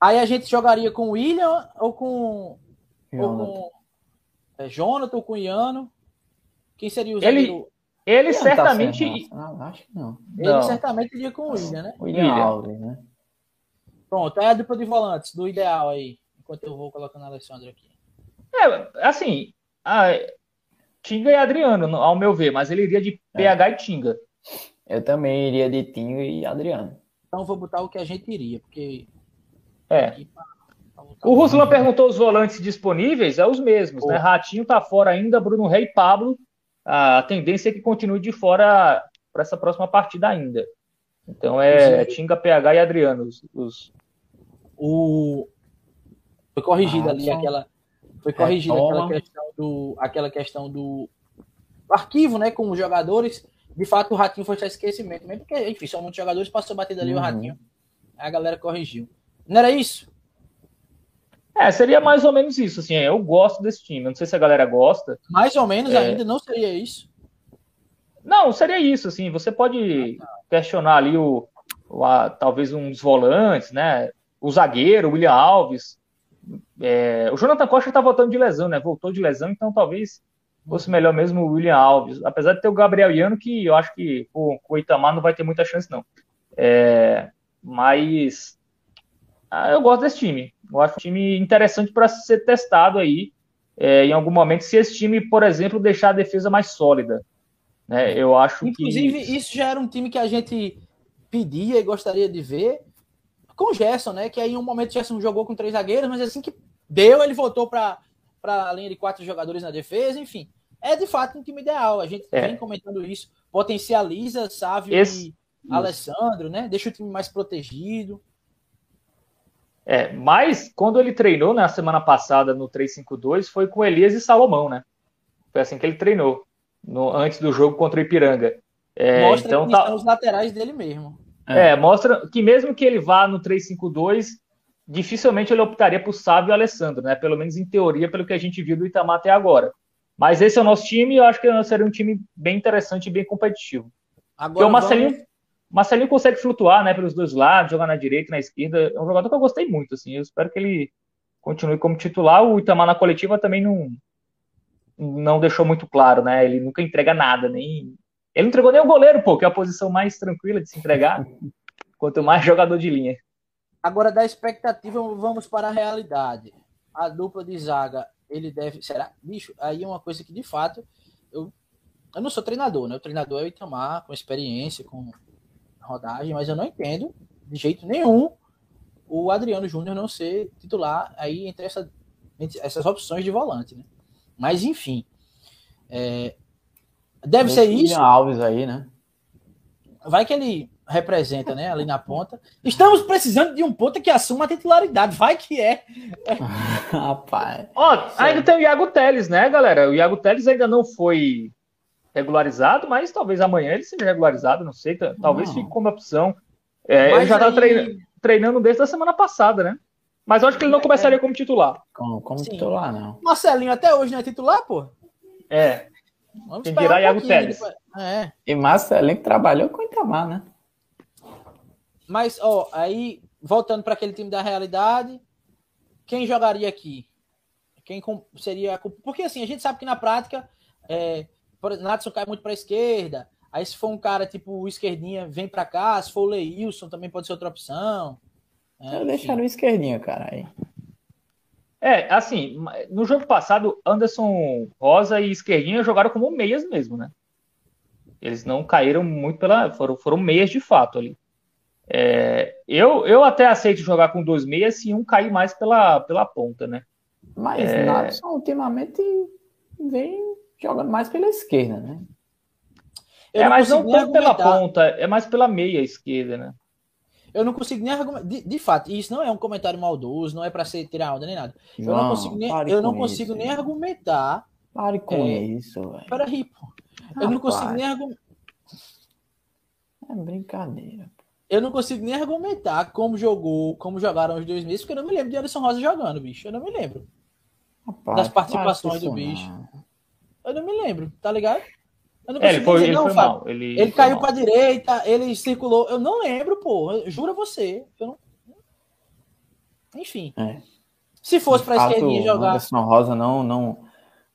Aí a gente jogaria com o William ou com. Jonathan. Ou com é, Jonathan ou com o Iano? Quem seria o Ele, ele tá certamente. Tá acho que não. Ele não. certamente iria com o William, né? William, William. Alves, né? Pronto, é a dupla de volantes, do ideal aí. Enquanto eu vou colocando a Alessandro aqui. É, assim. A... Tinga e Adriano, ao meu ver, mas ele iria de PH é. e Tinga. Eu também iria de Tinga e Adriano. Então vou botar o que a gente iria, porque é. O Ruslan perguntou os volantes disponíveis, é os mesmos, né? Ratinho tá fora ainda, Bruno Rei e Pablo. A tendência é que continue de fora para essa próxima partida ainda. Então é, é Tinga, PH e Adriano. Os, os... O... Foi corrigida ah, ali aquela. Foi corrigida aquela questão do. Aquela questão do arquivo, né? Com os jogadores. De fato, o Ratinho foi só esquecimento, mesmo porque, enfim, são muitos jogadores, passou batida ali uhum. o Ratinho. Aí a galera corrigiu. Não era isso? É, seria mais ou menos isso, assim, eu gosto desse time, não sei se a galera gosta. Mais ou menos é... ainda não seria isso? Não, seria isso, assim, você pode questionar ali o, o a, talvez uns volantes, né, o zagueiro, o William Alves, é, o Jonathan Costa tá voltando de lesão, né, voltou de lesão, então talvez fosse melhor mesmo o William Alves, apesar de ter o Gabriel Iano, que eu acho que com o Itamar não vai ter muita chance, não. É, mas ah, eu gosto desse time. Eu acho um time interessante para ser testado aí é, em algum momento, se esse time, por exemplo, deixar a defesa mais sólida. Né? Eu acho Inclusive, que... isso já era um time que a gente pedia e gostaria de ver com o Gerson, né? Que aí em um momento o Gerson jogou com três zagueiros, mas assim que deu, ele voltou para a linha de quatro jogadores na defesa, enfim. É de fato um time ideal. A gente é. vem comentando isso. Potencializa Sávio Esse... e Alessandro, né? Deixa o time mais protegido. É, mas quando ele treinou na semana passada no 352 foi com Elias e Salomão, né? Foi assim que ele treinou no, antes do jogo contra o Ipiranga. É, mostra então, que tá... os laterais dele mesmo. É. é. mostra que mesmo que ele vá no 352, dificilmente ele optaria por Sábio e Alessandro, né? Pelo menos em teoria, pelo que a gente viu do Itamar até agora. Mas esse é o nosso time e eu acho que seria um time bem interessante e bem competitivo. Agora, o Marcelinho... Marcelinho consegue flutuar, né, pelos dois lados, jogar na direita e na esquerda. É um jogador que eu gostei muito, assim. Eu espero que ele continue como titular. O Itamar na coletiva também não, não deixou muito claro, né? Ele nunca entrega nada, nem. Ele não entregou nem o goleiro, pô, que é a posição mais tranquila de se entregar. quanto mais jogador de linha. Agora, da expectativa, vamos para a realidade. A dupla de zaga, ele deve. Será? Bicho, aí é uma coisa que de fato. Eu, eu não sou treinador, né? O treinador é o Itamar, com experiência, com rodagem, mas eu não entendo de jeito nenhum o Adriano Júnior não ser titular aí entre, essa, entre essas opções de volante, né? Mas enfim. É, deve ser isso. Alves aí, né? Vai que ele representa, né? Ali na ponta. Estamos precisando de um ponta que assuma a titularidade. Vai que é. [laughs] Rapaz. Ó, ainda tem o Iago Teles, né, galera? O Iago Teles ainda não foi regularizado, mas talvez amanhã ele seja regularizado, não sei. Talvez não. fique como opção. É, ele já estava aí... treinando, treinando desde a semana passada, né? Mas eu acho que ele não começaria como titular. Como, como titular, não. Marcelinho até hoje não é titular, pô? É. Vamos dirá um Iago Teles. É. E Marcelinho trabalhou com o Itamar, né? Mas, ó, aí, voltando para aquele time da realidade, quem jogaria aqui? Quem seria. Porque assim, a gente sabe que na prática, é, Natson cai muito para a esquerda. Aí, se for um cara tipo o esquerdinha, vem para cá. Se for o Leilson, também pode ser outra opção. É, Eu deixaria o esquerdinha, cara. Aí. É, assim, no jogo passado, Anderson Rosa e Esquerdinha jogaram como meias mesmo, né? Eles não caíram muito pela. Foram, foram meias de fato ali. É, eu, eu até aceito jogar com dois meias se um cair mais pela, pela ponta, né? Mas é... Natson ultimamente vem jogando mais pela esquerda, né? Eu é, mas não tanto pela ponta, é mais pela meia esquerda, né? Eu não consigo nem argumentar. De, de, fato, isso não é um comentário maldoso, não é para ser tirar onda nem nada. João, eu não consigo nem, eu não consigo isso, nem argumentar. Pare com é, isso, velho. Peraí, pô. Eu não consigo nem argumentar. É brincadeira. Eu não consigo nem argumentar como jogou, como jogaram os dois meses, porque eu não me lembro de Anderson Rosa jogando, bicho. Eu não me lembro. Rapaz, das participações do bicho. Eu não me lembro, tá ligado? Eu não é, ele foi, dizer, ele não, foi mal. Ele, ele caiu para direita, ele circulou. Eu não lembro, pô. Jura você. Eu não... Enfim. É. Se fosse para a esquerdinha jogar. Anderson Rosa não, não,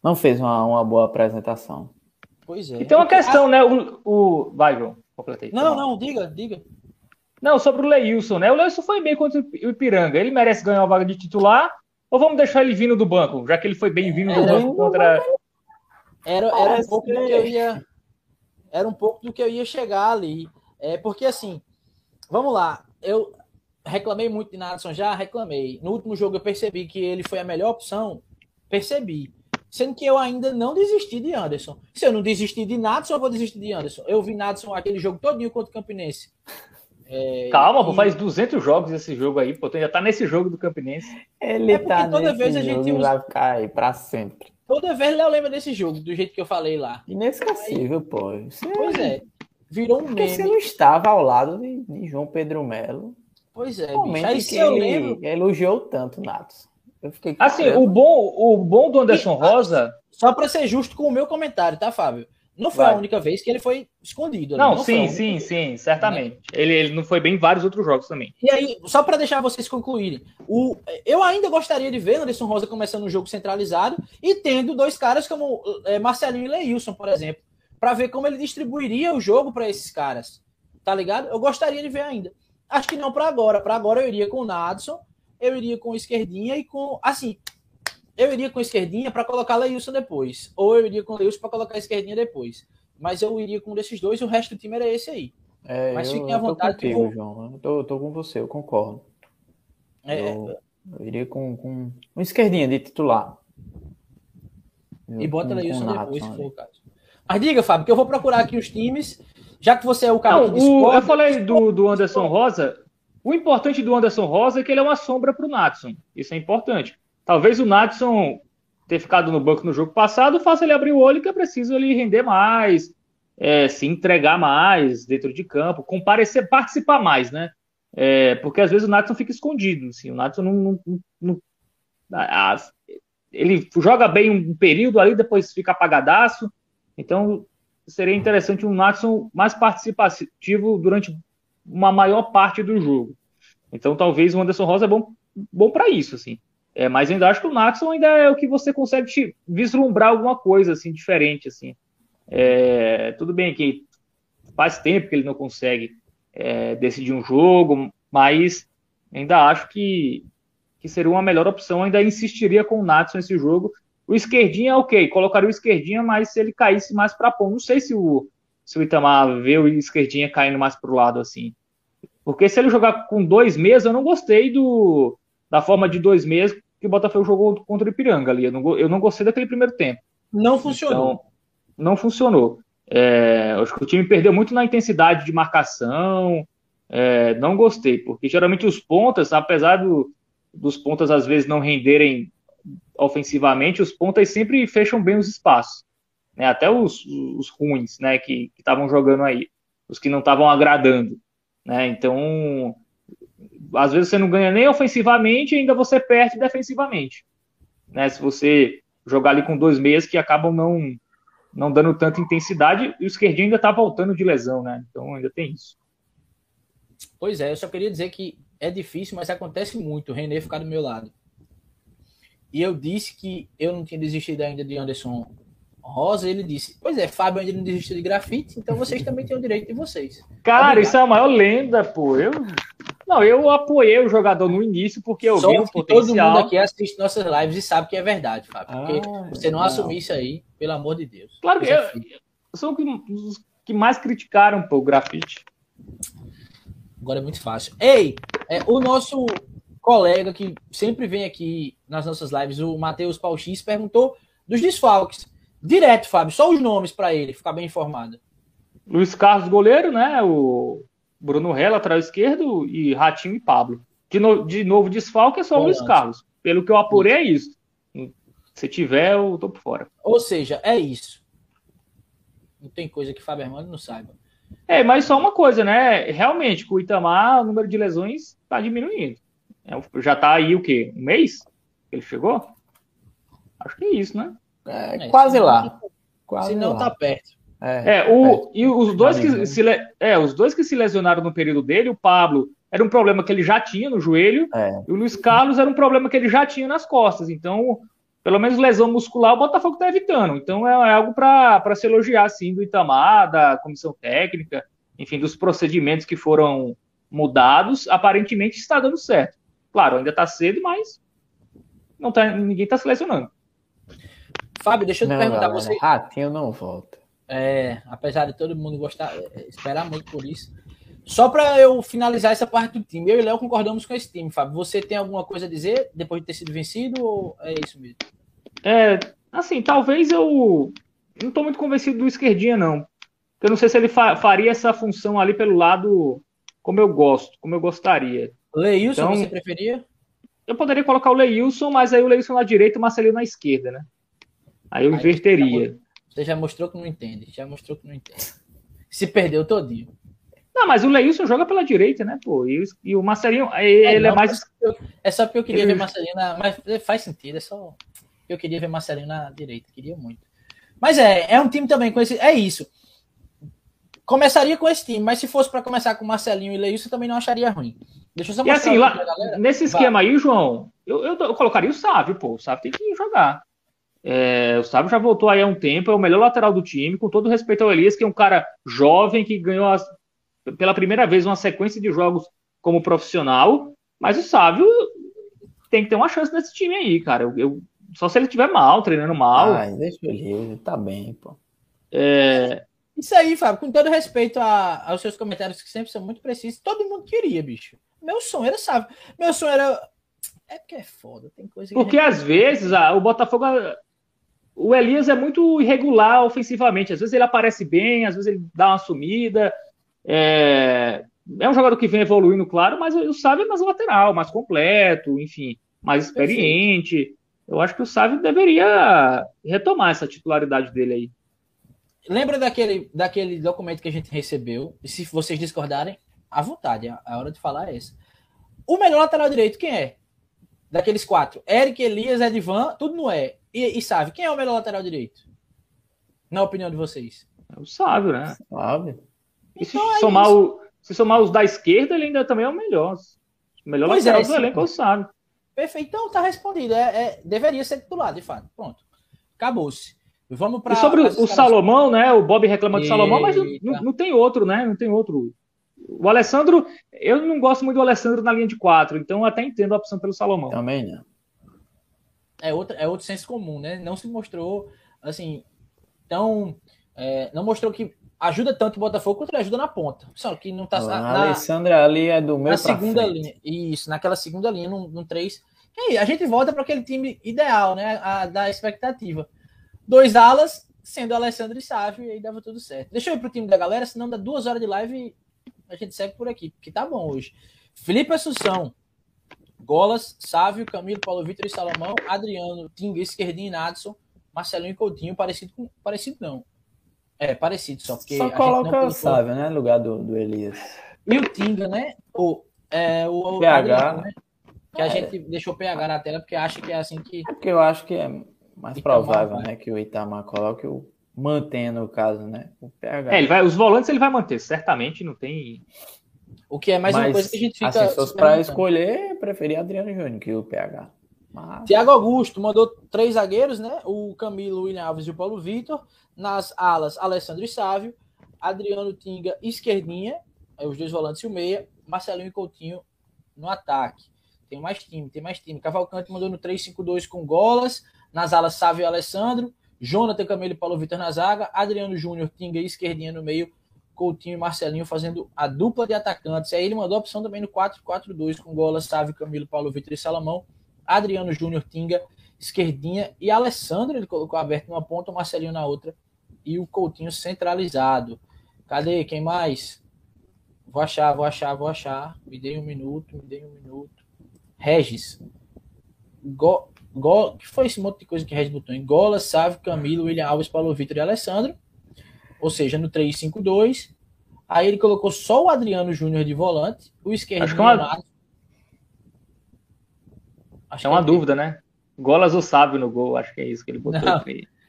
não fez uma, uma boa apresentação. Pois é. E tem uma questão, né? O, o... Vai, João. Completei. Não, não, diga, diga. Não, sobre o Leilson, né? O Leilson foi bem contra o Ipiranga. Ele merece ganhar uma vaga de titular ou vamos deixar ele vindo do banco, já que ele foi bem vindo do é, banco contra. Era, era um pouco do que eu ia. Era um pouco do que eu ia chegar ali. É, porque assim, vamos lá, eu reclamei muito de Nadson, já reclamei. No último jogo eu percebi que ele foi a melhor opção. Percebi. Sendo que eu ainda não desisti de Anderson. Se eu não desistir de Nadson, eu vou desistir de Anderson. Eu vi Nadson aquele jogo todinho contra o Campinense. É, Calma, e... pô, faz 200 jogos esse jogo aí, pô, já tá nesse jogo do Campinense. Ele é tá toda vez a gente usa... vai ficar aí pra sempre. Toda vez Léo lembra desse jogo, do jeito que eu falei lá. Inesquecível, aí... pô. Você... Pois é. Virou um meme. Você não estava ao lado de, de João Pedro Melo. Pois é, bicho. Aí se eu lembro. Elogiou tanto, Natos. Eu fiquei assim, o bom, o bom do Anderson e, Rosa. Só para ser justo com o meu comentário, tá, Fábio? Não foi Vai. a única vez que ele foi escondido. Não, não sim, sim, sim, certamente. Né? Ele, ele não foi bem em vários outros jogos também. E aí, só para deixar vocês concluírem, o, eu ainda gostaria de ver Anderson Rosa começando um jogo centralizado e tendo dois caras como é, Marcelinho e Leilson, por exemplo, para ver como ele distribuiria o jogo para esses caras. Tá ligado? Eu gostaria de ver ainda. Acho que não para agora. Para agora eu iria com o Nadson, eu iria com o Esquerdinha e com. Assim, eu iria com a esquerdinha para colocar Leilson depois. Ou eu iria com Leilson para colocar a esquerdinha depois. Mas eu iria com um desses dois e o resto do time era esse aí. É, Mas fiquem à vontade. Contigo, vou... João. Eu tô, eu tô com você, eu concordo. É, eu, eu, iria com, com uma esquerdinha de titular. e bota Leilson depois, se for o caso. Mas diga, Fábio, que eu vou procurar aqui os times. Já que você é o cara Não, o, Eu falei do, do Anderson Rosa. O importante do Anderson Rosa é que ele é uma sombra para o Natson. Isso é importante. Talvez o Natson ter ficado no banco no jogo passado faça ele abrir o olho que é preciso ele render mais, é, se entregar mais dentro de campo, comparecer, participar mais, né? É, porque às vezes o Natson fica escondido, assim, o Natson não, não, não ele joga bem um período ali, depois fica apagadaço, então seria interessante um Natson mais participativo durante uma maior parte do jogo. Então talvez o Anderson Rosa é bom, bom para isso, assim. É, mas ainda acho que o Natson ainda é o que você consegue vislumbrar alguma coisa assim diferente, assim. É, tudo bem que faz tempo que ele não consegue é, decidir um jogo, mas ainda acho que, que seria uma melhor opção. Ainda insistiria com o Natson nesse jogo. O esquerdinha, ok, colocaria o esquerdinha, mas se ele caísse mais para pão, não sei se o, se o Itamar vê o esquerdinha caindo mais para o lado assim. Porque se ele jogar com dois meses, eu não gostei do, da forma de dois meses que o Botafogo jogou contra o Ipiranga ali. Eu não, eu não gostei daquele primeiro tempo. Não funcionou. Então, não funcionou. É, acho que o time perdeu muito na intensidade de marcação. É, não gostei, porque geralmente os pontas, apesar do, dos pontas às vezes não renderem ofensivamente, os pontas sempre fecham bem os espaços. Né? Até os, os ruins né? que estavam jogando aí, os que não estavam agradando. Né? Então, às vezes você não ganha nem ofensivamente e ainda você perde defensivamente. Né? Se você jogar ali com dois meias que acabam não, não dando tanta intensidade, e o esquerdinho ainda está voltando de lesão, né? Então ainda tem isso. Pois é, eu só queria dizer que é difícil, mas acontece muito o René ficar do meu lado. E eu disse que eu não tinha desistido ainda de Anderson Rosa, ele disse: Pois é, Fábio ainda não desistiu de grafite, então vocês também têm o direito de vocês. Cara, Obrigado. isso é a maior lenda, pô. Eu. Não, eu apoiei o jogador no início porque eu Só vi o potencial. Todo mundo aqui assiste nossas lives e sabe que é verdade, Fábio. Porque ah, você não, não assumir isso aí, pelo amor de Deus. Claro que eu, eu sou os que mais criticaram pô, o grafite. Agora é muito fácil. Ei, é, o nosso colega que sempre vem aqui nas nossas lives, o Matheus Pauxis, perguntou dos desfalques. Direto, Fábio, só os nomes para ele ficar bem informado. Luiz Carlos, goleiro, né? O Bruno Ré, lateral esquerdo, e Ratinho e Pablo. De, no, de novo, desfalque é só o Luiz Carlos. Pelo que eu apurei, é isso. Se tiver, eu tô por fora. Ou seja, é isso. Não tem coisa que Fábio Armando não saiba. É, mas só uma coisa, né? Realmente, com o Itamar, o número de lesões tá diminuindo. É, já tá aí o quê? Um mês? Que ele chegou? Acho que é isso, né? É, é quase lá. Quase se não, lá. tá perto. É, é o, e os dois, que se, é, os dois que se lesionaram no período dele, o Pablo era um problema que ele já tinha no joelho, é. e o Luiz Carlos era um problema que ele já tinha nas costas. Então, pelo menos lesão muscular, o Botafogo está evitando. Então, é, é algo para se elogiar, assim, do Itamar, da comissão técnica, enfim, dos procedimentos que foram mudados. Aparentemente está dando certo. Claro, ainda está cedo, mas não tá, ninguém está se lesionando. Fábio, deixa eu te não, perguntar. Galera, você... Ratinho não volta. É, apesar de todo mundo gostar, é, esperar muito por isso. Só para eu finalizar essa parte do time, eu e Léo concordamos com esse time, Fábio. Você tem alguma coisa a dizer depois de ter sido vencido ou é isso mesmo? É, assim, talvez eu não estou muito convencido do esquerdinha, não. Eu não sei se ele fa faria essa função ali pelo lado como eu gosto, como eu gostaria. Leilson, então, você preferia? Eu poderia colocar o Leilson, mas aí o Leilson na direita e o Marcelinho na esquerda, né? Aí eu aí inverteria. Você já mostrou que não entende. Já mostrou que não entende. Se perdeu todinho. Não, mas o Leilson joga pela direita, né, pô? E, e o Marcelinho, ele é, não, é mais. É só porque eu queria ele... ver Marcelinho na. Mas faz sentido, é só. Eu queria ver Marcelinho na direita, queria muito. Mas é, é um time também com esse. É isso. Começaria com esse time, mas se fosse para começar com Marcelinho e Leilson, também não acharia ruim. Deixa eu só mostrar. E assim, lá, nesse esquema Vai. aí, João, eu, eu, eu, colocaria o Sávio, pô. O Sávio tem que jogar. É, o Sábio já voltou aí há um tempo, é o melhor lateral do time, com todo respeito ao Elias, que é um cara jovem que ganhou as, pela primeira vez uma sequência de jogos como profissional, mas o Sábio tem que ter uma chance nesse time aí, cara. Eu, eu só se ele estiver mal, treinando mal. Ah, deixa ele, tá bem, pô. É... Isso aí, Fábio, com todo respeito a, aos seus comentários que sempre são muito precisos, todo mundo queria, bicho. Meu sonho era, sabe? Meu sonho era. É porque é foda, tem coisa Porque às vezes a, o Botafogo o Elias é muito irregular ofensivamente. Às vezes ele aparece bem, às vezes ele dá uma sumida. É, é um jogador que vem evoluindo, claro, mas o Sávio é mais lateral, mais completo, enfim, mais experiente. Eu acho que o Sávio deveria retomar essa titularidade dele aí. Lembra daquele, daquele documento que a gente recebeu? E se vocês discordarem, à vontade, a hora de falar é essa. O melhor lateral direito, quem é? Daqueles quatro. Eric, Elias, Edvan, tudo não é. E, e sabe, quem é o melhor lateral direito? Na opinião de vocês? É o sábio, né? Sábio. E se, então é somar o, se somar os da esquerda, ele ainda também é o melhor. O melhor pois lateral é, do elenco é o sábio. Perfeito, então tá respondido. É, é, deveria ser titular, de fato. Pronto. Acabou-se. Vamos para. E sobre o, o Salomão, né? O Bob reclama do Salomão, mas não, não, não, tem outro, né? Não tem outro. O Alessandro, eu não gosto muito do Alessandro na linha de quatro, então eu até entendo a opção pelo Salomão. Também não. É outro, é outro senso comum, né? Não se mostrou, assim, tão. É, não mostrou que ajuda tanto o Botafogo quanto ele ajuda na ponta. Só que não tá. A na, Alessandra ali é do meu Na segunda frente. linha. Isso, naquela segunda linha, no, no 3. E aí, a gente volta para aquele time ideal, né? A, da expectativa. Dois alas, sendo Alessandro e Sávio, e aí dava tudo certo. Deixa eu ir pro time da galera, senão dá duas horas de live e a gente segue por aqui, porque tá bom hoje. Felipe Assunção, Golas, Sávio, Camilo, Paulo Vitor e Salomão, Adriano, Tinga, Esquerdinho e Nadson, Marcelinho e Coutinho, parecido com. Parecido não. É, parecido só, porque. Só coloca o Sávio, né? No lugar do, do Elias. E o Tinga, né? O, é, o, PH. Adriano, né? Que a é. gente deixou o PH na tela, porque acha que é assim que. É porque eu acho que é mais Itamar, provável, vai. né? Que o Itamar coloque o. Mantenha no caso, né? O PH. É, ele vai, os volantes ele vai manter, certamente, não tem. O que é mais Mas, uma coisa que a gente fica. Assim, se fosse para escolher, preferia Adriano Júnior que o PH. Mas... Tiago Augusto mandou três zagueiros, né? O Camilo, o William Alves e o Paulo Vitor. Nas alas, Alessandro e Sávio. Adriano Tinga, esquerdinha. Os dois volantes e o meia. Marcelinho e Coutinho no ataque. Tem mais time, tem mais time. Cavalcante mandou no 3-5-2 com Golas. Nas alas, Sávio e Alessandro. Jonathan Camilo e Paulo Vitor na zaga. Adriano Júnior, Tinga e esquerdinha no meio. Coutinho e Marcelinho fazendo a dupla de atacantes. Aí ele mandou a opção também no 4-4-2 com Gola, Sávio, Camilo, Paulo Vitor e Salamão. Adriano Júnior, Tinga, esquerdinha e Alessandro ele colocou aberto numa ponta, o Marcelinho na outra e o Coutinho centralizado. Cadê? Quem mais? Vou achar, vou achar, vou achar. Me dei um minuto, me dei um minuto. Regis. Go, go, que foi esse monte de coisa que Regis botou? Gola, Sávio, Camilo, William Alves, Paulo Vitor e Alessandro ou seja, no 3-5-2. Aí ele colocou só o Adriano Júnior de volante, o esquerdo. Acho que é uma, acho é uma é dúvida, né? Golas ou Sábio no gol, acho que é isso que ele botou. Não.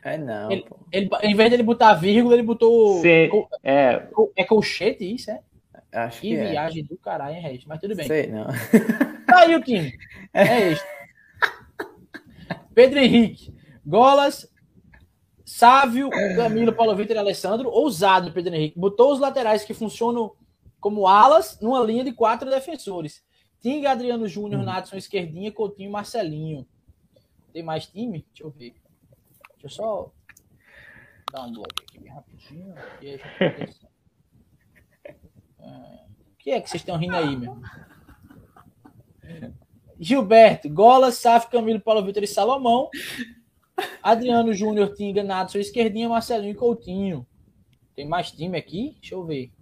É não. Ele, ele, em vez de ele botar vírgula, ele botou. Sim, é. é colchete, isso, é? Acho que, que é. viagem do caralho, hein, Regis? Mas tudo bem. Sei, não. [laughs] Tá aí o time. É isso. [laughs] Pedro Henrique. Golas, Sávio, Camilo, Paulo Vitor e Alessandro, ousado Pedro Henrique. Botou os laterais que funcionam como alas numa linha de quatro defensores. Tinga, Adriano Júnior, hum. Natson, esquerdinha, Coutinho, Marcelinho. Tem mais time? Deixa eu ver. Deixa eu só dar um bloco aqui bem rapidinho. O que é que vocês estão rindo aí, meu? Gilberto, Gola, Saf, Camilo, Paulo Vitor e Salomão. Adriano Júnior tinha enganado sua esquerdinha, Marcelinho e Coutinho. Tem mais time aqui? Deixa eu ver.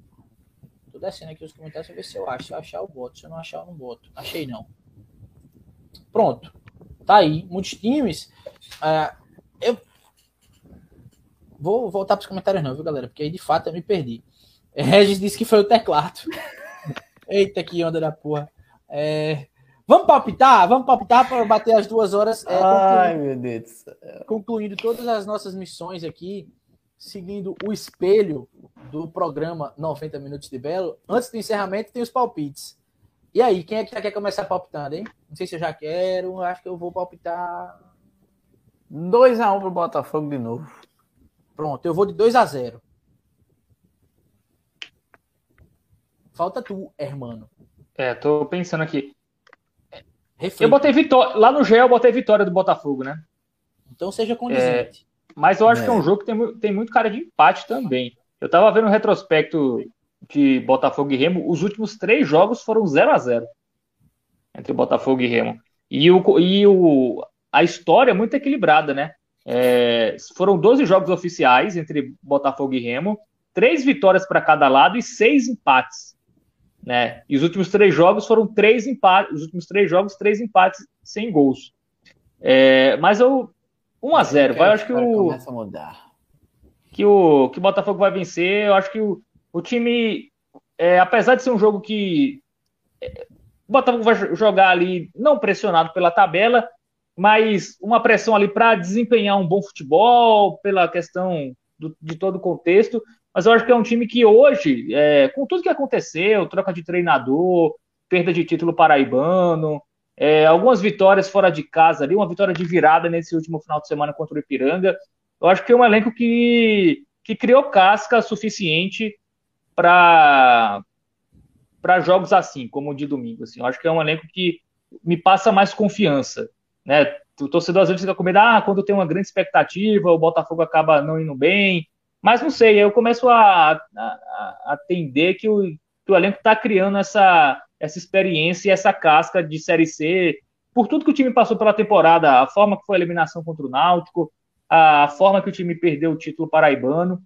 Tô descendo aqui os comentários pra ver se eu acho. Se eu achar, eu boto. Se eu não achar, eu não boto. Achei não. Pronto. Tá aí. Muitos times. Uh, eu vou voltar para os comentários não, viu, galera? Porque aí de fato eu me perdi. Regis disse que foi o teclado. [laughs] Eita, que onda da porra. É... Vamos palpitar? Vamos palpitar para bater as duas horas. É, Ai, meu Deus do céu. Concluindo todas as nossas missões aqui, seguindo o espelho do programa 90 Minutos de Belo. Antes do encerramento, tem os palpites. E aí, quem é que já quer começar palpitando, hein? Não sei se eu já quero, acho que eu vou palpitar. 2x1 pro Botafogo de novo. Pronto, eu vou de 2x0. Falta tu, hermano. É, tô pensando aqui. Reflita. Eu botei vitória. Lá no gel eu botei vitória do Botafogo, né? Então seja condizente. É, mas eu acho é. que é um jogo que tem, tem muito cara de empate também. Eu tava vendo um retrospecto de Botafogo e Remo. Os últimos três jogos foram 0 a 0 entre Botafogo e Remo. E, o, e o, a história é muito equilibrada, né? É, foram 12 jogos oficiais entre Botafogo e Remo, três vitórias para cada lado e seis empates né? E os últimos três jogos foram três empates, os últimos três jogos, três empates sem gols. É, mas eu 1 a 0 vai, acho que o começa a mudar. Que o que o Botafogo vai vencer, eu acho que o, o time é, apesar de ser um jogo que é, o Botafogo vai jogar ali não pressionado pela tabela, mas uma pressão ali para desempenhar um bom futebol, pela questão do, de todo o contexto, mas eu acho que é um time que hoje, é, com tudo que aconteceu, troca de treinador, perda de título paraibano, é, algumas vitórias fora de casa ali, uma vitória de virada nesse último final de semana contra o Ipiranga, eu acho que é um elenco que, que criou casca suficiente para para jogos assim, como o de domingo. Assim. Eu acho que é um elenco que me passa mais confiança. Né? O torcedor às vezes fica com medo, ah, quando tem uma grande expectativa, o Botafogo acaba não indo bem. Mas não sei, eu começo a, atender que o, que o elenco está criando essa, essa experiência e essa casca de Série C, por tudo que o time passou pela temporada, a forma que foi a eliminação contra o Náutico, a forma que o time perdeu o título paraibano,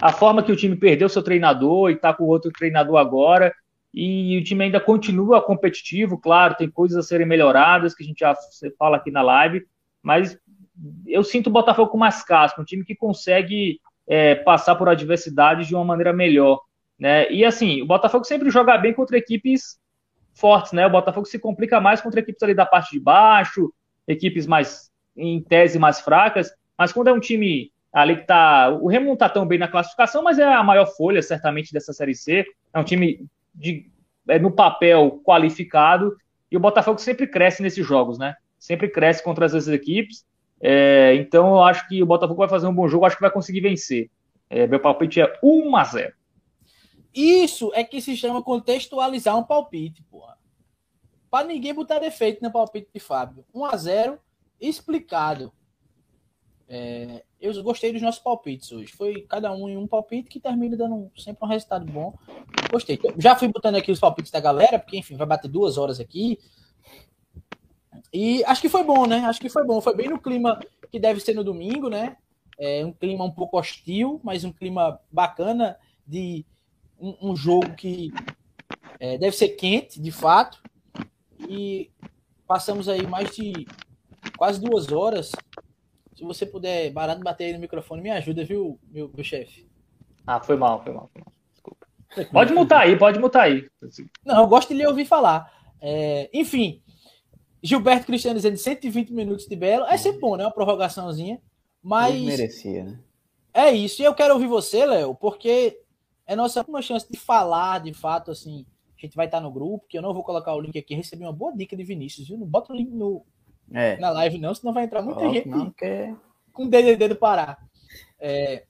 a forma que o time perdeu seu treinador e está com outro treinador agora, e o time ainda continua competitivo, claro, tem coisas a serem melhoradas, que a gente já fala aqui na live, mas eu sinto o Botafogo com mais casca, um time que consegue é, passar por adversidades de uma maneira melhor. Né? E assim, o Botafogo sempre joga bem contra equipes fortes, né? O Botafogo se complica mais contra equipes ali da parte de baixo, equipes mais, em tese, mais fracas, mas quando é um time ali que tá. O Remo não tá tão bem na classificação, mas é a maior folha, certamente, dessa Série C. É um time de, é, no papel qualificado, e o Botafogo sempre cresce nesses jogos, né? Sempre cresce contra as equipes. É, então eu acho que o Botafogo vai fazer um bom jogo, acho que vai conseguir vencer. É, meu palpite é 1 a 0 Isso é que se chama contextualizar um palpite, porra. Para ninguém botar defeito no palpite de Fábio. 1 a 0 explicado. É, eu gostei dos nossos palpites hoje. Foi cada um em um palpite que termina dando sempre um resultado bom. Gostei. Já fui botando aqui os palpites da galera, porque, enfim, vai bater duas horas aqui. E acho que foi bom, né? Acho que foi bom. Foi bem no clima que deve ser no domingo, né? É um clima um pouco hostil, mas um clima bacana de um, um jogo que é, deve ser quente, de fato. E passamos aí mais de quase duas horas. Se você puder, barato, bater aí no microfone, me ajuda, viu, meu, meu chefe? Ah, foi mal, foi mal, foi mal. Desculpa. Pode mutar aí, pode mutar aí. Não, eu gosto de lhe ouvir falar. É, enfim, Gilberto Cristiano dizendo 120 minutos de Belo. É sempre bom, né? Uma prorrogaçãozinha. Mas. Ele merecia, né? É isso. E eu quero ouvir você, Léo, porque é nossa última chance de falar, de fato, assim. A gente vai estar no grupo, que eu não vou colocar o link aqui. Recebi uma boa dica de Vinícius, viu? Não bota o link no, é. na live, não, senão vai entrar muita gente não, que... com o DDD do Pará. É...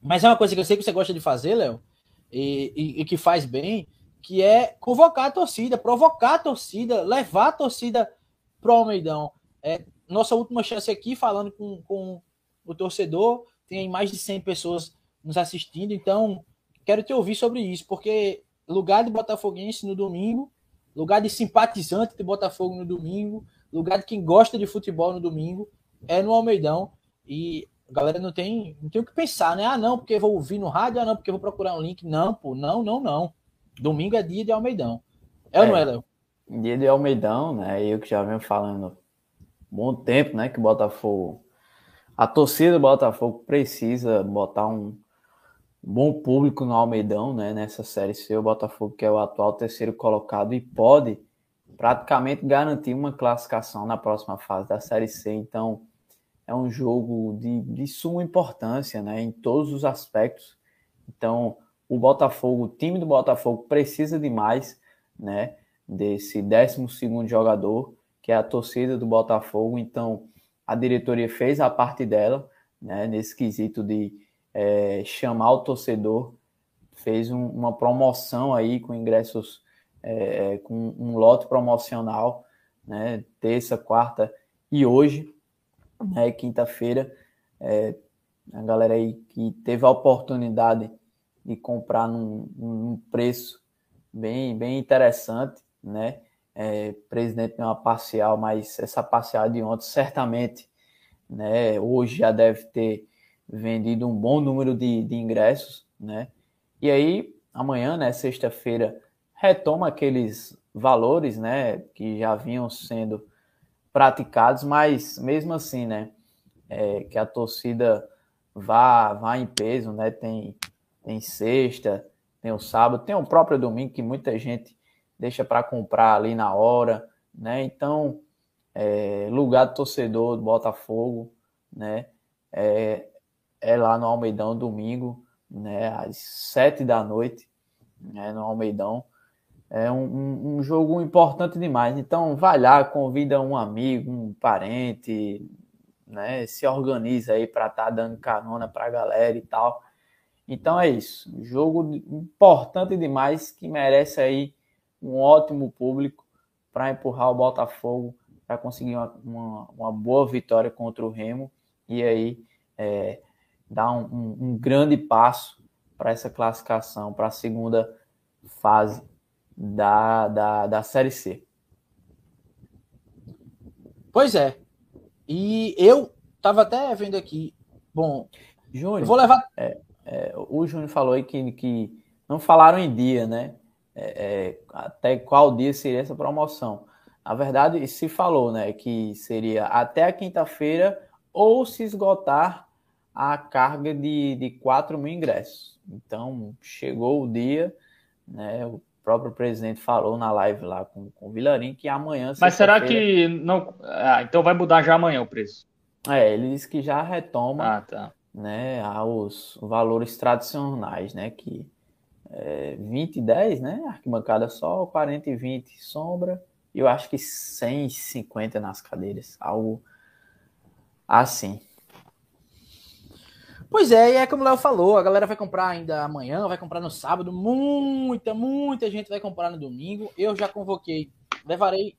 Mas é uma coisa que eu sei que você gosta de fazer, Léo, e, e, e que faz bem, que é convocar a torcida, provocar a torcida, levar a torcida pro Almeidão. É, nossa última chance aqui, falando com, com o torcedor, tem mais de 100 pessoas nos assistindo, então quero te ouvir sobre isso, porque lugar de botafoguense no domingo, lugar de simpatizante de Botafogo no domingo, lugar de quem gosta de futebol no domingo é no Almeidão, e a galera não tem, não tem o que pensar, né? Ah, não, porque vou ouvir no rádio, ah, não, porque vou procurar um link. Não, pô, não, não, não. Domingo é dia de Almeidão. É, é ou não é, Léo? Dia de Almeidão, né? Eu que já venho falando bom tempo, né? Que o Botafogo. A torcida do Botafogo precisa botar um bom público no Almeidão, né? Nessa série C. O Botafogo, que é o atual terceiro colocado, e pode praticamente garantir uma classificação na próxima fase da série C. Então, é um jogo de, de suma importância, né? Em todos os aspectos. Então, o Botafogo, o time do Botafogo precisa de mais, né? Desse 12 jogador, que é a torcida do Botafogo. Então, a diretoria fez a parte dela, né? Nesse quesito de é, chamar o torcedor, fez um, uma promoção aí com ingressos, é, é com um lote promocional, né? Terça, quarta e hoje, né? Quinta-feira. É, a galera aí que teve a oportunidade de comprar num, num preço bem, bem interessante, né? É, presidente deu uma parcial, mas essa parcial de ontem certamente, né? Hoje já deve ter vendido um bom número de, de ingressos, né? E aí amanhã, né? Sexta-feira retoma aqueles valores, né? Que já vinham sendo praticados, mas mesmo assim, né? É, que a torcida vá, vá em peso, né? Tem tem sexta, tem o sábado, tem o próprio domingo que muita gente deixa para comprar ali na hora, né? Então, é, lugar do torcedor do Botafogo, né? É, é lá no Almeidão domingo, né, às sete da noite, né, no Almeidão. É um, um, jogo importante demais. Então, vai lá, convida um amigo, um parente, né? Se organiza aí para estar tá dando carona para a galera e tal. Então é isso. Jogo importante demais que merece aí um ótimo público para empurrar o Botafogo para conseguir uma, uma, uma, boa vitória contra o Remo e aí é, dar um, um, um grande passo para essa classificação, para a segunda fase da, da, da Série C. Pois é. E eu tava até vendo aqui. Bom, Júnior, eu vou levar. É, é, o Júnior falou aí que, que não falaram em dia, né? É, é até qual dia seria essa promoção. Na verdade, se falou, né? Que seria até a quinta-feira ou se esgotar a carga de, de 4 mil ingressos. Então, chegou o dia, né? O próprio presidente falou na live lá com, com o Vilarim que amanhã. Mas será que não. Ah, então vai mudar já amanhã o preço? É, ele disse que já retoma ah, tá. Né, aos valores tradicionais, né? Que é, 20 e 10, né? Arquibancada só, 40 e 20 sombra. E eu acho que 150 nas cadeiras. Algo assim. Pois é, e é como o Léo falou, a galera vai comprar ainda amanhã, vai comprar no sábado, muita, muita gente vai comprar no domingo. Eu já convoquei, levarei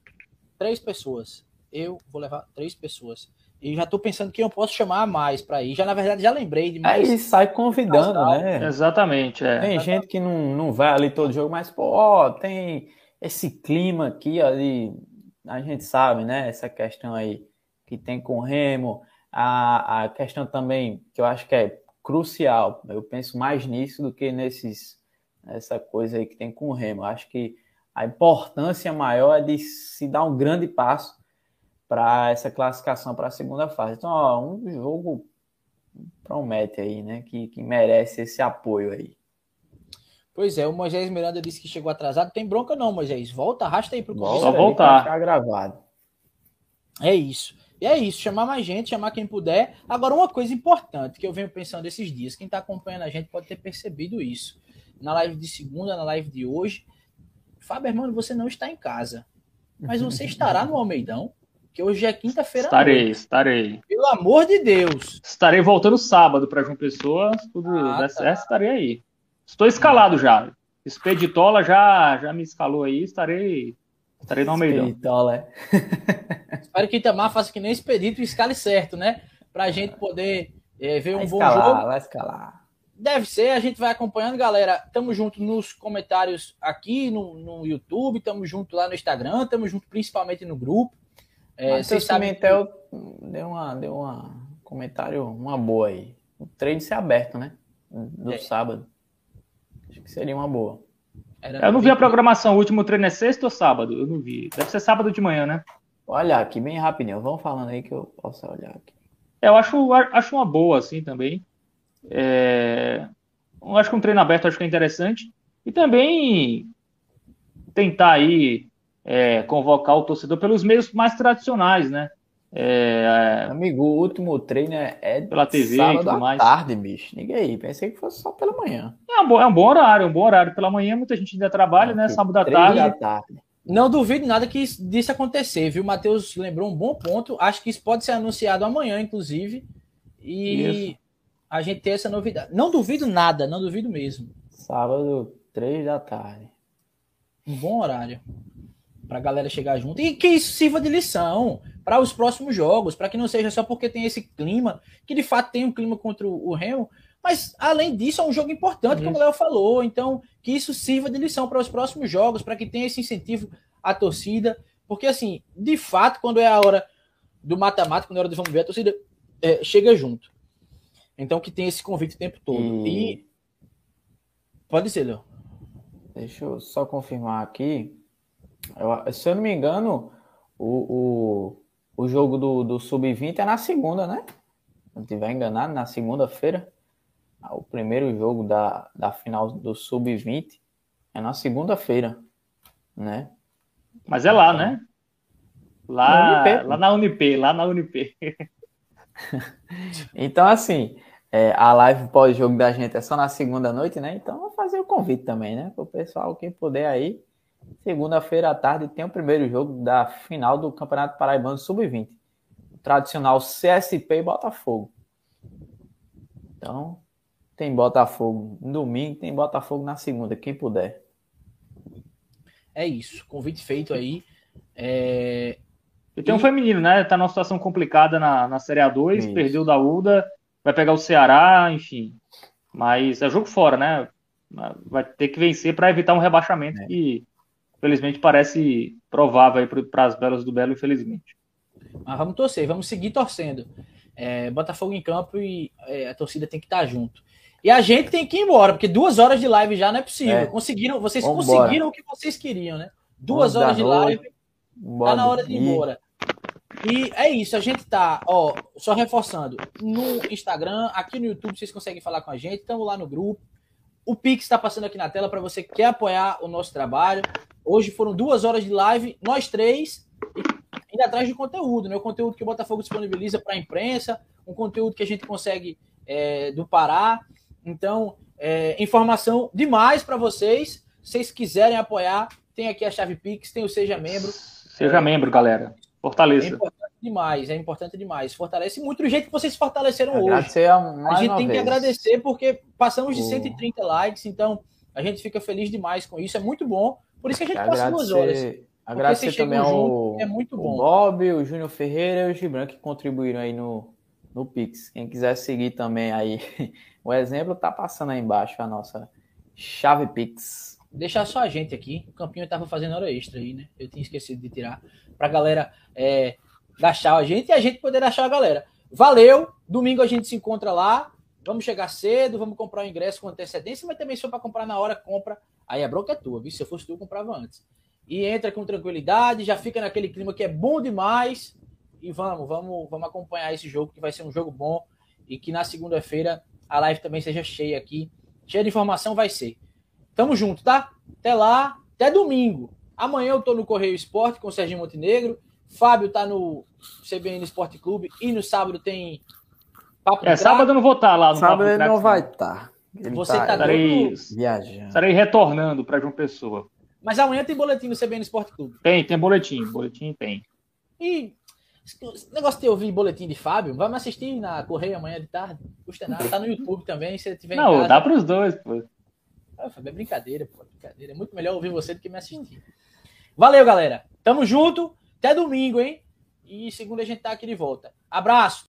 três pessoas. Eu vou levar três pessoas. E já tô pensando que eu posso chamar mais para ir. Já, na verdade, já lembrei de mais. Aí sai convidando, né? Exatamente. É. Tem gente que não, não vai ali todo jogo, mas, pô, ó, tem esse clima aqui, ali, a gente sabe, né? Essa questão aí que tem com o Remo a, a questão também que eu acho que é crucial, eu penso mais nisso do que nesses essa coisa aí que tem com o Remo. Eu acho que a importância maior é de se dar um grande passo para essa classificação para a segunda fase. Então, ó, um jogo promete aí, né? Que, que merece esse apoio aí. Pois é, o Moisés Miranda disse que chegou atrasado. Tem bronca não, Moisés. Volta, arrasta aí pro começo. Só voltar. Ficar gravado. É isso. E é isso, chamar mais gente, chamar quem puder. Agora, uma coisa importante que eu venho pensando esses dias, quem está acompanhando a gente pode ter percebido isso. Na live de segunda, na live de hoje. Fábio, irmão, você não está em casa. Mas você [laughs] estará no Almeidão, que hoje é quinta-feira. Estarei, noite. estarei. Pelo amor de Deus. Estarei voltando sábado para João Pessoa. Tudo ah, tá. certo, estarei aí. Estou escalado já. Expeditola já, já me escalou aí, estarei Estarei no Almeidão. Espera [laughs] Espero que Itamar faça que nem Expedito e escale certo, né? Para a gente poder é, ver vai um bom escalar, jogo. Vai escalar. Deve ser, a gente vai acompanhando, galera. Tamo junto nos comentários aqui no, no YouTube, tamo junto lá no Instagram, tamo junto principalmente no grupo. É, vocês sabem que... deu uma, deu uma comentário, uma boa aí. O trade ser aberto, né? Do é. sábado. Acho que seria uma boa. Era eu não vi a programação. O último treino é sexta ou sábado? Eu não vi. Deve ser sábado de manhã, né? Olha aqui, bem rapidinho. Vamos falando aí que eu posso olhar aqui. É, eu acho, acho uma boa, assim, também. É... Eu acho que um treino aberto acho que é interessante. E também tentar aí é, convocar o torcedor pelos meios mais tradicionais, né? É, é, Amigo, o último treino é, é pela TV sábado e tudo mais. tarde, bicho. Ninguém aí. Pensei que fosse só pela manhã. É um bom, é um bom horário, é um bom horário. Pela manhã muita gente ainda trabalha, né? Sábado à tarde. da tarde. Não duvido nada que disso acontecer, viu? O Matheus lembrou um bom ponto. Acho que isso pode ser anunciado amanhã, inclusive. E isso. a gente ter essa novidade. Não duvido nada, não duvido mesmo. Sábado, três da tarde. Um bom horário para a galera chegar junto e que isso sirva de lição para os próximos jogos, para que não seja só porque tem esse clima, que de fato tem um clima contra o Remo, mas além disso é um jogo importante, como o Léo falou, então que isso sirva de lição para os próximos jogos, para que tenha esse incentivo à torcida, porque assim, de fato, quando é a hora do mata-mata, quando é a hora de vamos ver, a torcida é, chega junto. Então que tem esse convite o tempo todo. E, e... pode ser, Léo. Deixa eu só confirmar aqui. Eu, se eu não me engano, o, o, o jogo do, do Sub-20 é na segunda, né? Se não estiver enganado, na segunda-feira. Ah, o primeiro jogo da, da final do Sub-20 é na segunda-feira, né? Mas é lá, né? Lá, lá na Unip, lá na Unip. [laughs] então, assim, é, a live pós-jogo da gente é só na segunda noite, né? Então vou fazer o convite também, né? Para o pessoal, quem puder aí, segunda-feira à tarde tem o primeiro jogo da final do Campeonato Paraibano Sub-20. Tradicional CSP e Botafogo. Então, tem Botafogo no domingo, tem Botafogo na segunda, quem puder. É isso, convite feito aí. É... E tem um feminino, né? Tá numa situação complicada na, na Série A2, isso. perdeu da UDA, vai pegar o Ceará, enfim. Mas é jogo fora, né? Vai ter que vencer para evitar um rebaixamento é. que, felizmente, parece provável para as belas do Belo, infelizmente. Mas vamos torcer, vamos seguir torcendo. É, Botafogo em campo e é, a torcida tem que estar junto. E a gente tem que ir embora, porque duas horas de live já não é possível. É. Conseguiram, vocês Vambora. conseguiram o que vocês queriam, né? Duas Vamos horas de live, Bora. tá na hora de ir embora. E é isso, a gente tá, ó, só reforçando, no Instagram, aqui no YouTube vocês conseguem falar com a gente, estamos lá no grupo. O Pix está passando aqui na tela para você que quer apoiar o nosso trabalho. Hoje foram duas horas de live, nós três, indo atrás de conteúdo, né? O conteúdo que o Botafogo disponibiliza para a imprensa, um conteúdo que a gente consegue é, do Pará. Então, é, informação demais para vocês. Se vocês quiserem apoiar, tem aqui a chave Pix, tem o Seja Membro. Seja é, membro, galera. Fortaleça. É importante demais, é importante demais. Fortalece muito do jeito que vocês fortaleceram Agradecer hoje. A, a gente tem vez. que agradecer porque passamos de 130 likes, então a gente fica feliz demais com isso. É muito bom. Por isso que a gente passa duas horas. Agradecer também ao é muito bom. O Bob, o Júnior Ferreira e o Gibran que contribuíram aí no, no Pix. Quem quiser seguir também aí [laughs] o exemplo, tá passando aí embaixo a nossa chave Pix. Deixar só a gente aqui. O Campinho estava fazendo hora extra aí, né? Eu tinha esquecido de tirar. Pra galera é, dar tchau a gente e a gente poder dar tchau a galera. Valeu! Domingo a gente se encontra lá. Vamos chegar cedo, vamos comprar o ingresso com antecedência, mas também se for para comprar na hora, compra. Aí a bronca é tua, viu? Se eu fosse tu, eu comprava antes. E entra com tranquilidade, já fica naquele clima que é bom demais e vamos, vamos, vamos acompanhar esse jogo, que vai ser um jogo bom e que na segunda-feira a live também seja cheia aqui. Cheia de informação vai ser. Tamo junto, tá? Até lá, até domingo. Amanhã eu tô no Correio Esporte com o Serginho Montenegro. Fábio tá no CBN Esporte Clube e no sábado tem Papo É, sábado eu não vou estar tá lá no Sábado ele não vai estar. Tá. Você tá, tá estarei, viajando. Estarei retornando para João Pessoa. Mas amanhã tem boletim no CBN Esporte Clube. Tem, tem boletim. Boletim tem. E esse negócio de ouvir boletim de Fábio, vamos assistir na Correia amanhã de tarde. Custa nada. Tá no YouTube também, se tiver Não, casa, dá para os dois, pô. Ah, Fábio, é brincadeira, pô. Brincadeira. É muito melhor ouvir você do que me assistir. Valeu, galera. Tamo junto. Até domingo, hein? E segunda a gente tá aqui de volta. Abraço.